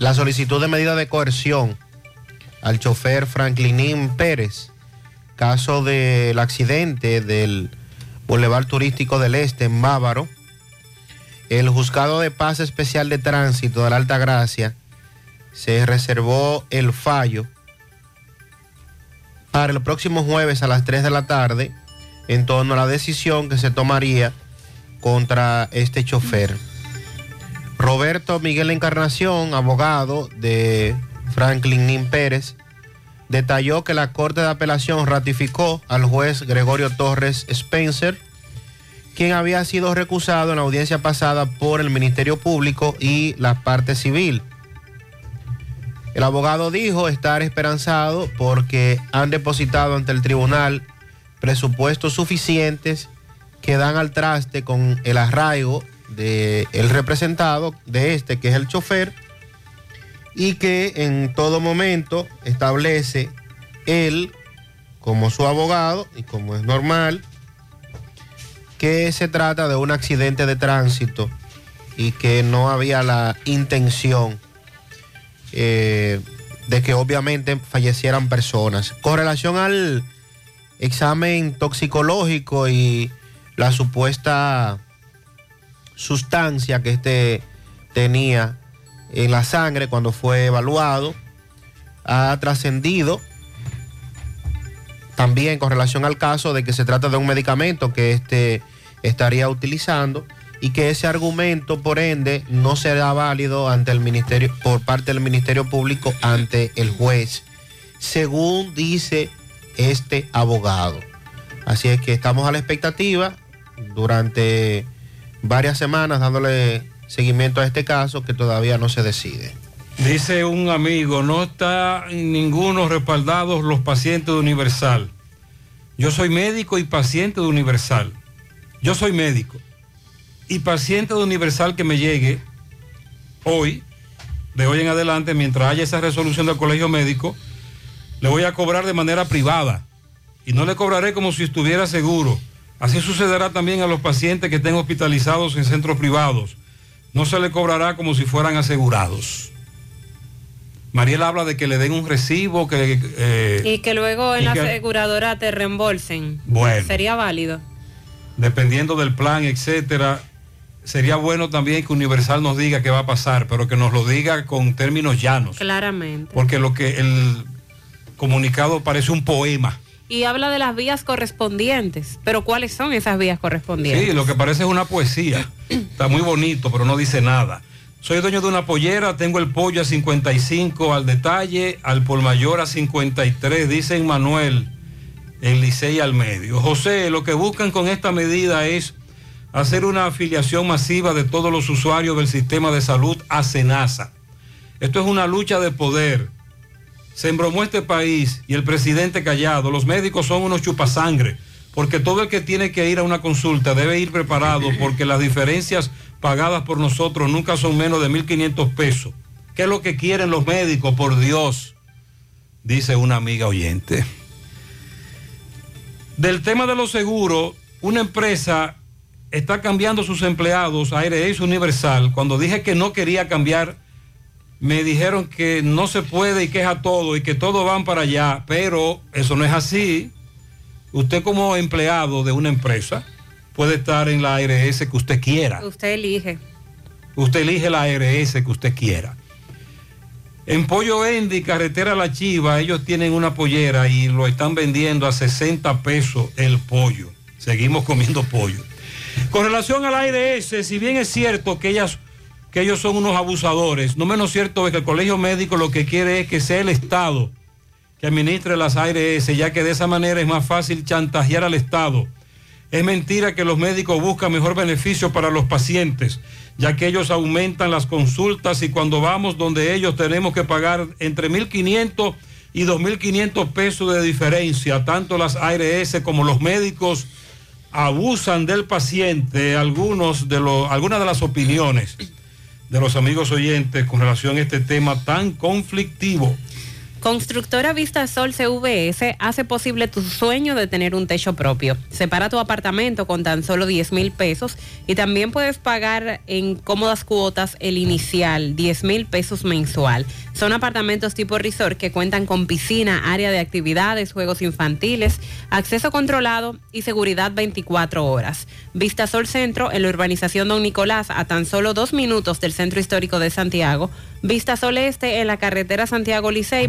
Speaker 28: la solicitud de medida de coerción al chofer Franklinín Pérez, caso del accidente del Boulevard Turístico del Este en Bávaro. El Juzgado de Paz Especial de Tránsito de la Alta Gracia se reservó el fallo para el próximo jueves a las 3 de la tarde en torno a la decisión que se tomaría contra este chofer. Roberto Miguel Encarnación, abogado de Franklin Nin Pérez, detalló que la Corte de Apelación ratificó al juez Gregorio Torres Spencer, quien había sido recusado en la audiencia pasada por el Ministerio Público y la parte civil. El abogado dijo estar esperanzado porque han depositado ante el tribunal presupuestos suficientes que dan al traste con el arraigo el representado de este, que es el chofer, y que en todo momento establece él, como su abogado, y como es normal, que se trata de un accidente de tránsito y que no había la intención eh,
Speaker 62: de que obviamente fallecieran personas. Con relación al examen toxicológico y la supuesta sustancia que este tenía en la sangre cuando fue evaluado, ha trascendido también con relación al caso de que se trata de un medicamento que este estaría utilizando y que ese argumento por ende no será válido ante el ministerio por parte del Ministerio Público ante el juez, según dice este abogado. Así es que estamos a la expectativa durante varias semanas dándole seguimiento a este caso que todavía no se decide.
Speaker 6: Dice un amigo, no está en ninguno respaldados los pacientes de Universal. Yo soy médico y paciente de Universal. Yo soy médico y paciente de Universal que me llegue hoy, de hoy en adelante, mientras haya esa resolución del colegio médico, le voy a cobrar de manera privada y no le cobraré como si estuviera seguro. Así sucederá también a los pacientes que estén hospitalizados en centros privados. No se le cobrará como si fueran asegurados. Mariela habla de que le den un recibo, que... eh,
Speaker 7: Y que luego en la
Speaker 6: que-
Speaker 7: aseguradora te reembolsen.
Speaker 6: Bueno.
Speaker 7: Sería válido.
Speaker 6: dependiendo del plan, etcétera, sería bueno también que Universal nos diga qué va a pasar, pero que nos lo diga con términos llanos,
Speaker 7: Claramente.
Speaker 6: porque lo que el comunicado parece un poema.
Speaker 7: Y habla de las vías correspondientes. Pero ¿cuáles son esas vías correspondientes?
Speaker 6: Sí, lo que parece es una poesía. Está muy bonito, pero no dice nada. Soy dueño de una pollera, tengo el pollo a 55 al detalle, al por mayor a 53, dice Manuel, en Licey al medio. José, lo que buscan con esta medida es hacer una afiliación masiva de todos los usuarios del sistema de salud a Senasa. Esto es una lucha de poder. Se embromó este país y el presidente callado. Los médicos son unos chupasangre, porque todo el que tiene que ir a una consulta debe ir preparado, porque las diferencias pagadas por nosotros nunca son menos de 1.500 pesos. ¿Qué es lo que quieren los médicos, por Dios? Dice una amiga oyente. Del tema de los seguros, una empresa está cambiando sus empleados a ARS Universal. Cuando dije que no quería cambiar, me dijeron que no se puede y que es a todo y que todos van para allá, pero eso no es así. Usted como empleado de una empresa puede estar en la ARS que usted quiera.
Speaker 7: Usted elige.
Speaker 6: Usted elige la ARS que usted quiera. En Pollo Endi, carretera La Chiva, ellos tienen una pollera y lo están vendiendo a 60 pesos el pollo. Seguimos comiendo pollo. Con relación al ARS, si bien es cierto que, ellas, que ellos son unos abusadores, no menos cierto es que el colegio médico lo que quiere es que sea el Estado que administre las ARS, ya que de esa manera es más fácil chantajear al Estado. Es mentira que los médicos buscan mejor beneficio para los pacientes, ya que ellos aumentan las consultas y cuando vamos donde ellos tenemos que pagar entre 1.500 y 2.500 pesos de diferencia. Tanto las ARS como los médicos abusan del paciente. Algunos de algunas de las opiniones de los amigos oyentes con relación a este tema tan conflictivo.
Speaker 7: Constructora Vista Sol CVS hace posible tu sueño de tener un techo propio. Separa tu apartamento con tan solo 10 mil pesos y también puedes pagar en cómodas cuotas el inicial, 10 mil pesos mensual. Son apartamentos tipo resort que cuentan con piscina, área de actividades, juegos infantiles, acceso controlado y seguridad 24 horas. Vista Sol Centro en la urbanización Don Nicolás a tan solo dos minutos del centro histórico de Santiago. Vista Sol Este en la carretera Santiago Licey,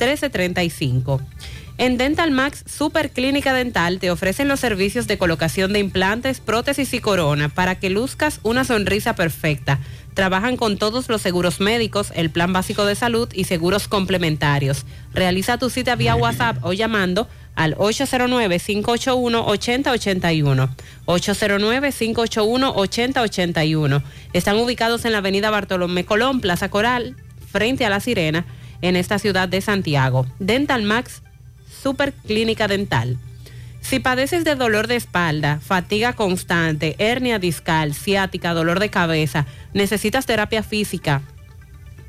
Speaker 7: 809-736-1335. En Dental Max Super Clínica Dental te ofrecen los servicios de colocación de implantes, prótesis y corona para que luzcas una sonrisa perfecta. Trabajan con todos los seguros médicos, el plan básico de salud y seguros complementarios. Realiza tu cita vía WhatsApp o llamando al 809-581-8081. 809-581-8081. Están ubicados en la avenida Bartolomé Colón, Plaza Coral, frente a La Sirena en esta ciudad de Santiago. Dental Max, Super Clínica Dental. Si padeces de dolor de espalda, fatiga constante, hernia discal, ciática, dolor de cabeza, necesitas terapia física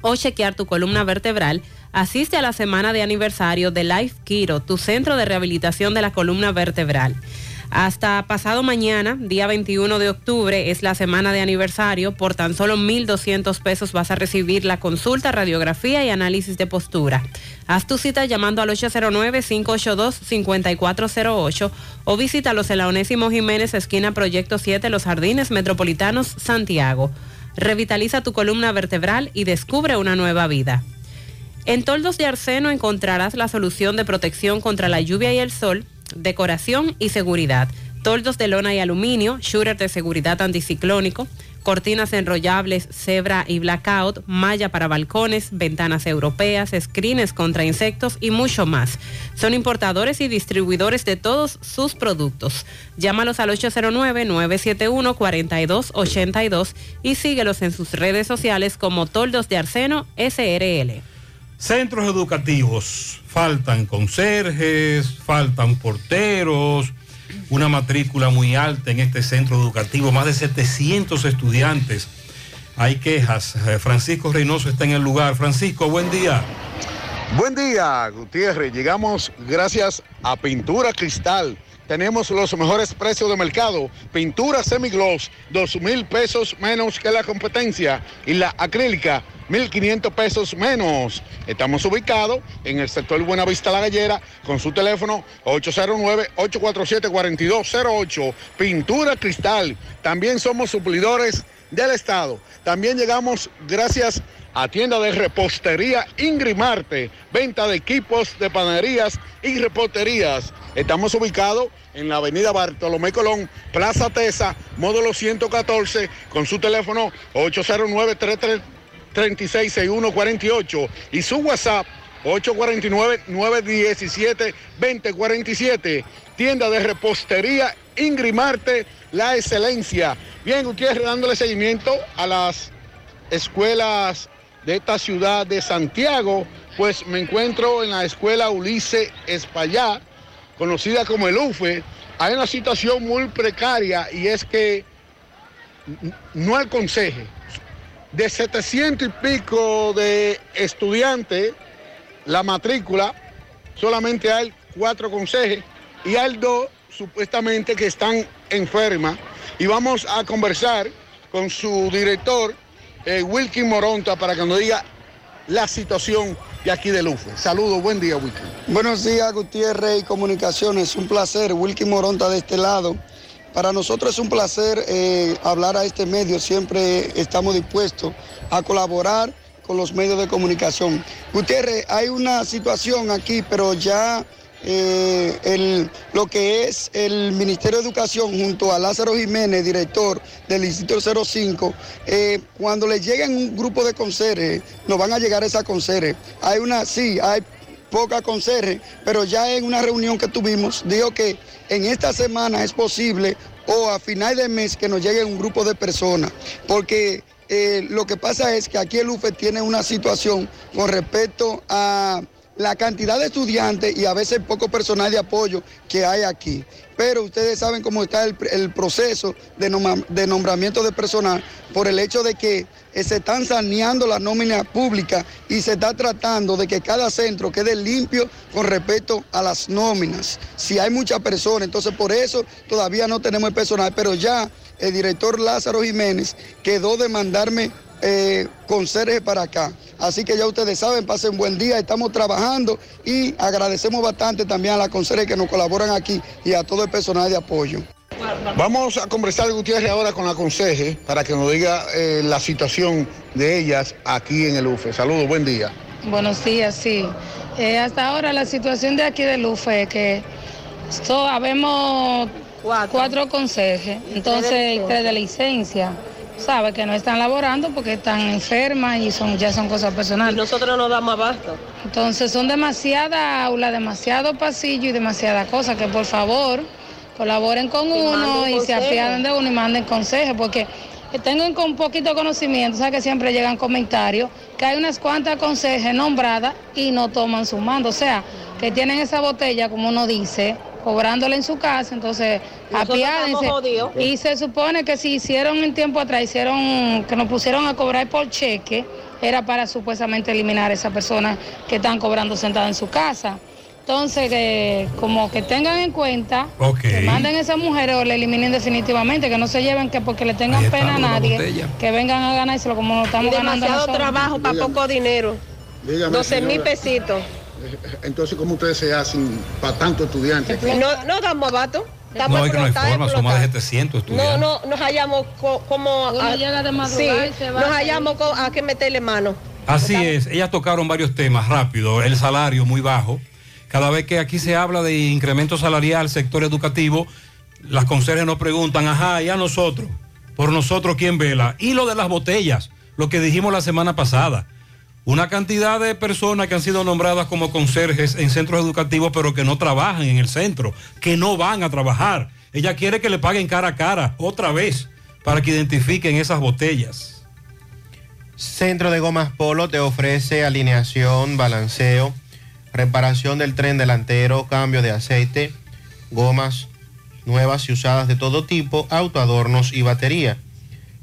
Speaker 7: o chequear tu columna vertebral, asiste a la semana de aniversario de Life Kiro, tu centro de rehabilitación de la columna vertebral. Hasta pasado mañana, día 21 de octubre, es la semana de aniversario. Por tan solo 1.200 pesos vas a recibir la consulta, radiografía y análisis de postura. Haz tu cita llamando al 809-582-5408 o visítalos en la Onésimo Jiménez, esquina Proyecto 7, Los Jardines Metropolitanos, Santiago. Revitaliza tu columna vertebral y descubre una nueva vida. En Toldos de Arseno encontrarás la solución de protección contra la lluvia y el sol decoración y seguridad. Toldos de lona y aluminio, shooter de seguridad anticiclónico, cortinas enrollables, cebra y blackout, malla para balcones, ventanas europeas, screens contra insectos y mucho más. Son importadores y distribuidores de todos sus productos. Llámalos al 809-971-4282 y síguelos en sus redes sociales como Toldos de Arseno SRL.
Speaker 6: Centros educativos, faltan conserjes, faltan porteros, una matrícula muy alta en este centro educativo, más de 700 estudiantes. Hay quejas. Eh, Francisco Reynoso está en el lugar. Francisco, buen día.
Speaker 17: Buen día, Gutiérrez. Llegamos gracias a Pintura Cristal. Tenemos los mejores precios de mercado. Pintura semigloss, dos mil pesos menos que la competencia. Y la acrílica, 1.500 pesos menos. Estamos ubicados en el sector Buenavista La Gallera con su teléfono 809-847-4208. Pintura Cristal. También somos suplidores del Estado. También llegamos gracias a tienda de repostería Ingrimarte, venta de equipos de panaderías y reposterías. Estamos ubicados en la avenida Bartolomé Colón, Plaza Tesa, módulo 114, con su teléfono 809 366148 y su WhatsApp 849-917-2047. Tienda de repostería Ingrimarte, la excelencia. Bien, Gutiérrez, dándole seguimiento a las escuelas de esta ciudad de Santiago, pues me encuentro en la escuela Ulises Espallá, conocida como el UFE. Hay una situación muy precaria y es que no hay conseje de 700 y pico de estudiantes, la matrícula, solamente hay cuatro consejes y hay dos supuestamente que están enfermas. Y vamos a conversar con su director, eh, Wilkin Moronta, para que nos diga la situación de aquí de UFE. Saludos, buen día, Wilkin.
Speaker 64: Buenos días, Gutiérrez y Comunicaciones. Un placer, Wilkin Moronta de este lado. Para nosotros es un placer eh, hablar a este medio, siempre estamos dispuestos a colaborar con los medios de comunicación. Gutiérrez, hay una situación aquí, pero ya eh, el, lo que es el Ministerio de Educación junto a Lázaro Jiménez, director del Instituto 05, eh, cuando le lleguen un grupo de conserjes, nos van a llegar esas conserjes. Hay una, sí, hay poca conserje, pero ya en una reunión que tuvimos dijo que en esta semana es posible o a final de mes que nos llegue un grupo de personas, porque eh, lo que pasa es que aquí el UFE tiene una situación con respecto a la cantidad de estudiantes y a veces poco personal de apoyo que hay aquí. Pero ustedes saben cómo está el, proceso de, de, nombramiento de personal por el hecho de que eh, se están saneando la nómina pública y se está tratando de que cada centro quede limpio con respecto a las nóminas. Si hay muchas personas, entonces por eso todavía no tenemos el personal, pero ya el director Lázaro Jiménez quedó de mandarme eh, conserje para acá. Así que ya ustedes saben, pasen buen día, estamos trabajando y agradecemos bastante también a la conserje que nos colaboran aquí y a todo el personal de apoyo.
Speaker 17: Vamos a conversar, Gutiérrez, ahora con la conseje para que nos diga eh, la situación de ellas aquí en el UFE. Saludos, buen día.
Speaker 65: Buenos días, sí. Eh, hasta ahora la situación de aquí del UFE es que so, habemos cuatro, consejes, entonces tres de licencia sabe que no están laborando porque están enfermas y son ya son cosas personales.
Speaker 66: Y nosotros no damos abasto.
Speaker 65: Entonces son demasiadas aulas, demasiado pasillo y demasiadas cosas que por favor colaboren con uno y se apiaden de uno y manden consejos porque tengan con un poquito de conocimiento, sabes que siempre llegan comentarios, que hay unas cuantas consejes nombradas y no toman su mando, o sea, que tienen esa botella, como uno dice, cobrándola en su casa, entonces apiádense. Y se supone que si hicieron en tiempo atrás, hicieron, que nos pusieron a cobrar por cheque, era para supuestamente eliminar a esas personas que están cobrando sentadas en su casa. Entonces, que como que tengan en cuenta, que manden a esas mujeres o le eliminen definitivamente, que no se lleven que porque le tengan pena a nadie,
Speaker 6: botella.
Speaker 65: que vengan a ganárselo como lo estamos
Speaker 61: Y
Speaker 65: ganando
Speaker 61: demasiado trabajo para poco dinero.
Speaker 17: Dígame,
Speaker 61: 12 mil pesitos.
Speaker 17: Entonces, ¿cómo ustedes se hacen para tanto estudiante?
Speaker 61: No, no damos abato. Estamos
Speaker 6: No, es que no hay forma, son más de
Speaker 61: explotados.
Speaker 6: 700
Speaker 61: No,
Speaker 6: estudiantes.
Speaker 61: no, nos hallamos co- como... A-
Speaker 65: llega de madrugada
Speaker 61: sí,
Speaker 65: y se va
Speaker 61: nos
Speaker 65: a
Speaker 61: hallamos co- a que meterle mano.
Speaker 6: Así es, ellas tocaron varios temas rápido, el salario muy bajo. Cada vez que aquí se habla de incremento salarial, sector educativo, las conserjes nos preguntan, ajá, ¿y a nosotros? Por nosotros, ¿quién vela? Y lo de las botellas, lo que dijimos la semana pasada. Una cantidad de personas que han sido nombradas como conserjes en centros educativos, pero que no trabajan en el centro, que no van a trabajar. Ella quiere que le paguen cara a cara, otra vez, para que identifiquen esas botellas.
Speaker 28: Centro de Gomas Polo te ofrece alineación, balanceo, reparación del tren delantero, cambio de aceite, gomas nuevas y usadas de todo tipo, autoadornos y batería.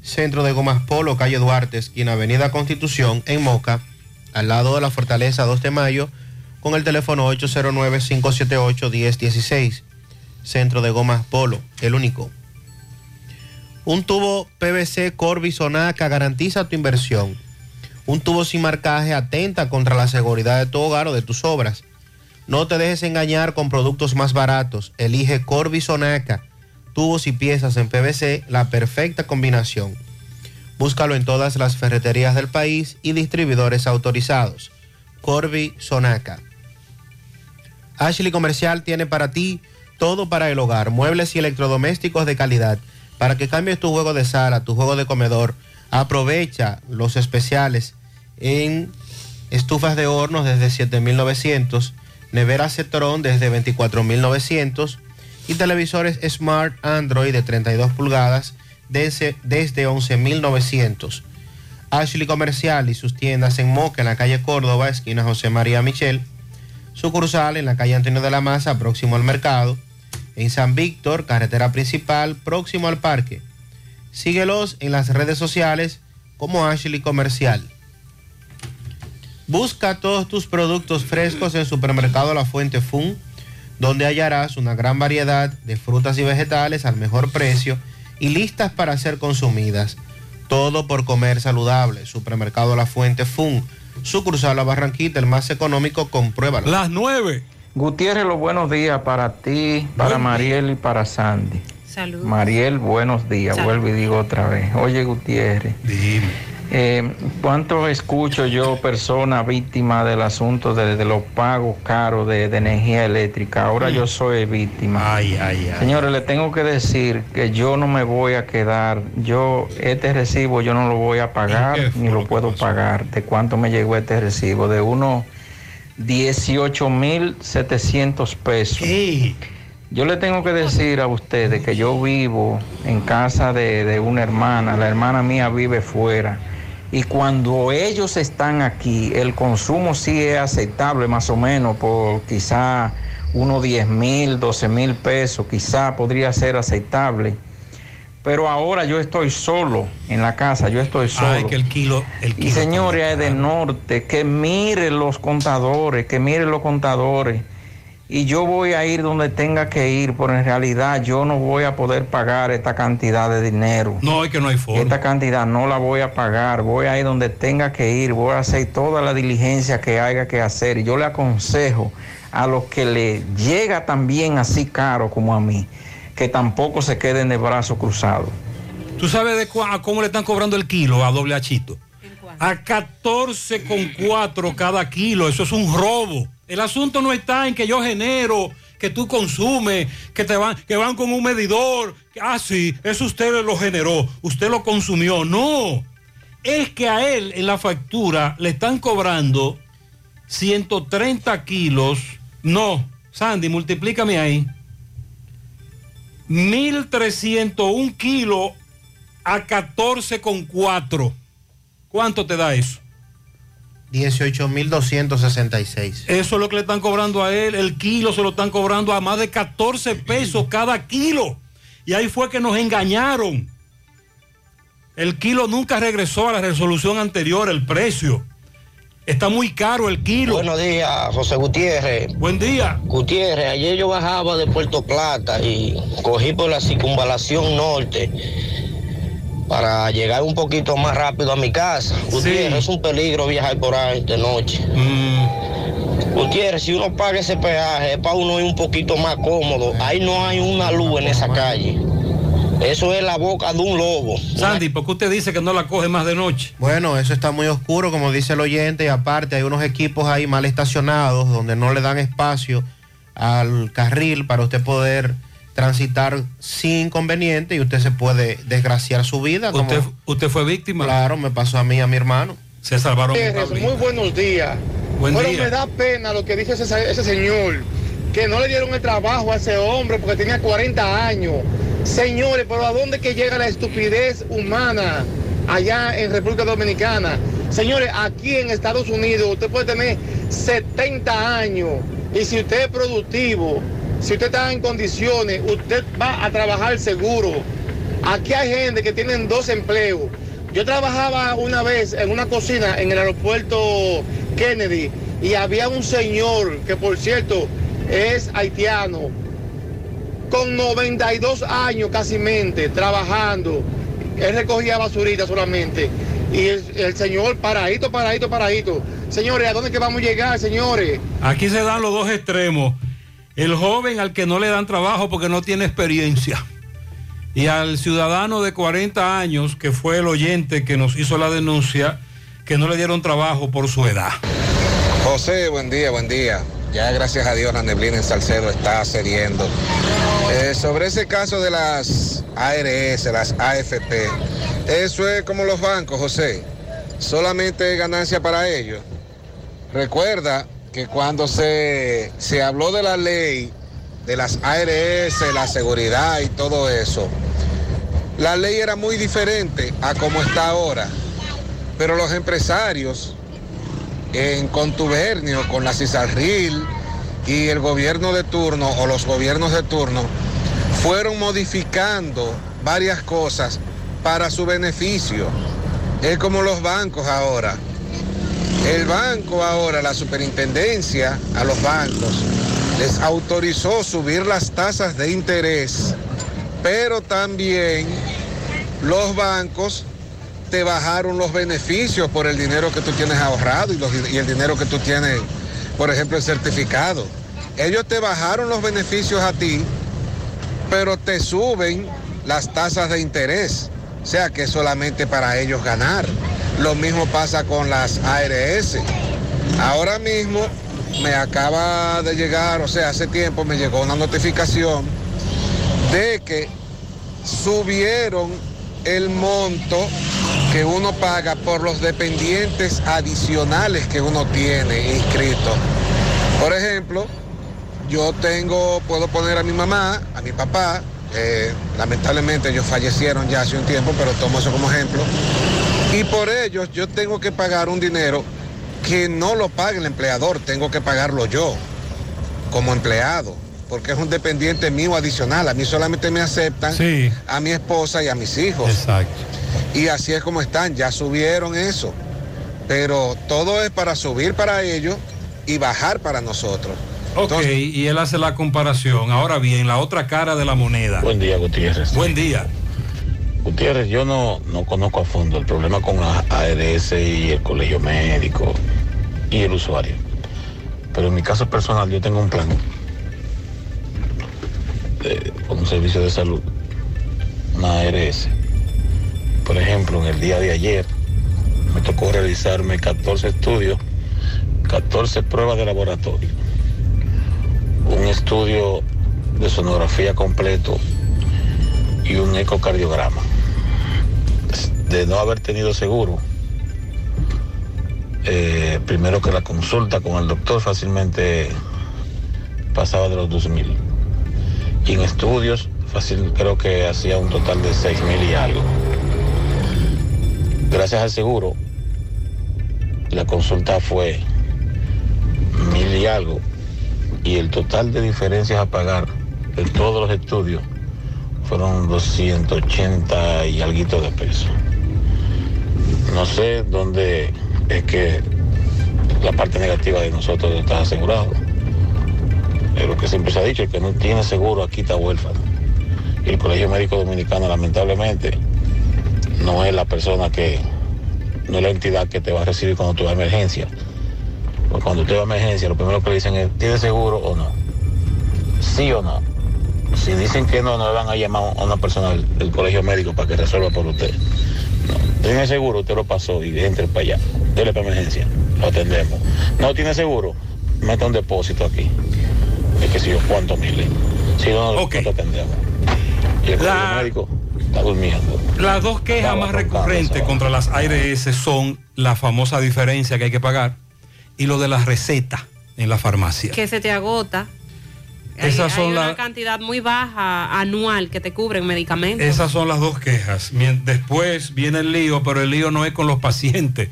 Speaker 28: Centro de Gomas Polo, calle Duarte, esquina Avenida Constitución, en Moca, al lado de la Fortaleza 2 de Mayo, con el teléfono 809-578-1016. Centro de Gomas Polo, el único. Un tubo PVC Corby Sonaca garantiza tu inversión. Un tubo sin marcaje atenta contra la seguridad de tu hogar o de tus obras. No te dejes engañar con productos más baratos. Elige Corby Sonaca. Tubos y piezas en PVC, la perfecta combinación. Búscalo en todas las ferreterías del país y distribuidores autorizados. Corby Sonaca. Ashley Comercial tiene para ti todo para el hogar, muebles y electrodomésticos de calidad. Para que cambies tu juego de sala, tu juego de comedor, aprovecha los especiales en estufas de hornos desde 7.900, neveras Cetrón desde 24.900 y televisores Smart Android de 32 pulgadas desde, desde 11.900. Ashley Comercial y sus tiendas en Moca, en la calle Córdoba, esquina José María Michel, sucursal en la calle Antonio de la Maza, próximo al mercado, en San Víctor, carretera principal, próximo al parque. Síguelos en las redes sociales como Ashley Comercial. Busca todos tus productos frescos en Supermercado La Fuente Fun, donde hallarás una gran variedad de frutas y vegetales al mejor precio y listas para ser consumidas. Todo por comer saludable. Supermercado La Fuente Fun, sucursal La Barranquita, el más económico, compruébalo.
Speaker 6: Las nueve.
Speaker 66: Gutiérrez, los buenos días para ti, para
Speaker 28: Buen día.
Speaker 66: Mariel y para Sandy.
Speaker 7: Salud.
Speaker 66: Mariel, buenos días,
Speaker 7: Salud.
Speaker 66: vuelvo y digo otra vez. Oye, Gutiérrez. Eh, ¿Cuánto escucho yo personas víctimas del asunto de, de los pagos caros de, de energía eléctrica? Ahora yo soy víctima.
Speaker 6: Ay, ay, ay.
Speaker 66: Señores, le tengo que decir que yo no me voy a quedar, yo este recibo yo no lo voy a pagar ni lo puedo pagar. ¿De cuánto me llegó este recibo? De unos 18.700 pesos. Yo le tengo que decir a ustedes que yo vivo en casa de, de una hermana, la hermana mía vive fuera. Y cuando ellos están aquí, el consumo sí es aceptable, más o menos, por quizá unos 10 mil, 12 mil pesos, quizá podría ser aceptable. Pero ahora yo estoy solo en la casa, yo estoy solo.
Speaker 6: Ay, que el kilo, el
Speaker 66: Y señores es de norte, que mire los contadores, que mire los contadores. Y yo voy a ir donde tenga que ir, pero en realidad yo no voy a poder pagar esta cantidad de dinero.
Speaker 6: No, es que no hay forma.
Speaker 66: Esta cantidad no la voy a pagar, voy a ir donde tenga que ir, voy a hacer toda la diligencia que haya que hacer. Y yo le aconsejo a los que le llega también así caro como a mí, que tampoco se queden de brazos cruzados.
Speaker 6: ¿Tú sabes de a cómo le están cobrando el kilo a doble achito? A 14,4 cada kilo. Eso es un robo. El asunto no está en que yo genero, que tú consumes, que te van, que van con un medidor. Ah, sí, eso usted lo generó, usted lo consumió. No. Es que a él en la factura le están cobrando 130 kilos. No, Sandy, multiplícame ahí. 1.301 kilos a 14,4. ¿Cuánto te da eso?
Speaker 28: 18.266.
Speaker 6: Eso es lo que le están cobrando a él. El kilo se lo están cobrando a más de 14 pesos cada kilo. Y ahí fue que nos engañaron. El kilo nunca regresó a la resolución anterior, el precio. Está muy caro el kilo.
Speaker 67: Buenos días, José Gutiérrez.
Speaker 6: Buen día.
Speaker 67: Gutiérrez, ayer yo bajaba de Puerto Plata y cogí por la circunvalación norte para llegar un poquito más rápido a mi casa. Gutiérrez, es un peligro viajar por ahí de noche. Gutiérrez, si uno paga ese peaje, es para uno ir un poquito más cómodo. Ahí no hay una luz en esa calle. Eso es la boca de un lobo.
Speaker 6: Sandy, ¿por qué usted dice que no la coge más de noche?
Speaker 28: Bueno, eso está muy oscuro, como dice el oyente, y aparte hay unos equipos ahí mal estacionados donde no le dan espacio al carril para usted poder transitar sin inconveniente y usted se puede desgraciar su vida. como-
Speaker 6: ¿Usted, usted fue víctima?
Speaker 28: Claro, me pasó a mí, a mi hermano.
Speaker 6: Se salvaron.
Speaker 68: Muy buenos días.
Speaker 28: Buen
Speaker 68: Pero
Speaker 28: día.
Speaker 68: me da pena lo que dice ese, ese señor, que no le dieron el trabajo a ese hombre porque tenía 40 años. Señores, pero ¿a dónde que llega la estupidez humana allá en República Dominicana? Señores, aquí en Estados Unidos usted puede tener 70 años y si usted es productivo, si usted está en condiciones, usted va a trabajar seguro. Aquí hay gente que tienen dos empleos. Yo trabajaba una vez en una cocina en el aeropuerto Kennedy y había un señor que por cierto es haitiano con 92 años casi mente trabajando. Él recogía basurita solamente. Y el, el señor paradito, paradito, paradito. Señores, ¿a dónde que vamos a llegar, señores?
Speaker 6: Aquí se dan los dos extremos. El joven al que no le dan trabajo porque no tiene experiencia. Y al ciudadano de 40 años, que fue el oyente que nos hizo la denuncia, que no le dieron trabajo por su edad.
Speaker 69: José, buen día, buen día. Ya gracias a Dios la neblina en Salcedo está cediendo. Eh, sobre ese caso de las ARS, las AFP, eso es como los bancos, José. Solamente ganancia para ellos. Recuerda que cuando se, se habló de la ley de las ARS, la seguridad y todo eso, la ley era muy diferente a como está ahora. Pero los empresarios en contubernio con la CISARRIL y el gobierno de turno o los gobiernos de turno fueron modificando varias cosas para su beneficio. Es como los bancos ahora. El banco ahora, la superintendencia a los bancos, les autorizó subir las tasas de interés, pero también los bancos te bajaron los beneficios por el dinero que tú tienes ahorrado y, el dinero que tú tienes, por ejemplo, el certificado. Ellos te bajaron los beneficios a ti, pero te suben las tasas de interés. O sea que es solamente para ellos ganar. Lo mismo pasa con las ARS. Ahora mismo me acaba de llegar, o sea, hace tiempo me llegó una notificación de que subieron el monto que uno paga por los dependientes adicionales que uno tiene inscrito. Por ejemplo, yo tengo, puedo poner a mi mamá, a mi papá, eh, lamentablemente ellos fallecieron ya hace un tiempo, pero tomo eso como ejemplo. Y por ellos yo tengo que pagar un dinero que no lo paga el empleador, tengo que pagarlo yo como empleado, porque es un dependiente mío adicional. A mí solamente me aceptan a mi esposa y a mis hijos.
Speaker 6: Exacto.
Speaker 69: Y así es como están, ya subieron eso. Pero todo es para subir para ellos y bajar para nosotros.
Speaker 6: Ok, y él hace la comparación. Ahora bien, la otra cara de la moneda.
Speaker 70: Buen día, Gutiérrez.
Speaker 6: Buen día.
Speaker 70: Gutiérrez, yo no, no conozco a fondo el problema con la ARS y el colegio médico y el usuario. Pero en mi caso personal yo tengo un plan con un servicio de salud, una ARS. Por ejemplo, en el día de ayer me tocó realizarme 14 estudios, 14 pruebas de laboratorio, un estudio de sonografía completo y un ecocardiograma. De no haber tenido seguro, eh, primero que la consulta con el doctor fácilmente pasaba de los 2.000. Y en estudios, fácil, creo que hacía un total de 6.000 y algo. gracias al seguro, la consulta fue mil y algo y el total de diferencias a pagar de todos los estudios fueron 280 y algo de pesos. No sé dónde es que la parte negativa de nosotros está asegurado. Es lo que siempre se ha dicho, el que no tiene seguro aquí está huérfano. Y el Colegio Médico Dominicano lamentablemente no es la persona que, no es la entidad que te va a recibir cuando tú vas a emergencia. Cuando tú vas a emergencia, lo primero que le dicen es, ¿tiene seguro o no? Sí o no. Si dicen que no, no le van a llamar a una persona del, del colegio médico para que resuelva por usted. Tiene seguro, usted lo pasó y entre para allá. Dele para emergencia, lo atendemos. No tiene seguro, meta un depósito aquí. Es que si yo cuántos miles. Si no, no, no te atendemos. Y el colegio médico está durmiendo.
Speaker 6: Las dos quejas más recurrentes contra las ARS son la famosa diferencia que hay que pagar y lo de la receta en la farmacia.
Speaker 7: Que se te agota. Hay-
Speaker 6: Esas
Speaker 7: hay
Speaker 6: son
Speaker 7: una
Speaker 6: las
Speaker 7: cantidad muy baja anual que te cubren medicamentos.
Speaker 6: Esas son las dos quejas. Después viene el lío, pero el lío no es con los pacientes.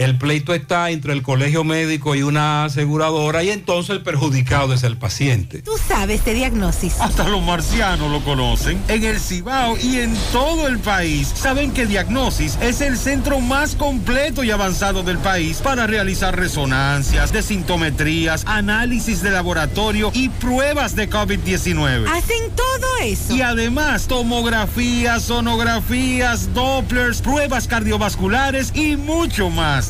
Speaker 6: El pleito está entre el colegio médico y una aseguradora y entonces el perjudicado es el paciente.
Speaker 52: Tú sabes de diagnosis.
Speaker 71: Hasta los marcianos lo conocen. En el Cibao y en todo el país saben que Diagnosis es el centro más completo y avanzado del país para realizar resonancias, desintometrías, análisis de laboratorio y pruebas de COVID-19.
Speaker 52: Hacen todo eso.
Speaker 71: Y además, tomografías, sonografías, Dopplers, pruebas cardiovasculares y mucho más.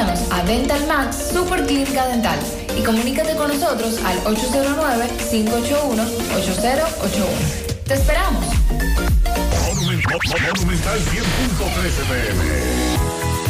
Speaker 72: visítanos a Dental Max Super Clínica Dental y comunícate con nosotros al 809-581-8081. ¡Te esperamos!
Speaker 9: Monumental 10.13 pm.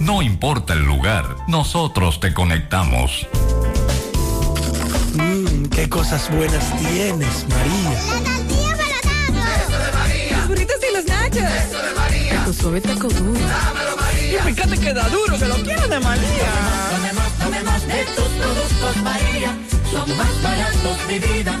Speaker 73: No importa el lugar, nosotros te conectamos.
Speaker 74: Mmm, qué cosas buenas tienes, María.
Speaker 71: La tortilla para Eso de María. Los burritos y los nachos. Eso de María. Tu suave taco duro. Dámelo, María.
Speaker 74: Y fíjate que da duro, que lo quiero de María.
Speaker 71: Tomemos, tomemos de tus productos, María. Son más baratos de vida.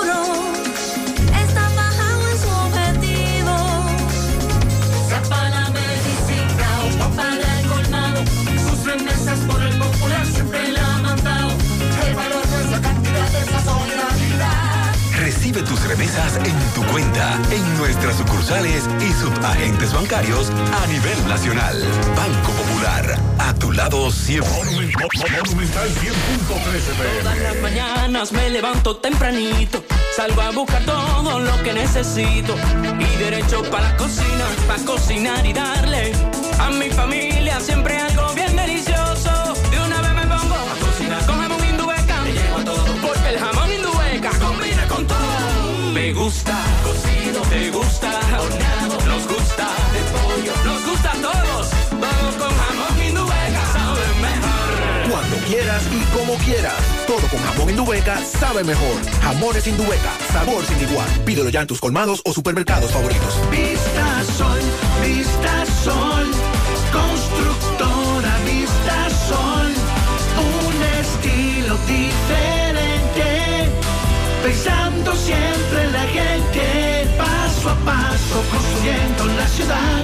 Speaker 12: Recibe tus remesas en tu cuenta, en nuestras sucursales y subagentes bancarios a nivel nacional. Banco Popular, a tu lado siempre.
Speaker 9: Monumental 100.13
Speaker 24: Todas las mañanas me levanto tempranito, salgo a buscar todo lo que necesito y derecho para la cocina, para cocinar y darle a mi familia siempre
Speaker 10: y como quieras. Todo con jamón Indubeca sabe mejor. Jamones Indubeca, sabor sin igual. Pídelo ya en tus colmados o supermercados favoritos.
Speaker 71: Vista Sol, Vista Sol, constructora Vista Sol, un estilo diferente, pensando siempre en la gente, paso a paso construyendo la ciudad,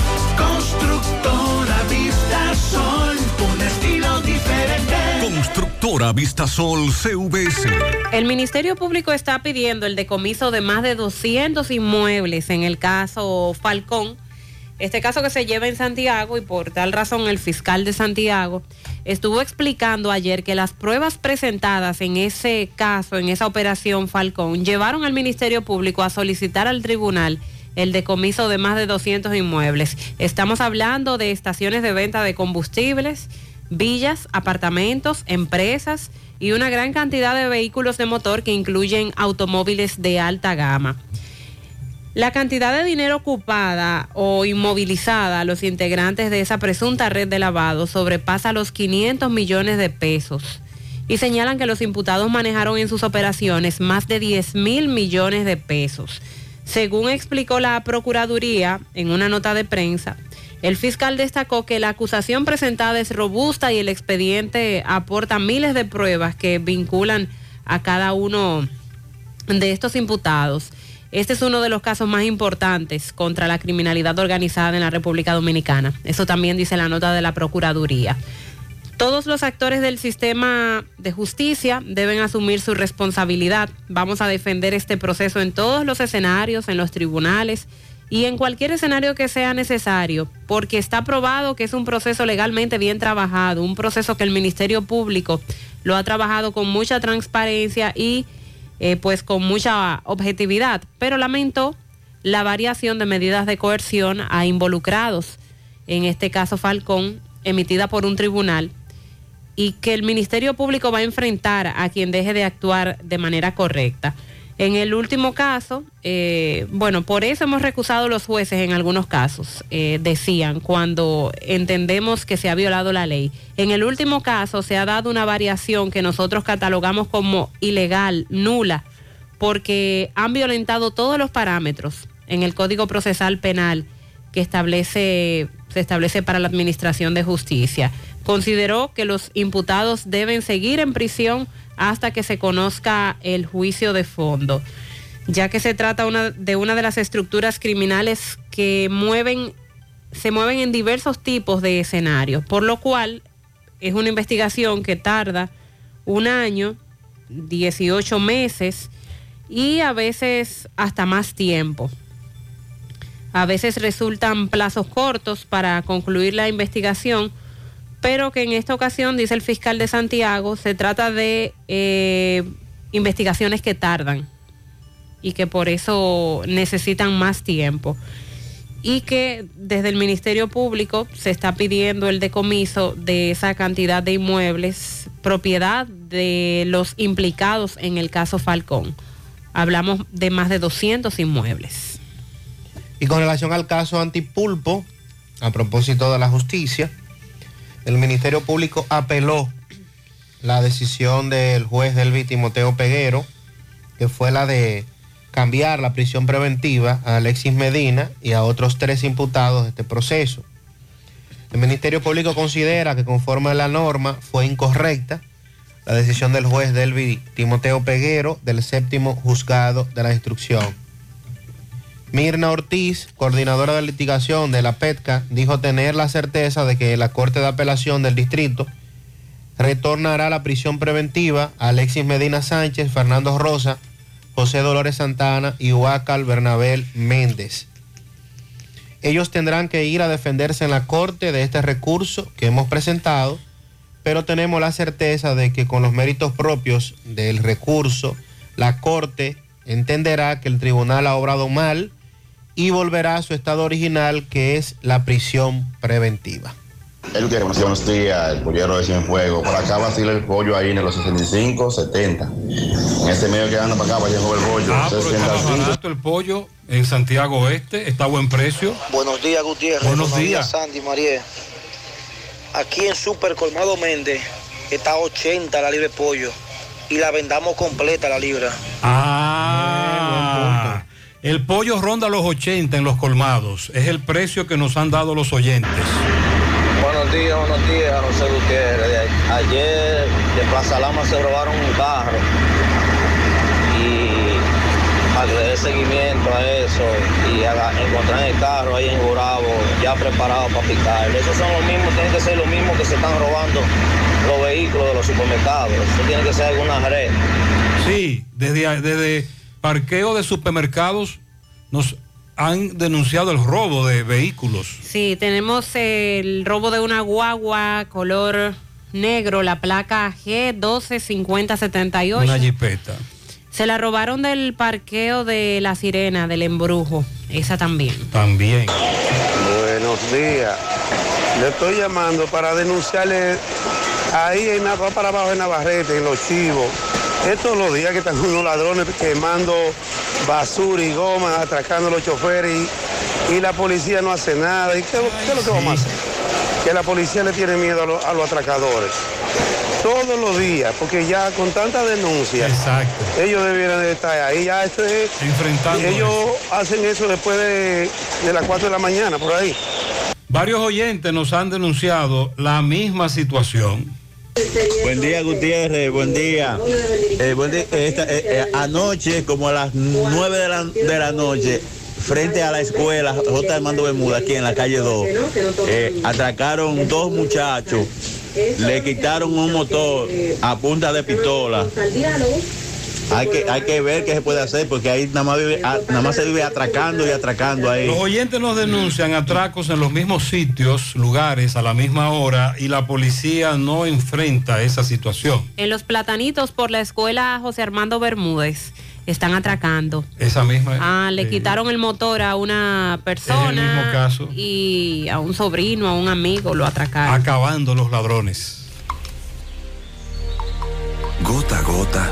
Speaker 9: Constructora Vistasol CVS.
Speaker 7: El Ministerio Público está pidiendo el decomiso de más de 200 inmuebles en el caso Falcón. Este caso que se lleva en Santiago y por tal razón el fiscal de Santiago estuvo explicando ayer que las pruebas presentadas en ese caso, en esa operación Falcón, llevaron al Ministerio Público a solicitar al tribunal el decomiso de más de 200 inmuebles. Estamos hablando de estaciones de venta de combustibles, villas, apartamentos, empresas y una gran cantidad de vehículos de motor que incluyen automóviles de alta gama. La cantidad de dinero ocupada o inmovilizada a los integrantes de esa presunta red de lavado sobrepasa los 500 millones de pesos y señalan que los imputados manejaron en sus operaciones más de 10 mil millones de pesos. Según explicó la Procuraduría en una nota de prensa, el fiscal destacó que la acusación presentada es robusta y el expediente aporta miles de pruebas que vinculan a cada uno de estos imputados. Este es uno de los casos más importantes contra la criminalidad organizada en la República Dominicana. Eso también dice la nota de la Procuraduría. Todos los actores del sistema de justicia deben asumir su responsabilidad. Vamos a defender este proceso en todos los escenarios, en los tribunales y en cualquier escenario que sea necesario, porque está probado que es un proceso legalmente bien trabajado, un proceso que el Ministerio Público lo ha trabajado con mucha transparencia y eh, pues con mucha objetividad, pero lamentó la variación de medidas de coerción a involucrados, en este caso Falcón, emitida por un tribunal y que el Ministerio Público va a enfrentar a quien deje de actuar de manera correcta. En el último caso, eh, bueno, por eso hemos recusado los jueces en algunos casos, eh, decían, cuando entendemos que se ha violado la ley. En el último caso se ha dado una variación que nosotros catalogamos como ilegal, nula, porque han violentado todos los parámetros en el Código Procesal Penal que establece, se establece para la Administración de Justicia. Consideró que los imputados deben seguir en prisión hasta que se conozca el juicio de fondo, ya que se trata una- de una de las estructuras criminales que mueven, se mueven en diversos tipos de escenarios, por lo cual es una investigación que tarda un año, 18 meses y a veces hasta más tiempo. A veces resultan plazos cortos para concluir la investigación, pero que en esta ocasión, dice el fiscal de Santiago, se trata de eh, investigaciones que tardan y que por eso necesitan más tiempo. Y que desde el Ministerio Público se está pidiendo el decomiso de esa cantidad de inmuebles, propiedad de los implicados en el caso Falcón. Hablamos de más de 200 inmuebles.
Speaker 28: Y con relación al caso Antipulpo, a propósito de la justicia, el Ministerio Público apeló la decisión del juez Delvi Timoteo Peguero, que fue la de cambiar la prisión preventiva a Alexis Medina y a otros tres imputados de este proceso. El Ministerio Público considera que conforme a la norma fue incorrecta la decisión del juez Delvi Timoteo Peguero del séptimo juzgado de la instrucción. Mirna Ortiz, coordinadora de litigación de la PETCA, dijo tener la certeza de que la Corte de Apelación del Distrito retornará a la prisión preventiva a Alexis Medina Sánchez, Fernando Rosa, José Dolores Santana y Huacal Bernabel Méndez. Ellos tendrán que ir a defenderse en la Corte de este recurso que hemos presentado, pero tenemos la certeza de que con los méritos propios del recurso, la Corte entenderá que el tribunal ha obrado mal y volverá a su estado original, que es la prisión preventiva.
Speaker 75: El que buenos días, buenos días, el pollero de Cienfuegos. Por acá vacila el pollo ahí en los 65, 70. En este medio que anda para acá, para allá el pollo.
Speaker 6: Ah, pero está más
Speaker 75: 65.
Speaker 6: barato el pollo en Santiago Oeste, está a buen precio.
Speaker 32: Buenos días, Gutiérrez.
Speaker 6: Buenos días.
Speaker 32: Sandy María. Aquí en Super Colmado Méndez está 80 la libre de pollo y la vendamos completa la libra.
Speaker 6: Ah, el pollo ronda los 80 en los colmados. Es el precio que nos han dado los oyentes.
Speaker 32: Buenos días, buenos días, José Gutiérrez. De- Ayer de Plaza Lama se robaron un carro y le dé seguimiento a eso y haga- encontrar el carro ahí en Gurabo ya preparado para picar. Esos son los mismos, tienen que ser los mismos que se están robando los vehículos de los supermercados. Eso tiene que ser alguna red.
Speaker 6: Sí, desde, desde parqueo de supermercados nos han denunciado el robo de vehículos.
Speaker 7: Sí, tenemos el robo de una guagua color negro, la placa G125078.
Speaker 6: Una jipeta.
Speaker 7: Se la robaron del parqueo de La Sirena, del embrujo. Esa también.
Speaker 6: También.
Speaker 76: Buenos días. Le estoy llamando para denunciarle ahí en la para abajo en Navarrete, en los chivos. Estos los días que están unos ladrones quemando basura y goma, atracando a los choferes y, y la policía no hace nada. ¿Y qué, qué es lo que vamos a hacer? Que la policía le tiene miedo a, los- a los atracadores. Todos los días, porque ya con tanta denuncia, ellos debieran de estar ahí. Ya esto es,
Speaker 6: Enfrentando
Speaker 76: ellos hacen eso después de, de las 4 de la mañana, por ahí.
Speaker 6: Varios oyentes nos han denunciado la misma situación.
Speaker 77: Buen día, Gutiérrez, buen día. Eh, buen día. Eh, eh, eh, anoche, como a las 9 de la, de la noche, frente a la escuela J. Armando Bermuda, aquí en la calle 2, eh, atracaron dos muchachos, le quitaron un motor a punta de pistola. Hay que, hay que ver qué se puede hacer, porque ahí nada más, vive- a- nada más se vive atracando y atracando ahí.
Speaker 6: Los oyentes nos denuncian atracos en los mismos sitios, lugares, a la misma hora y la policía no enfrenta esa situación.
Speaker 7: En los platanitos por la escuela José Armando Bermúdez están atracando.
Speaker 6: Esa misma.
Speaker 7: Ah, le
Speaker 6: eh,
Speaker 7: quitaron el motor a una persona
Speaker 6: Es el mismo caso.
Speaker 7: y a un sobrino, a un amigo lo atracaron.
Speaker 6: acabando los ladrones.
Speaker 78: Gota a gota,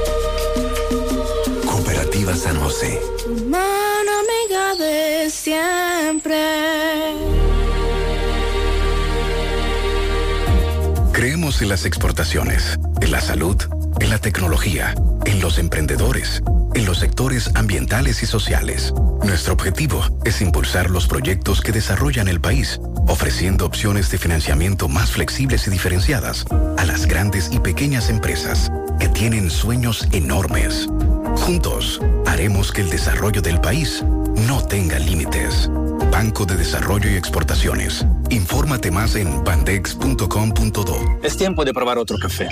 Speaker 78: Cooperativa San José.
Speaker 74: Mano amiga de siempre.
Speaker 38: Creemos en las exportaciones, en la salud, en la tecnología, en los emprendedores, en los sectores ambientales y sociales. Nuestro objetivo es impulsar los proyectos que desarrollan el país, ofreciendo opciones de financiamiento más flexibles y diferenciadas a las grandes y pequeñas empresas que tienen sueños enormes. Juntos, haremos que el desarrollo del país no tenga límites. Banco de Desarrollo y Exportaciones. Infórmate más en bandex.com.do.
Speaker 79: Es tiempo de probar otro café.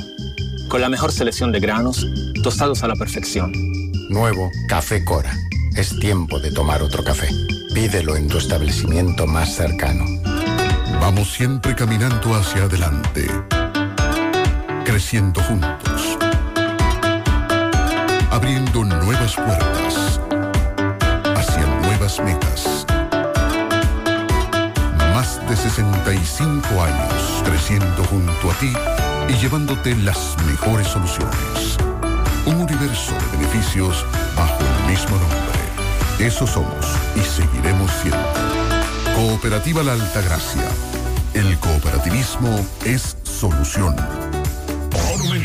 Speaker 79: Con la mejor selección de granos, tostados a la perfección.
Speaker 80: Nuevo Café Cora. Es tiempo de tomar otro café. Pídelo en tu establecimiento más cercano.
Speaker 10: Vamos siempre caminando hacia adelante, creciendo juntos, abriendo nuevas puertas hacia nuevas metas. Más de 65 años creciendo junto a ti y llevándote las mejores soluciones. Un universo de beneficios bajo el mismo nombre. Eso somos y seguiremos siendo. Cooperativa La Altagracia. El cooperativismo es solución.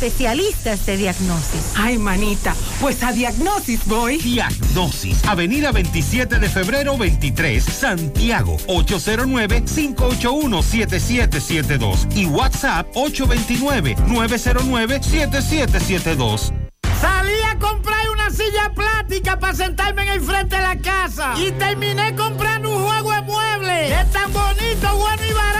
Speaker 81: de diagnosis.
Speaker 82: Ay, manita, pues a Diagnosis voy. Diagnosis, Avenida 27 de febrero 23, Santiago, 809-581-7772 y WhatsApp 829-909-7772.
Speaker 83: Salí a comprar una silla plástica para sentarme en el frente de la casa. Y terminé comprando un juego de muebles. Es tan bonito, bueno y barato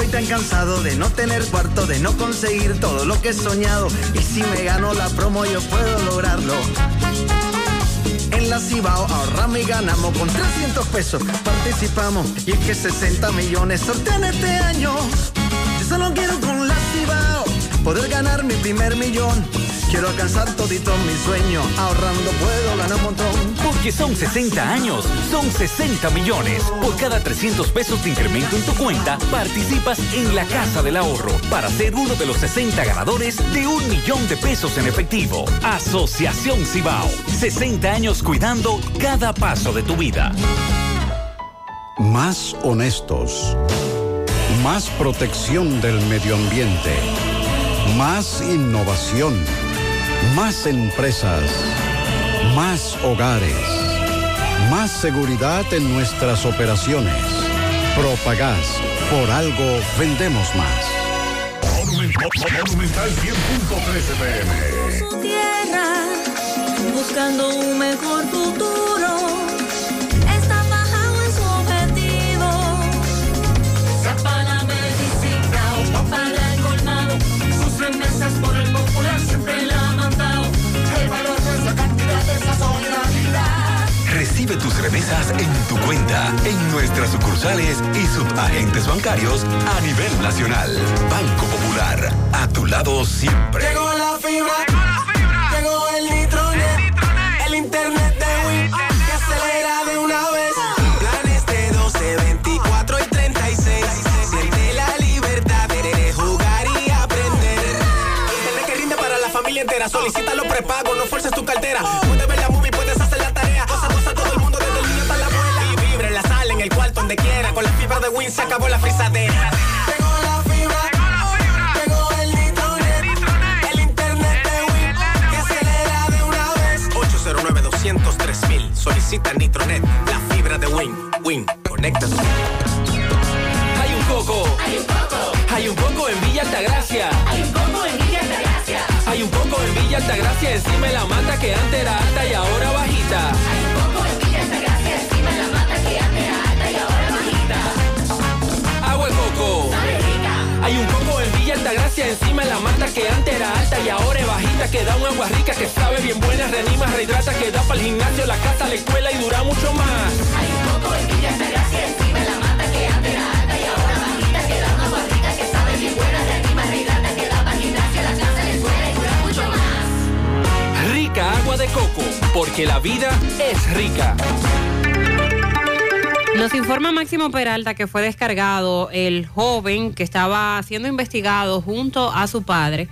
Speaker 77: Estoy tan cansado de no tener cuarto, de no conseguir todo lo que he soñado. Y si me gano la promo, yo puedo lograrlo. En la Cibao ahorramos y ganamos con 300 pesos. Participamos y es que 60 millones sortean este año. Yo solo quiero con la Cibao poder ganar mi primer millón. Quiero alcanzar todito mi sueño. Ahorrando puedo ganar un montón.
Speaker 12: Son 60 años, son 60 millones. Por cada 300 pesos de incremento en tu cuenta, participas en la Casa del Ahorro para ser uno de los 60 ganadores de un millón de pesos en efectivo. Asociación Cibao. 60 años cuidando cada paso de tu vida.
Speaker 84: Más honestos. Más protección del medio ambiente. Más innovación. Más empresas. Más hogares. Más seguridad en nuestras operaciones. Propagás. Por algo vendemos más.
Speaker 81: Monumental 100.13 pm.
Speaker 74: Su tierra, buscando un mejor futuro.
Speaker 85: Recibe tus remesas
Speaker 86: en tu cuenta, en nuestras sucursales y subagentes bancarios a nivel nacional. Banco Popular, a tu lado siempre.
Speaker 87: Llegó la fibra. Llegó el nitronet. El internet de Win. Que acelera de una vez. Planes de 12, 24 y 36. Siente la libertad de jugar y aprender. Internet que rinde para la familia entera. Solicita los prepagos, no fuerces tu cartera. Se acabó la frisadera. Llegó la fibra. Llegó el nitronet. El internet de Win. Que acelera de una vez. 809 203 mil. Solicita Nitronet. La fibra de Win. Win. Conecta tu
Speaker 24: Hay un coco. Hay un coco. Hay un coco en Villa Altagracia. Hay un coco en Villa Altagracia. Hay un coco en Villa Altagracia encima de la mata que antes era alta y ahora bajita. Altagracia encima la mata que antes era alta y ahora es bajita que da un agua rica que sabe bien buena, reanima, rehidrata, que da para el gimnasio, la casa, la escuela y dura mucho más. Hay un coco en Villa Altagracia encima de la mata que antes era alta y ahora bajita que da un agua rica que sabe bien buena, reanima, rehidrata, que da para el gimnasio, la casa, la escuela y dura mucho más. Rica agua de coco, porque la vida es rica.
Speaker 7: Nos informa Máximo Peralta que fue descargado el joven que estaba siendo investigado junto a su padre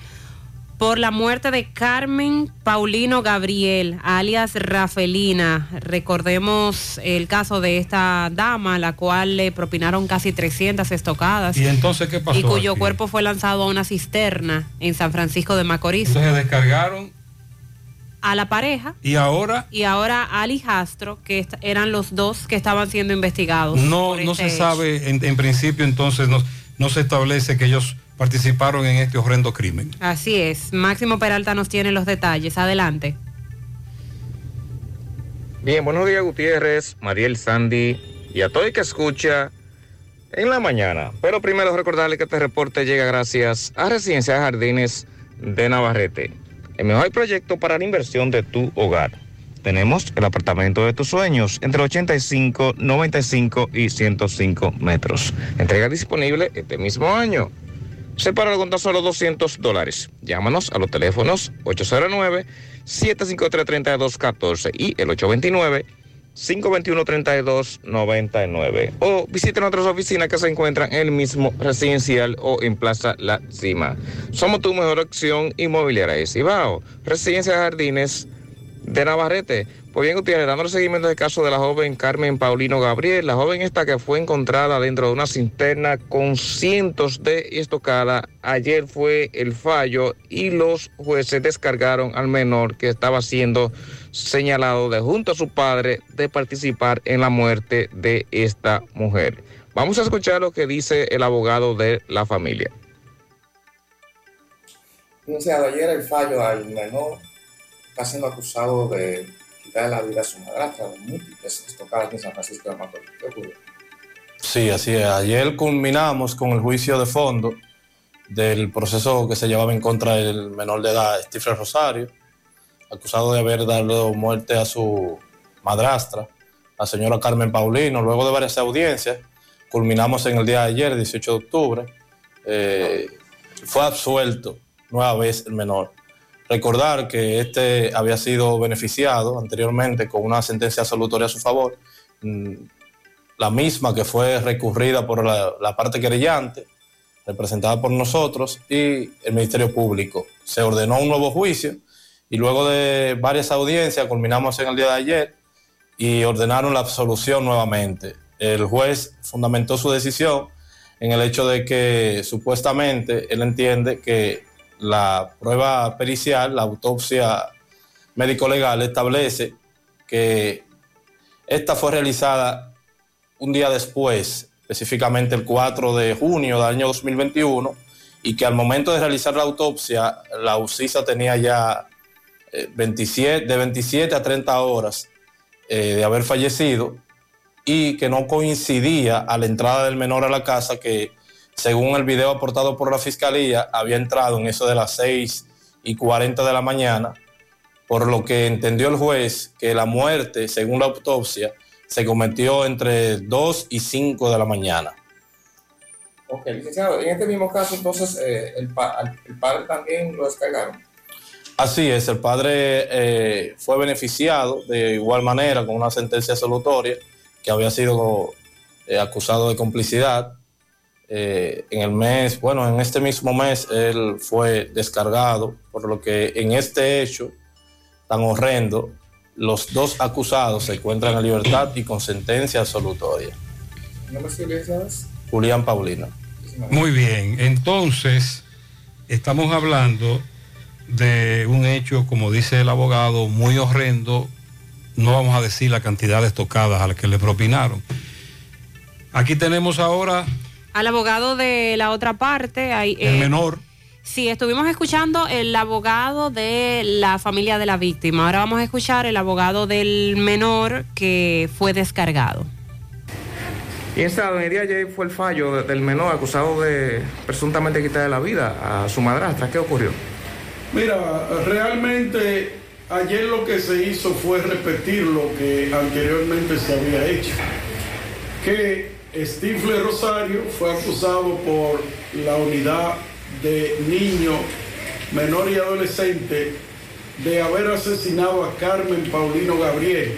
Speaker 7: por la muerte de Carmen Paulino Gabriel, alias Rafelina. Recordemos el caso de esta dama, a la cual le propinaron casi 300 estocadas
Speaker 6: ¿Y entonces qué pasó?
Speaker 7: y cuyo
Speaker 6: aquí?
Speaker 7: cuerpo fue lanzado a una cisterna en San Francisco de Macorís.
Speaker 6: Entonces descargaron
Speaker 7: A la pareja
Speaker 6: y ahora
Speaker 7: y ahora Ali Castro, que eran los dos que estaban siendo investigados.
Speaker 6: no, no
Speaker 7: este
Speaker 6: se
Speaker 7: hecho.
Speaker 6: sabe, en, en principio entonces no, no se establece que ellos participaron en este horrendo crimen.
Speaker 7: Así es. Máximo Peralta nos tiene los detalles. Adelante.
Speaker 81: Bien, buenos días Gutiérrez, Mariel Sandy y a todo el que escucha en la mañana. Pero primero recordarle que este reporte llega gracias a Residencia Jardines de Navarrete, el mejor proyecto para la inversión de tu hogar. Tenemos el apartamento de tus sueños entre 85, 95 y 105 metros. Entrega disponible este mismo año. Sepáralo con tan solo 200 dólares. Llámanos a los teléfonos 809-753-3214 y el 829-521-3299. O visiten nuestras oficinas que se encuentran en el mismo residencial o en Plaza La Cima. Somos tu mejor opción inmobiliaria de Cibao. Residencia Jardines de Navarrete. Pues bien, Gutiérrez, dándole seguimiento al caso de la joven Carmen Paulino Gabriel, la joven esta que fue encontrada dentro de una cisterna con cientos de estocadas. Ayer fue el fallo y los jueces descargaron al menor que estaba siendo señalado de junto a su padre de participar en la muerte de esta mujer. Vamos a escuchar lo que dice el abogado de la familia.
Speaker 88: Licenciado, ayer el fallo al menor está siendo acusado de quitarle la vida a su madrastra de múltiples estocadas en San Francisco de Macorís. ¿Qué ocurrió?
Speaker 89: Sí, así es. Ayer culminamos con el juicio de fondo del proceso que se llevaba en contra del menor de edad, Stephen Rosario, acusado de haber dado muerte a su madrastra, la señora Carmen Paulino. Luego de varias audiencias, culminamos en el día de ayer, 18 de octubre. Eh, fue absuelto nueva vez el menor. Recordar que este había sido beneficiado anteriormente con una sentencia absolutoria a su favor, mm, la misma que fue recurrida por la, la parte querellante, representada por nosotros, y el Ministerio Público. Se ordenó un nuevo juicio y luego de varias audiencias, culminamos en el día de ayer, y ordenaron la absolución nuevamente. El juez fundamentó su decisión en el hecho de que supuestamente él entiende que la prueba pericial, la autopsia médico-legal establece que esta fue realizada un día después, específicamente el 4 de junio del año 2021, y que al momento de realizar la autopsia, la UCISA tenía ya eh, 27, de 27 a 30 horas eh, de haber fallecido y que no coincidía a la entrada del menor a la casa que según el video aportado por la fiscalía había entrado en eso de las 6 y 40 de la mañana, por lo que entendió el juez que la muerte, según la autopsia, se cometió entre 2 y 5 de la mañana.
Speaker 88: Ok, licenciado, en este mismo caso, entonces, eh, el, pa- al- el padre también lo descargaron.
Speaker 89: Así es, el padre eh, fue beneficiado de igual manera con una sentencia absolutoria que había sido eh, acusado de complicidad. Eh, en el mes, bueno, en este mismo mes él fue descargado, por lo que en este hecho tan horrendo, los dos acusados se encuentran en libertad y con sentencia absolutoria. Julián Paulino.
Speaker 6: Muy bien, entonces estamos hablando de un hecho, como dice el abogado, muy horrendo. No vamos a decir la cantidad de estocadas a las que le propinaron. Aquí tenemos ahora
Speaker 7: Al abogado de la otra parte, hay,
Speaker 6: el
Speaker 7: eh,
Speaker 6: menor.
Speaker 7: Sí, estuvimos escuchando el abogado de la familia de la víctima. Ahora vamos a escuchar el abogado del menor que fue descargado.
Speaker 81: Y en el día de ayer fue el fallo de- del menor acusado de presuntamente quitarle la vida a su madrastra. ¿Qué ocurrió?
Speaker 90: Mira, realmente ayer lo que se hizo fue repetir lo que anteriormente se había hecho. Que Stifle Rosario fue acusado por la unidad de niño, menor y adolescente de haber asesinado a Carmen Paulino Gabriel,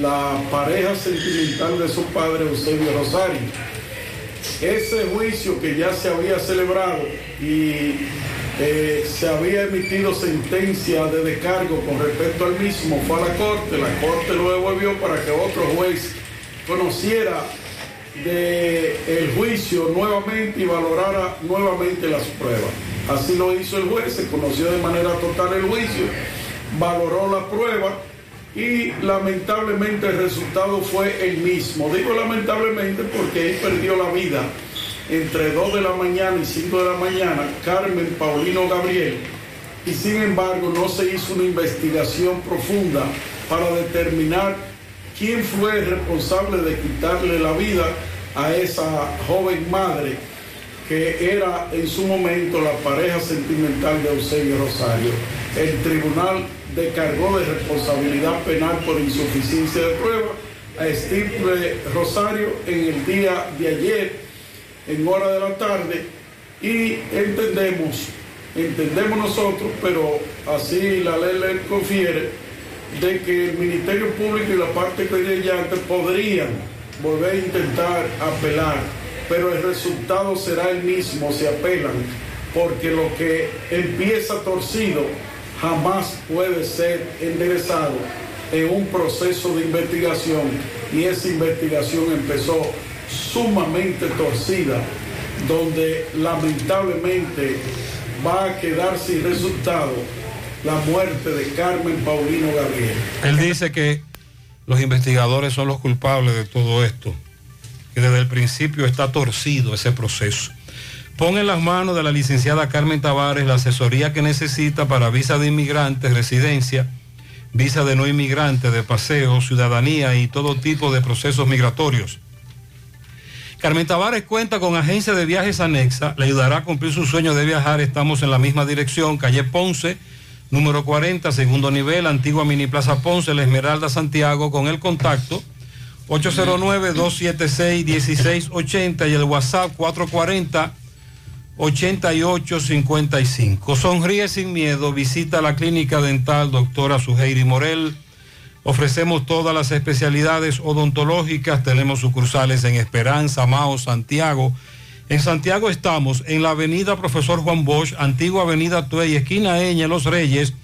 Speaker 90: la pareja sentimental de su padre Eusebio Rosario. Ese juicio que ya se había celebrado y eh, se había emitido sentencia de descargo con respecto al mismo, fue a la corte, la corte lo devolvió para que otro juez conociera de el juicio nuevamente y valorara nuevamente las pruebas. Así lo hizo el juez, se conoció de manera total el juicio, valoró la prueba y lamentablemente el resultado fue el mismo. Digo lamentablemente porque él perdió la vida entre 2 de la mañana y 5 de la mañana, Carmen Paulino Gabriel, y sin embargo no se hizo una investigación profunda para determinar quién fue el responsable de quitarle la vida a esa joven madre que era en su momento la pareja sentimental de Eusebio Rosario. El tribunal descargó de responsabilidad penal por insuficiencia de prueba a Steve Rosario en el día de ayer, en hora de la tarde, y entendemos, entendemos nosotros, pero así la ley le confiere, de que el Ministerio Público y la parte creyente podrían volver a intentar apelar, pero el resultado será el mismo si apelan, porque lo que empieza torcido jamás puede ser enderezado en un proceso de investigación y esa investigación empezó sumamente torcida, donde lamentablemente va a quedar sin resultado la muerte de Carmen Paulino Gabriel.
Speaker 6: Él dice que los investigadores son los culpables de todo esto, que desde el principio está torcido ese proceso. Pon en las manos de la licenciada Carmen Tavares la asesoría que necesita para visa de inmigrantes, residencia, visa de no inmigrante, de paseo, ciudadanía y todo tipo de procesos migratorios. Carmen Tavares cuenta con agencia de viajes anexa, le ayudará a cumplir su sueño de viajar. Estamos en la misma dirección, calle Ponce, número 40, segundo nivel, antigua Mini Plaza Ponce, La Esmeralda, Santiago, con el contacto 809-276-1680 y el WhatsApp 440-8855. Sonríe sin miedo, visita la clínica dental doctora Suheiri Morel. Ofrecemos todas las especialidades odontológicas, tenemos sucursales en Esperanza, Mao, Santiago. En Santiago estamos en la avenida Profesor Juan Bosch, antigua avenida Tuey, esquina Eña, Los Reyes,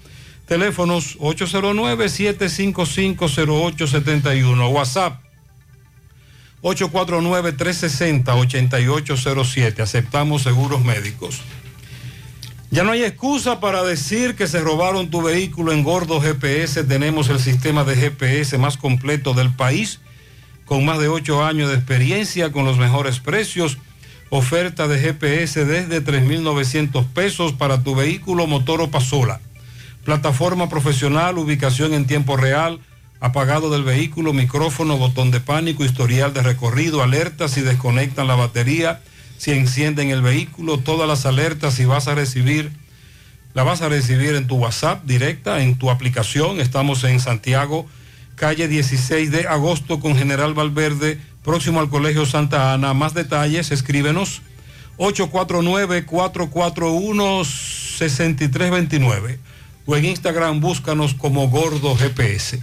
Speaker 6: teléfonos 809-755-0871, WhatsApp 849-360-8807, aceptamos seguros médicos. Ya no hay excusa para decir que se robaron tu vehículo en Gordo GPS. Tenemos el sistema de GPS más completo del país, con más de 8 años de experiencia, con los mejores precios. Oferta de GPS desde 3.900 pesos para tu vehículo motor o pasola. Plataforma profesional, ubicación en tiempo real, apagado del vehículo, micrófono, botón de pánico, historial de recorrido, alertas si desconectan la batería si encienden el vehículo, todas las alertas si vas a recibir, la vas a recibir en tu WhatsApp directa, en tu aplicación. Estamos en Santiago, calle 16 de agosto con General Valverde, próximo al Colegio Santa Ana. Más detalles, escríbenos 849-441-6329 o en Instagram búscanos como Gordo GPS.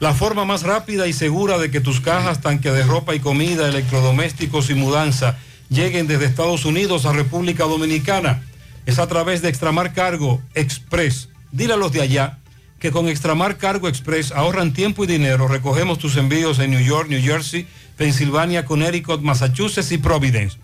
Speaker 6: La forma más rápida y segura de que tus cajas, tanque de ropa y comida, electrodomésticos y mudanza lleguen desde Estados Unidos a República Dominicana es a través de Extramar Cargo Express. Dile a los de allá que con Extramar Cargo Express ahorran tiempo y dinero. Recogemos tus envíos en New York, New Jersey, Pensilvania, Connecticut, Massachusetts y Providence.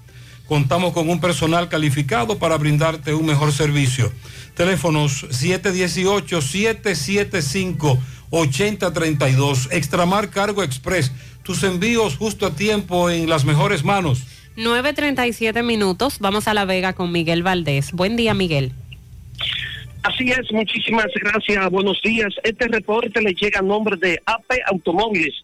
Speaker 6: Contamos con un personal calificado para brindarte un mejor servicio. Teléfonos 718-775-8032. Extramar Cargo Express. Tus envíos justo a tiempo en las mejores manos.
Speaker 7: 9.37 minutos. Vamos a La Vega con Miguel Valdés. Buen día, Miguel.
Speaker 91: Así es, muchísimas gracias, buenos días. Este reporte le llega a nombre de AP Automóviles.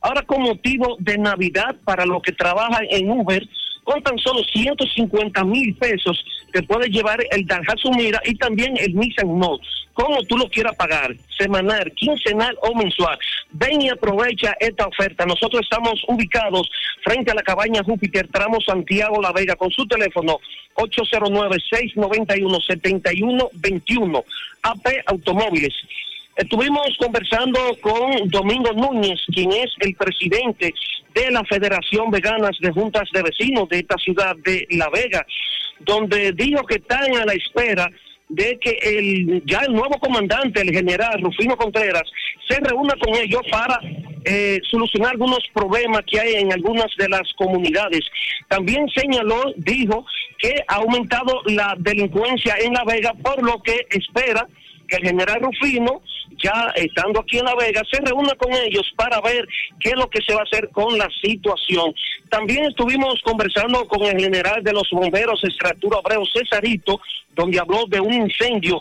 Speaker 91: Ahora con motivo de Navidad para los que trabajan en Uber, con tan solo 150 mil pesos te puedes llevar el Daihatsu Mira y también el Nissan Note, como tú lo quieras pagar, semanal, quincenal o mensual. Ven y aprovecha esta oferta. Nosotros estamos ubicados frente a la cabaña Júpiter, tramo Santiago La Vega, con su teléfono 809-691-7121. AP Automóviles. Estuvimos conversando con Domingo Núñez, quien es el presidente de la Federación Veganas de Juntas de Vecinos de esta ciudad de La Vega, donde dijo que están a la espera de que el ya el nuevo comandante, el general Rufino Contreras, se reúna con ellos para eh, solucionar algunos problemas que hay en algunas de las comunidades. También señaló, dijo, que ha aumentado la delincuencia en La Vega, por lo que espera que el general Rufino, ya estando aquí en La Vega, se reúna con ellos para ver qué es lo que se va a hacer con la situación. También estuvimos conversando con el general de los bomberos, Estratura Abreu Cesarito, donde habló de un incendio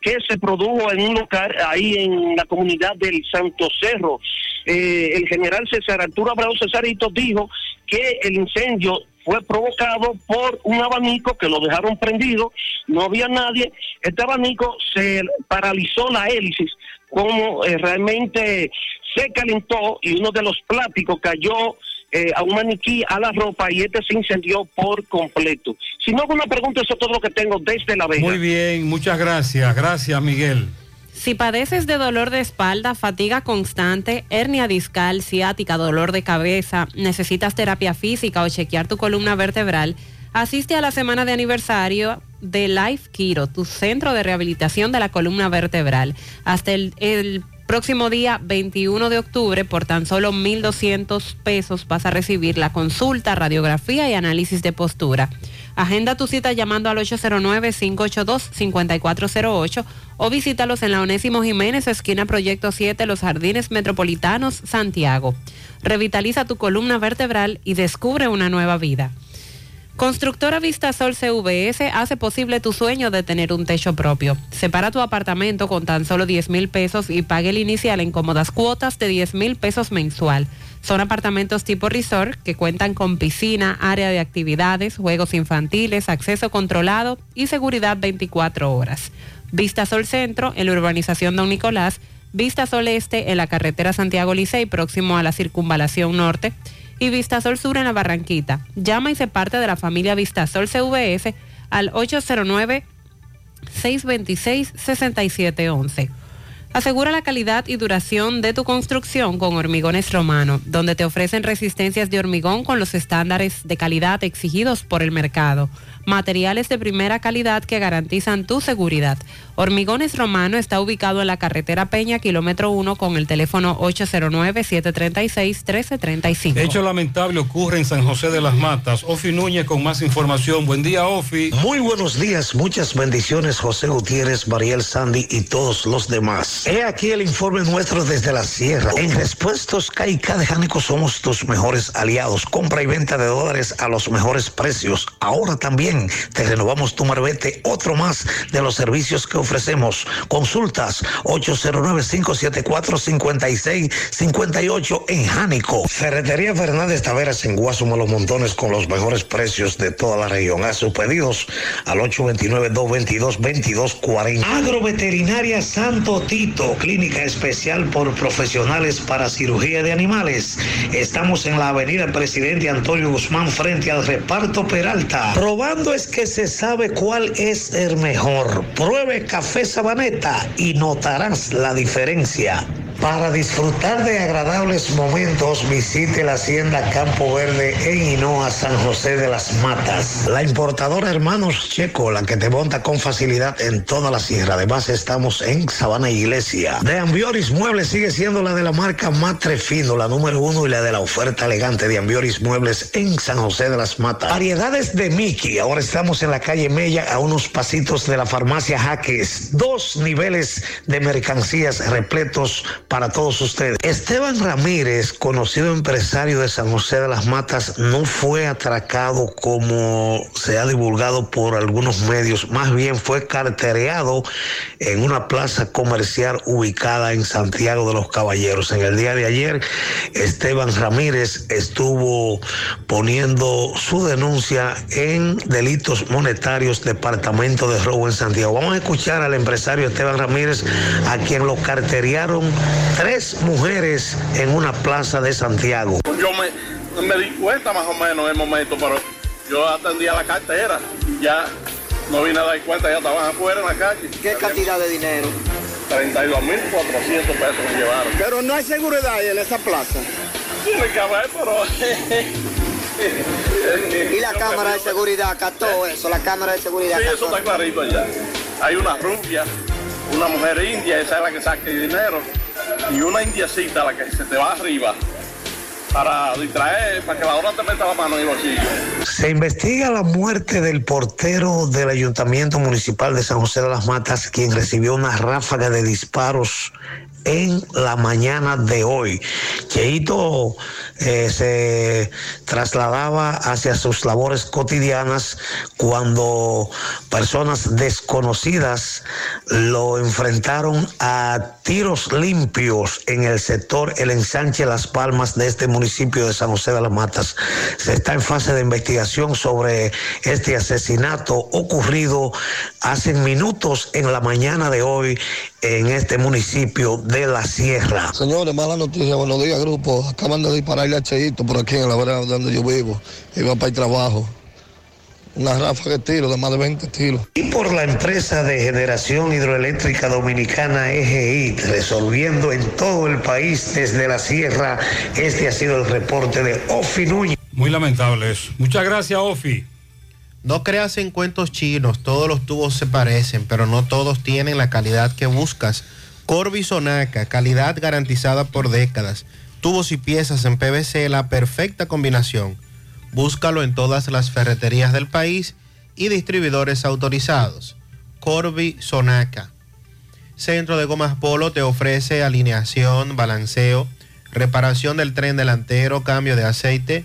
Speaker 91: que se produjo en un lugar ahí en la comunidad del Santo Cerro. Eh, el general César Arturo Abreu Cesarito dijo que el incendio fue provocado por un abanico que lo dejaron prendido, no había nadie, este abanico se paralizó la hélice, como eh, realmente se calentó y uno de los plásticos cayó eh, a un maniquí a la ropa y este se incendió por completo. Si no alguna pregunta, eso es todo lo que tengo desde La Vega.
Speaker 6: Muy bien, muchas gracias. Gracias, Miguel.
Speaker 7: Si padeces de dolor de espalda, fatiga constante, hernia discal, ciática, dolor de cabeza, necesitas terapia física o chequear tu columna vertebral, asiste a la semana de aniversario de Life Kiro, tu centro de rehabilitación de la columna vertebral. Hasta el, el próximo día 21 de octubre, por tan solo 1.200 pesos, vas a recibir la consulta, radiografía y análisis de postura. Agenda tu cita llamando al 809-582-5408 o visítalos en la Onésimo Jiménez, esquina Proyecto 7, Los Jardines Metropolitanos, Santiago. Revitaliza tu columna vertebral y descubre una nueva vida. Constructora Vistasol CVS hace posible tu sueño de tener un techo propio. Separa tu apartamento con tan solo 10 mil pesos y pague el inicial en cómodas cuotas de 10 mil pesos mensual. Son apartamentos tipo resort que cuentan con piscina, área de actividades, juegos infantiles, acceso controlado y seguridad 24 horas. Vistasol Centro en la urbanización Don Nicolás, Vistasol Este en la carretera Santiago Licey próximo a la circunvalación norte y Vistasol Sur en la Barranquita. Llama y se parte de la familia Vistasol CVS al 809-626-6711. Asegura la calidad y duración de tu construcción con Hormigones Romano, donde te ofrecen resistencias de hormigón con los estándares de calidad exigidos por el mercado. Materiales de primera calidad que garantizan tu seguridad. Hormigones Romano está ubicado en la carretera Peña, kilómetro 1, con el teléfono 809-736-1335.
Speaker 6: Hecho lamentable ocurre en San José de las Matas. Ofi Núñez con más información. Buen día, Ofi.
Speaker 92: Muy buenos días, muchas bendiciones, José Gutiérrez, Mariel Sandy y todos los demás. He aquí el informe nuestro desde la sierra. En Respuestos KK de Jánico somos tus mejores aliados. Compra y venta de dólares a los mejores precios. Ahora también te renovamos tu marbete, otro más de los servicios que ofrecemos. Consultas 809-574-5658 en Jánico. Ferretería Fernández Taveras en Guasumo Los Montones con los mejores precios de toda la región. Haz sus pedidos al 829-222-2240. Agroveterinaria Santo Tito clínica especial por profesionales para cirugía de animales. Estamos en la avenida Presidente Antonio Guzmán frente al reparto Peralta. Probando es que se sabe cuál es el mejor. Pruebe café sabaneta y notarás la diferencia. Para disfrutar de agradables momentos, visite la hacienda Campo Verde en Hinoa, San José de las Matas. La importadora Hermanos Checo, la que te monta con facilidad en toda la sierra. Además, estamos en Sabana Iglesia. De Ambioris Muebles sigue siendo la de la marca Matre Fino, la número uno y la de la oferta elegante de Ambioris Muebles en San José de las Matas. Variedades de Mickey. Ahora estamos en la calle Mella, a unos pasitos de la farmacia Jaques. Dos niveles de mercancías repletos para todos ustedes. Esteban Ramírez, conocido empresario de San José de las Matas, no fue atracado como se ha divulgado por algunos medios, más bien fue cartereado en una plaza comercial ubicada en Santiago de los Caballeros. En el día de ayer, Esteban Ramírez estuvo poniendo su denuncia en delitos monetarios, Departamento de Robo en Santiago. Vamos a escuchar al empresario Esteban Ramírez, a quien lo carteriaron tres mujeres en una plaza de Santiago.
Speaker 93: Yo me, me di cuenta más o menos en el momento, pero yo atendía la cartera y ya no vine a dar cuenta, ya estaban afuera en la calle.
Speaker 94: ¿Qué cantidad de dinero?
Speaker 93: 32.400 pesos me llevaron.
Speaker 94: Pero no hay seguridad en esa plaza.
Speaker 93: Tiene que haber, pero...
Speaker 94: Y la cámara de seguridad, todo eso, la cámara de seguridad.
Speaker 93: Sí, eso está clarito ya. Hay una rubia, una mujer india, esa es la que saca el dinero, y una indiecita, la que se te va arriba, para distraer, para que la hora te meta la mano en el bolsillo.
Speaker 92: Se investiga la muerte del portero del Ayuntamiento Municipal de San José de las Matas, quien recibió una ráfaga de disparos en la mañana de hoy. Cheito eh, se trasladaba hacia sus labores cotidianas cuando personas desconocidas lo enfrentaron a tiros limpios en el sector El Ensanche Las Palmas de este municipio de San José de las Matas. Se está en fase de investigación sobre este asesinato ocurrido hace minutos en la mañana de hoy en este municipio de la Sierra.
Speaker 95: Señores, mala noticia, buenos días, grupo. Acaban de dispararle a Cheito por aquí en la vereda donde yo vivo. Iba para el trabajo. Una ráfaga de tiro de más de 20 tiros.
Speaker 92: Y por la empresa de generación hidroeléctrica dominicana EGI, resolviendo en todo el país desde la sierra, este ha sido el reporte de Ofi Núñez.
Speaker 6: Muy lamentable eso. Muchas gracias, Ofi.
Speaker 28: No creas en cuentos chinos, todos los tubos se parecen, pero no todos tienen la calidad que buscas. Corby Sonaca, calidad garantizada por décadas. Tubos y piezas en PVC, la perfecta combinación. Búscalo en todas las ferreterías del país y distribuidores autorizados. Corby Sonaca. Centro de Gomas Polo te ofrece alineación, balanceo, reparación del tren delantero, cambio de aceite,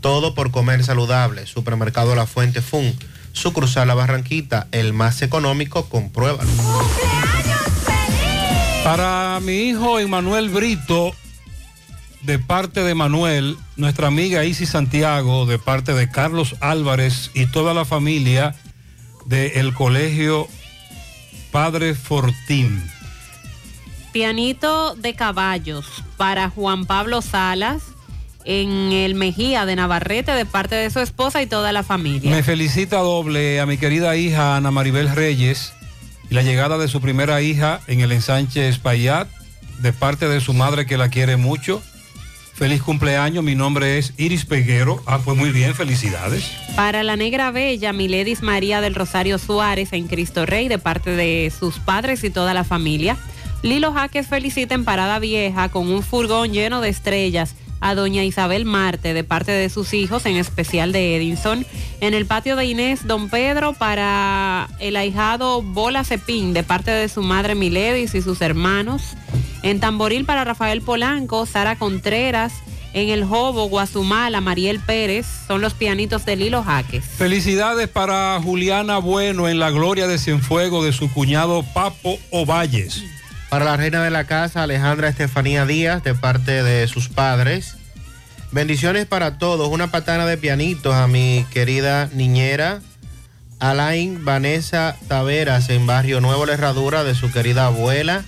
Speaker 28: Todo por comer saludable. Supermercado La Fuente Fun. Sucursal La Barranquita, el más económico, compruébalo.
Speaker 6: Para mi hijo Emanuel Brito, de parte de Manuel, nuestra amiga Isis Santiago, de parte de Carlos Álvarez y toda la familia del colegio Padre Fortín.
Speaker 7: Pianito de caballos para Juan Pablo Salas en el Mejía de Navarrete de parte de su esposa y toda la familia.
Speaker 6: Me felicita doble a mi querida hija Ana Maribel Reyes y la llegada de su primera hija en el ensanche Espaillat de parte de su madre que la quiere mucho. Feliz cumpleaños, mi nombre es Iris Peguero. Ah, pues muy bien, felicidades.
Speaker 7: Para la negra bella, Miledis María del Rosario Suárez en Cristo Rey de parte de sus padres y toda la familia. Lilo Jaques felicita en Parada Vieja con un furgón lleno de estrellas a doña Isabel Marte de parte de sus hijos, en especial de Edinson. En el patio de Inés, don Pedro para el ahijado Bola Cepín de parte de su madre Miledis y sus hermanos. En Tamboril para Rafael Polanco, Sara Contreras. En el Jobo, Guazumala, Mariel Pérez. Son los pianitos de Lilo Jaques.
Speaker 6: Felicidades para Juliana Bueno en la gloria de Cienfuego de su cuñado Papo Ovalles.
Speaker 28: Para la reina de la casa, Alejandra Estefanía Díaz, de parte de sus padres. Bendiciones para todos. Una patana de pianitos a mi querida niñera Alain Vanessa Taveras en Barrio Nuevo La Herradura de su querida abuela,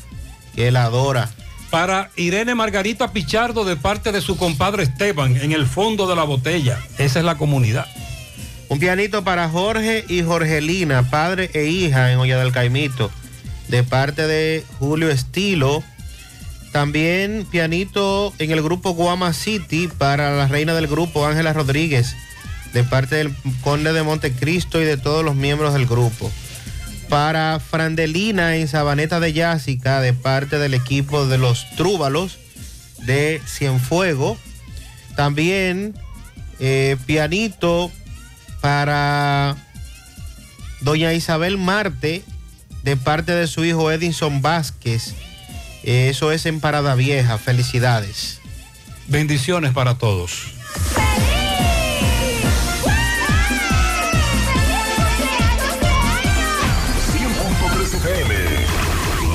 Speaker 28: que la adora.
Speaker 6: Para Irene Margarita Pichardo de parte de su compadre Esteban en el fondo de la botella. Esa es la comunidad.
Speaker 28: Un pianito para Jorge y Jorgelina, padre e hija en Olla del Caimito, de parte de Julio Estilo. También pianito en el grupo Guama City para la reina del grupo Ángela Rodríguez, de parte del conde de Montecristo y de todos los miembros del grupo. Para Frandelina en Sabaneta de Yásica, de parte del equipo de los Trúbalos de Cienfuego. También eh, pianito para doña Isabel Marte, de parte de su hijo Edinson Vázquez. Eh, Eso es en Parada Vieja. Felicidades.
Speaker 6: Bendiciones para todos.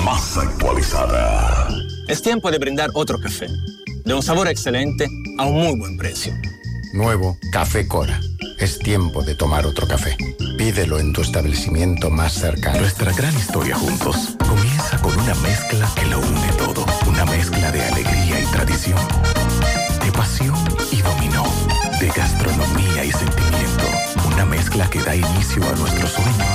Speaker 9: Más actualizada.
Speaker 96: Es tiempo de brindar otro café, de un sabor excelente a un muy buen precio.
Speaker 14: Nuevo Café Cora. Es tiempo de tomar otro café. Pídelo en tu establecimiento más cercano.
Speaker 38: Nuestra gran historia juntos comienza con una mezcla que lo une todo. Una mezcla de alegría y tradición, de pasión y dominó, de gastronomía y sentimiento. Una mezcla que da inicio a nuestros sueños,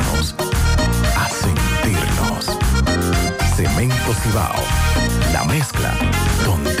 Speaker 38: a Cemento Cibao, la mezcla donde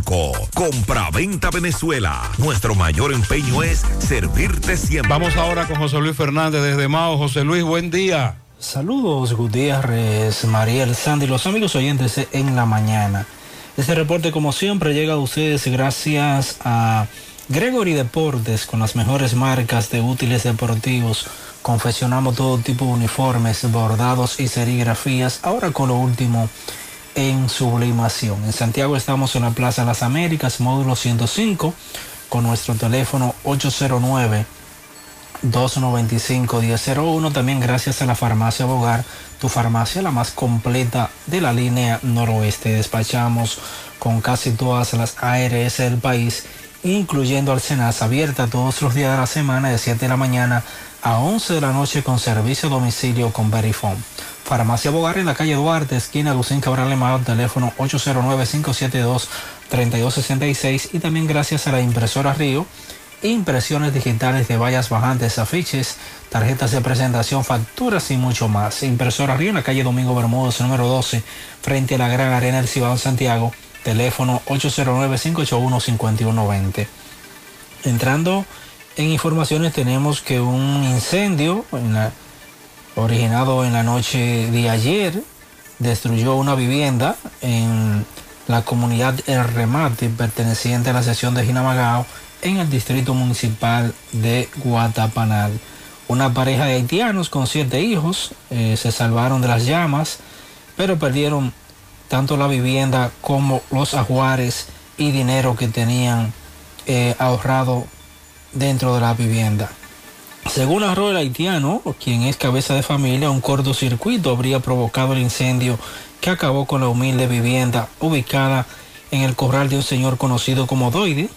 Speaker 2: 809-736-0505. Compra-venta Venezuela. Nuestro mayor empeño es servirte siempre.
Speaker 6: Vamos ahora con José Luis Fernández desde Mao. José Luis, buen día.
Speaker 97: Saludos Gutiérrez, Mariel, Sandy, los amigos oyentes en la mañana. Este reporte como siempre llega a ustedes gracias a Gregory Deportes con las mejores marcas de útiles deportivos. Confeccionamos todo tipo de uniformes, bordados y serigrafías. Ahora con lo último en sublimación. En Santiago estamos en la Plaza Las Américas, módulo 105, con nuestro teléfono 809. 295-1001. También gracias a la farmacia Bogar, tu farmacia la más completa de la línea noroeste. Despachamos con casi todas las ARS del país, incluyendo Alcenas, abierta todos los días de la semana de 7 de la mañana a 11 de la noche con servicio a domicilio con Verifone. Farmacia Bogar en la calle Duarte, esquina Lucín Cabral Lemado, teléfono 809-572-3266 y también gracias a la impresora Río impresiones digitales de vallas bajantes, afiches, tarjetas de presentación, facturas y mucho más. Impresora Río en la calle Domingo Bermúdez, número 12, frente a la Gran Arena del Cibao Santiago, teléfono 809-581-5120. Entrando en informaciones, tenemos que un incendio originado en la noche de ayer destruyó una vivienda en la comunidad El Remate, perteneciente a la sección de Jinamagao, en el distrito municipal de Guatapanal. Una pareja de haitianos con siete hijos eh, se salvaron de las llamas, pero perdieron tanto la vivienda como los ajuares y dinero que tenían eh, ahorrado dentro de la vivienda. Según arroyo el haitiano, quien es cabeza de familia, un cortocircuito habría provocado el incendio que acabó con la humilde vivienda ubicada en el corral de un señor conocido como Doide.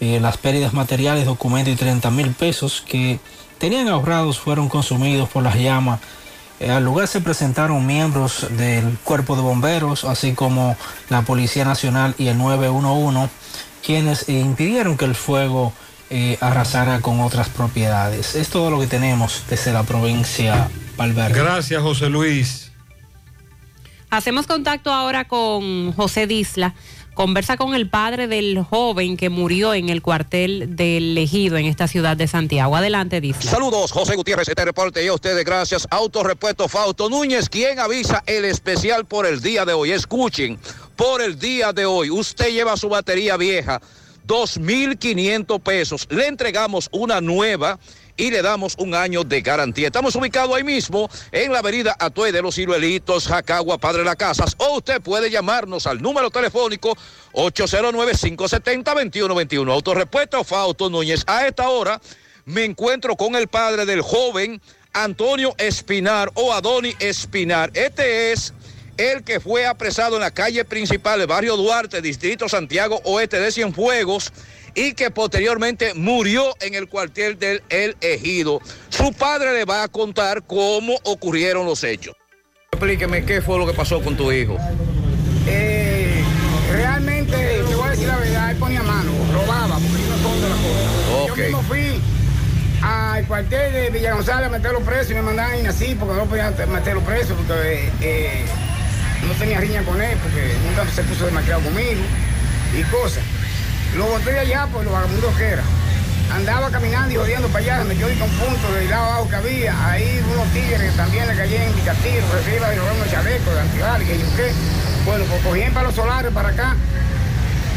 Speaker 97: Eh, las pérdidas materiales, documentos y 30 mil pesos que tenían ahorrados fueron consumidos por las llamas. Eh, al lugar se presentaron miembros del cuerpo de bomberos, así como la Policía Nacional y el 911, quienes impidieron que el fuego eh, arrasara con otras propiedades. Es todo lo que tenemos desde la provincia Valverde.
Speaker 6: Gracias, José Luis.
Speaker 7: Hacemos contacto ahora con José Disla. Conversa con el padre del joven que murió en el cuartel del Ejido en esta ciudad de Santiago. Adelante, Disla.
Speaker 98: Saludos, José Gutiérrez, este reporte y a ustedes gracias. Autorepuesto Fausto Núñez, quien avisa el especial por el día de hoy. Escuchen, por el día de hoy, usted lleva su batería vieja, 2.500 pesos. Le entregamos una nueva y le damos un año de garantía. Estamos ubicados ahí mismo en la avenida Atue de los Ciruelitos, Jacagua, Padre Las Casas. O usted puede llamarnos al número telefónico 809-570-2121. Autorepuesto Fausto Núñez. A esta hora me encuentro con el padre del joven Antonio Espinar o Adoni Espinar. Este es el que fue apresado en la calle principal del barrio Duarte, Distrito Santiago Oeste de Cienfuegos y que posteriormente murió en el cuartel del El Ejido. Su padre le va a contar cómo ocurrieron los hechos. Explíqueme qué fue lo que pasó con tu hijo.
Speaker 99: Eh, realmente, te voy a decir la verdad, él ponía mano, robaba, porque yo no escondo las cosas.
Speaker 98: Ok.
Speaker 99: Yo mismo fui al cuartel de Villa González a meterlo preso y me mandaban ir así porque no podían meterlo preso porque eh, no tenía riña con él, porque nunca se puso demasiado conmigo y cosas. Lo boté allá por los vagabundos que era. Andaba caminando y jodiendo para allá, me metió en un punto del lado abajo que había. Ahí unos tigres que también le caían en mi castillo, se iba chalecos de antibal y que yo qué. Bueno, pues cogí para los solares para acá.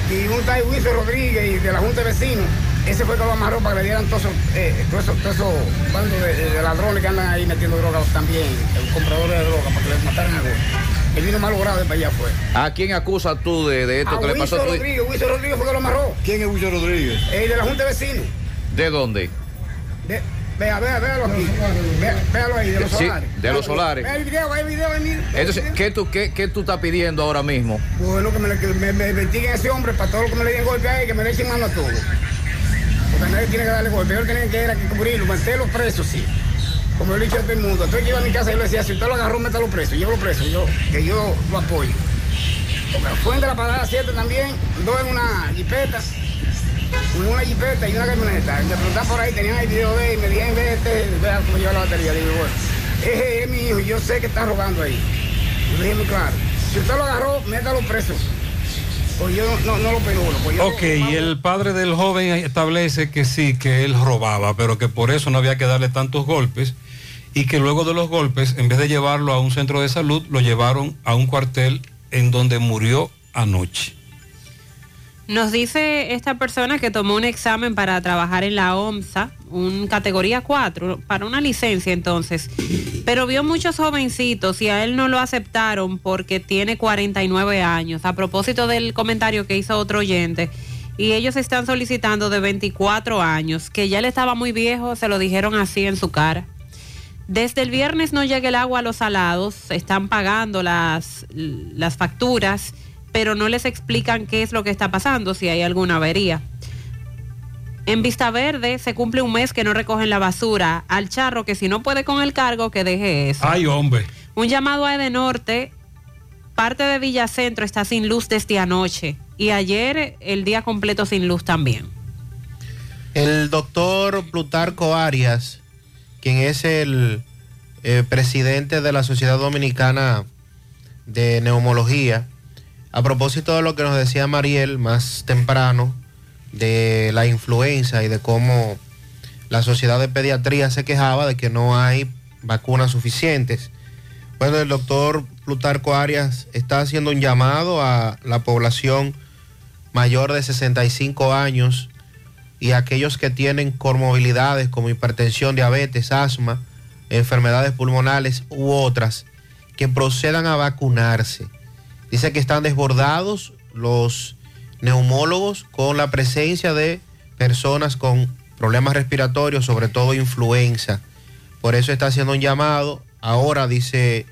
Speaker 99: Y un tal Wilson Rodríguez y de la Junta de Vecinos, ese fue que lo amarró para que le dieran todos esos, eh, todos esos, todos esos bandos de, ladrones que andan ahí metiendo drogas también, el comprador de drogas, para que les mataran a él. Él vino mal logrado de para allá fue.
Speaker 98: ¿A quién acusas tú de, de esto
Speaker 99: A
Speaker 98: que le pasó a tu?
Speaker 99: Rodríguez, Wilson Rodríguez fue que lo amarró.
Speaker 98: ¿Quién es Wilson Rodríguez?
Speaker 99: El de la Junta de Vecinos.
Speaker 98: ¿De dónde?
Speaker 99: De- Vea, vea, véalo aquí. Vea, véalo ahí, de los
Speaker 98: Sí,
Speaker 99: solares.
Speaker 98: de los solares.
Speaker 99: Vea el video, vea el video, vea el video.
Speaker 98: Entonces, ¿qué tú, qué, qué tú estás pidiendo ahora mismo?
Speaker 99: Bueno, que me, que me, me investiguen a ese hombre para todo lo que me le den golpe ahí, que me le echen mano a todo. Porque nadie tiene que darle golpe. Yo tenía que era que cubrirlo, meterlo preso, sí. Como yo le he dicho a todo el mundo. Entonces yo iba a mi casa y yo le decía, si usted lo agarró, métalo preso. Llévalo preso, yo, que yo lo apoyo. Porque fue de la parada 7 también, dos en una jipeta, en una jipeta y una camioneta. Me preguntaban por ahí, tenían el video de él, y me dijeron, ve este, vea cómo lleva la batería. Digo, bueno, ese es mi hijo, yo sé que está robando ahí. Yo le dije muy claro, si usted lo agarró, métalo preso. Pues yo no, no lo penulo. Pues yo
Speaker 6: Ok, y el padre del joven establece que sí, que él robaba, pero que por eso no había que darle tantos golpes y que luego de los golpes, en vez de llevarlo a un centro de salud, lo llevaron a un cuartel en donde murió anoche.
Speaker 7: Nos dice esta persona que tomó un examen para trabajar en la OMSA, un categoría 4, para una licencia entonces, pero vio muchos jovencitos y a él no lo aceptaron porque tiene 49 años. A propósito del comentario que hizo otro oyente, y ellos están solicitando de 24 años, que ya él estaba muy viejo, se lo dijeron así en su cara. Desde el viernes no llega el agua a los salados, están pagando las, las facturas, pero no les explican qué es lo que está pasando, si hay alguna avería. En Vista Verde se cumple un mes que no recogen la basura. Al charro que si no puede con el cargo, que deje eso.
Speaker 6: Ay, hombre.
Speaker 7: Un llamado a Edenorte. Parte de Villacentro está sin luz desde anoche. Y ayer el día completo sin luz también.
Speaker 28: El doctor Plutarco Arias, quien es el eh, presidente de la Sociedad Dominicana de Neumología, a propósito de lo que nos decía Mariel más temprano, de la influenza y de cómo la Sociedad de Pediatría se quejaba de que no hay vacunas suficientes. Bueno, el doctor Plutarco Arias está haciendo un llamado a la población mayor de 65 años y aquellos que tienen comorbilidades como hipertensión, diabetes, asma, enfermedades pulmonares u otras, que procedan a vacunarse. Dice que están desbordados los neumólogos con la presencia de personas con
Speaker 100: problemas respiratorios, sobre todo influenza. Por eso está haciendo un llamado. Ahora dice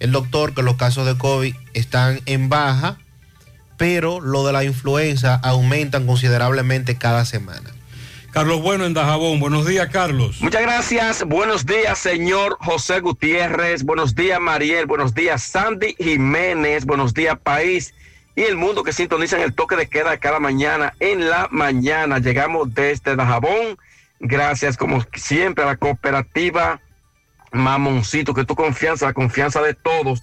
Speaker 100: el doctor que los casos de COVID están en baja, pero lo de la influenza aumentan considerablemente cada semana.
Speaker 6: Carlos Bueno en Dajabón. Buenos días, Carlos.
Speaker 98: Muchas gracias. Buenos días, señor José Gutiérrez. Buenos días, Mariel. Buenos días, Sandy Jiménez. Buenos días, país y el mundo que sintonizan el toque de queda cada mañana en la mañana. Llegamos desde Dajabón. Gracias, como siempre, a la cooperativa Mamoncito, que tu confianza, la confianza de todos.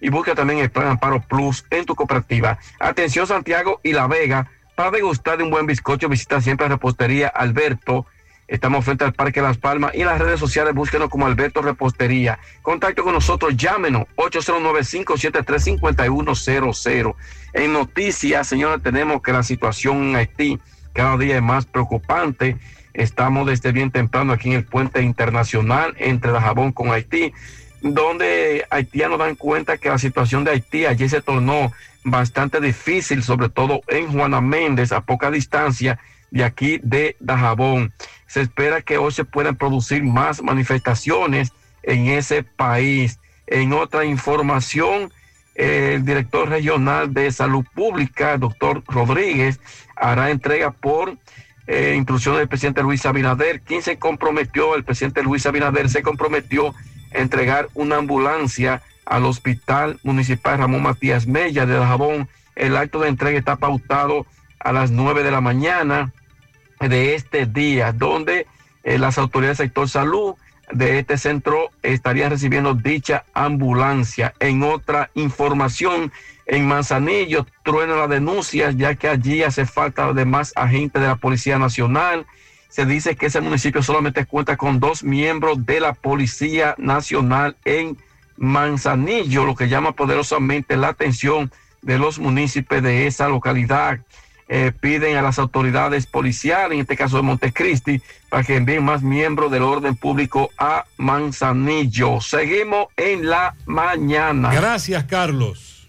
Speaker 98: y busca también el Plan Amparo Plus en tu cooperativa. Atención Santiago y La Vega para degustar de un buen bizcocho, visita siempre Repostería Alberto. Estamos frente al Parque Las Palmas y las redes sociales búsquenos como Alberto Repostería. Contacto con nosotros, llámenos 809-573-5100. En noticias, señores, tenemos que la situación en Haití cada día es más preocupante. Estamos desde bien temprano aquí en el puente internacional entre la Jabón con Haití, donde haitianos dan cuenta que la situación de Haití allí se tornó bastante difícil, sobre todo en Juana Méndez, a poca distancia de aquí de Dajabón. Se espera que hoy se puedan producir más manifestaciones en ese país. En otra información, el director regional de salud pública, doctor Rodríguez, hará entrega por eh, inclusión del presidente Luis Abinader, quien se comprometió, el presidente Luis Abinader se comprometió entregar una ambulancia al Hospital Municipal Ramón Matías Mella de Dajabón. El acto de entrega está pautado a las 9 de la mañana de este día, donde eh, las autoridades del sector salud de este centro estarían recibiendo dicha ambulancia. En otra información, en Manzanillo truena la denuncia, ya que allí hace falta de más agentes de la Policía Nacional. Se dice que ese municipio solamente cuenta con dos miembros de la Policía Nacional en Manzanillo, lo que llama poderosamente la atención de los municipios de esa localidad. Eh, piden a las autoridades policiales, en este caso de Montecristi, para que envíen más miembros del orden público a Manzanillo. Seguimos en la mañana.
Speaker 6: Gracias, Carlos.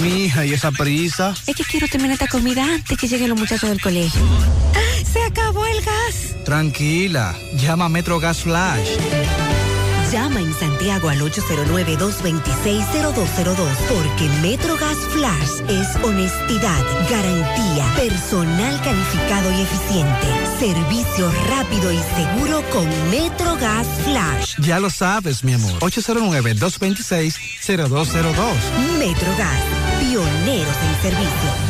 Speaker 101: Mi hija, ¿y esa prisa?
Speaker 41: Es que quiero terminar esta comida antes que lleguen los muchachos del colegio. ¡Ah! ¡Se acabó!
Speaker 101: Tranquila, llama a Metro Gas Flash.
Speaker 41: Llama en Santiago al 809-226-0202 porque MetroGas Flash es honestidad, garantía, personal calificado y eficiente, servicio rápido y seguro con MetroGas Flash.
Speaker 101: Ya lo sabes, mi amor. 809-226-0202.
Speaker 41: MetroGas, pioneros en servicio.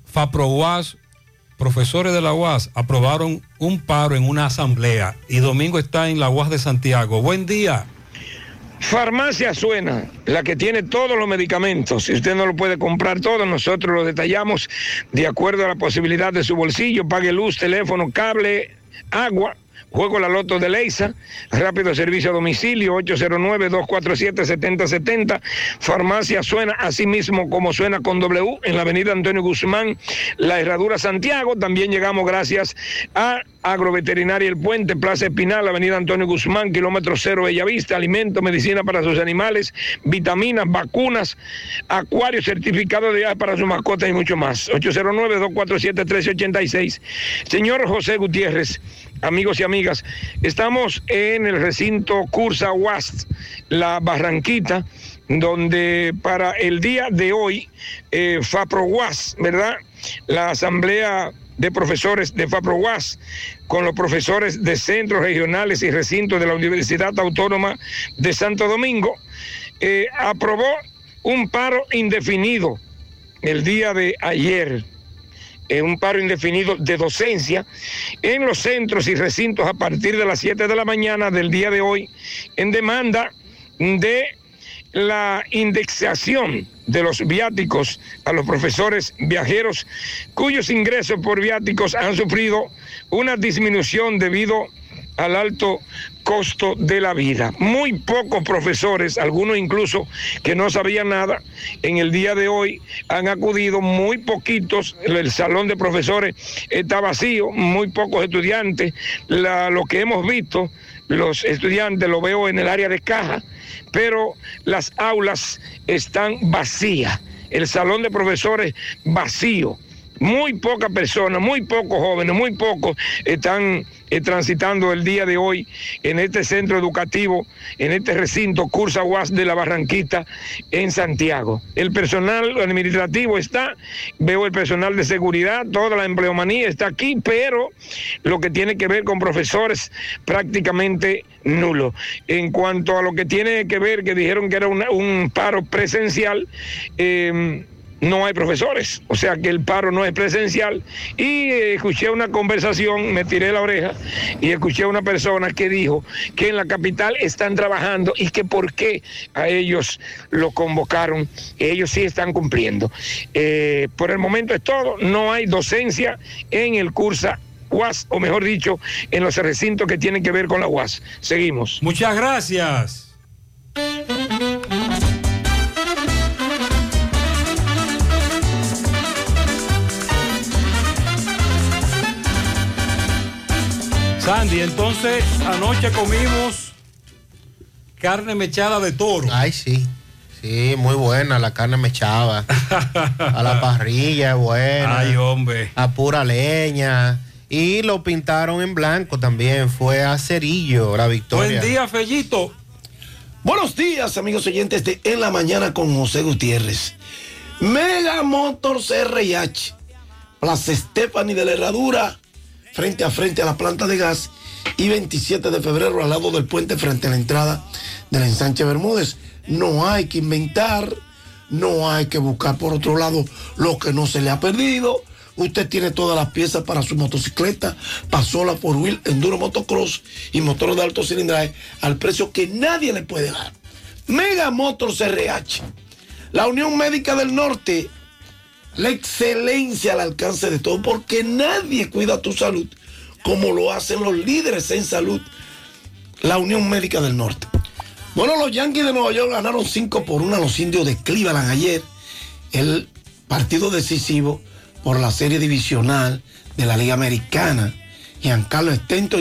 Speaker 6: FAPROWAS profesores de la UAS aprobaron un paro en una asamblea y domingo está en la UAS de Santiago. Buen día.
Speaker 94: Farmacia Suena, la que tiene todos los medicamentos. Si usted no lo puede comprar todo, nosotros lo detallamos de acuerdo a la posibilidad de su bolsillo. Pague luz, teléfono, cable, agua. Juego la Loto de Leisa, rápido servicio a domicilio, 809-247-7070. Farmacia suena así mismo como suena con W en la avenida Antonio Guzmán, La Herradura Santiago. También llegamos gracias a Agroveterinaria El Puente, Plaza Espinal, Avenida Antonio Guzmán, kilómetro cero Bellavista, alimento, medicina para sus animales, vitaminas, vacunas, acuario certificado de viaje para sus mascotas y mucho más. 809-247-1386. Señor José Gutiérrez, amigos y amigas, estamos en el recinto Cursa Wast, la Barranquita, donde para el día de hoy, eh, FAPROWAS, ¿verdad? La Asamblea de Profesores de FAPROWAS, con los profesores de centros regionales y recintos de la Universidad Autónoma de Santo Domingo, eh, aprobó un paro indefinido el día de ayer eh, un paro indefinido de docencia en los centros y recintos a partir de las 7 de la mañana del día de hoy en demanda de la indexación de los viáticos a los profesores viajeros cuyos ingresos por viáticos han sufrido una disminución debido al alto costo de la vida. Muy pocos profesores, algunos incluso que no sabían nada, en el día de hoy han acudido, muy poquitos, el salón de profesores está vacío, muy pocos estudiantes, lo que hemos visto, los estudiantes lo veo en el área de caja, pero las aulas están vacías, el salón de profesores vacío. Muy pocas personas, muy pocos jóvenes, muy pocos están eh, transitando el día de hoy en este centro educativo, en este recinto Cursa UAS de la Barranquita en Santiago. El personal administrativo está, veo el personal de seguridad, toda la empleomanía está aquí, pero lo que tiene que ver con profesores prácticamente nulo. En cuanto a lo que tiene que ver, que dijeron que era un paro presencial, eh, no hay profesores, o sea que el paro no es presencial. Y eh, escuché una conversación, me tiré la oreja y escuché a una persona que dijo que en la capital están trabajando y que por qué a ellos lo convocaron, ellos sí están cumpliendo. Eh, por el momento es todo, no hay docencia en el curso UAS, o mejor dicho, en los recintos que tienen que ver con la UAS. Seguimos.
Speaker 6: Muchas gracias. Sandy, entonces anoche comimos carne mechada de toro.
Speaker 100: Ay, sí. Sí, muy buena la carne mechada. a la parrilla, buena.
Speaker 6: Ay, hombre.
Speaker 100: A pura leña. Y lo pintaron en blanco también. Fue a Cerillo la victoria.
Speaker 6: Buen día, Fellito.
Speaker 102: Buenos días, amigos oyentes de En la Mañana con José Gutiérrez. Mega Motors RIH, Plaza Stephanie de la Herradura, frente a frente a la planta de gas, y 27 de febrero al lado del puente frente a la entrada del ensanche Bermúdez. No hay que inventar, no hay que buscar por otro lado lo que no se le ha perdido. Usted tiene todas las piezas para su motocicleta, pasola por wheel, enduro motocross y motor de alto cilindraje al precio que nadie le puede dar. Mega Motors RH, la Unión Médica del Norte, la excelencia al alcance de todo, porque nadie cuida tu salud como lo hacen los líderes en salud, la Unión Médica del Norte. Bueno, los Yankees de Nueva York ganaron 5 por 1 a los indios de Cleveland ayer, el partido decisivo por la serie divisional de la Liga Americana. Giancarlo Stento y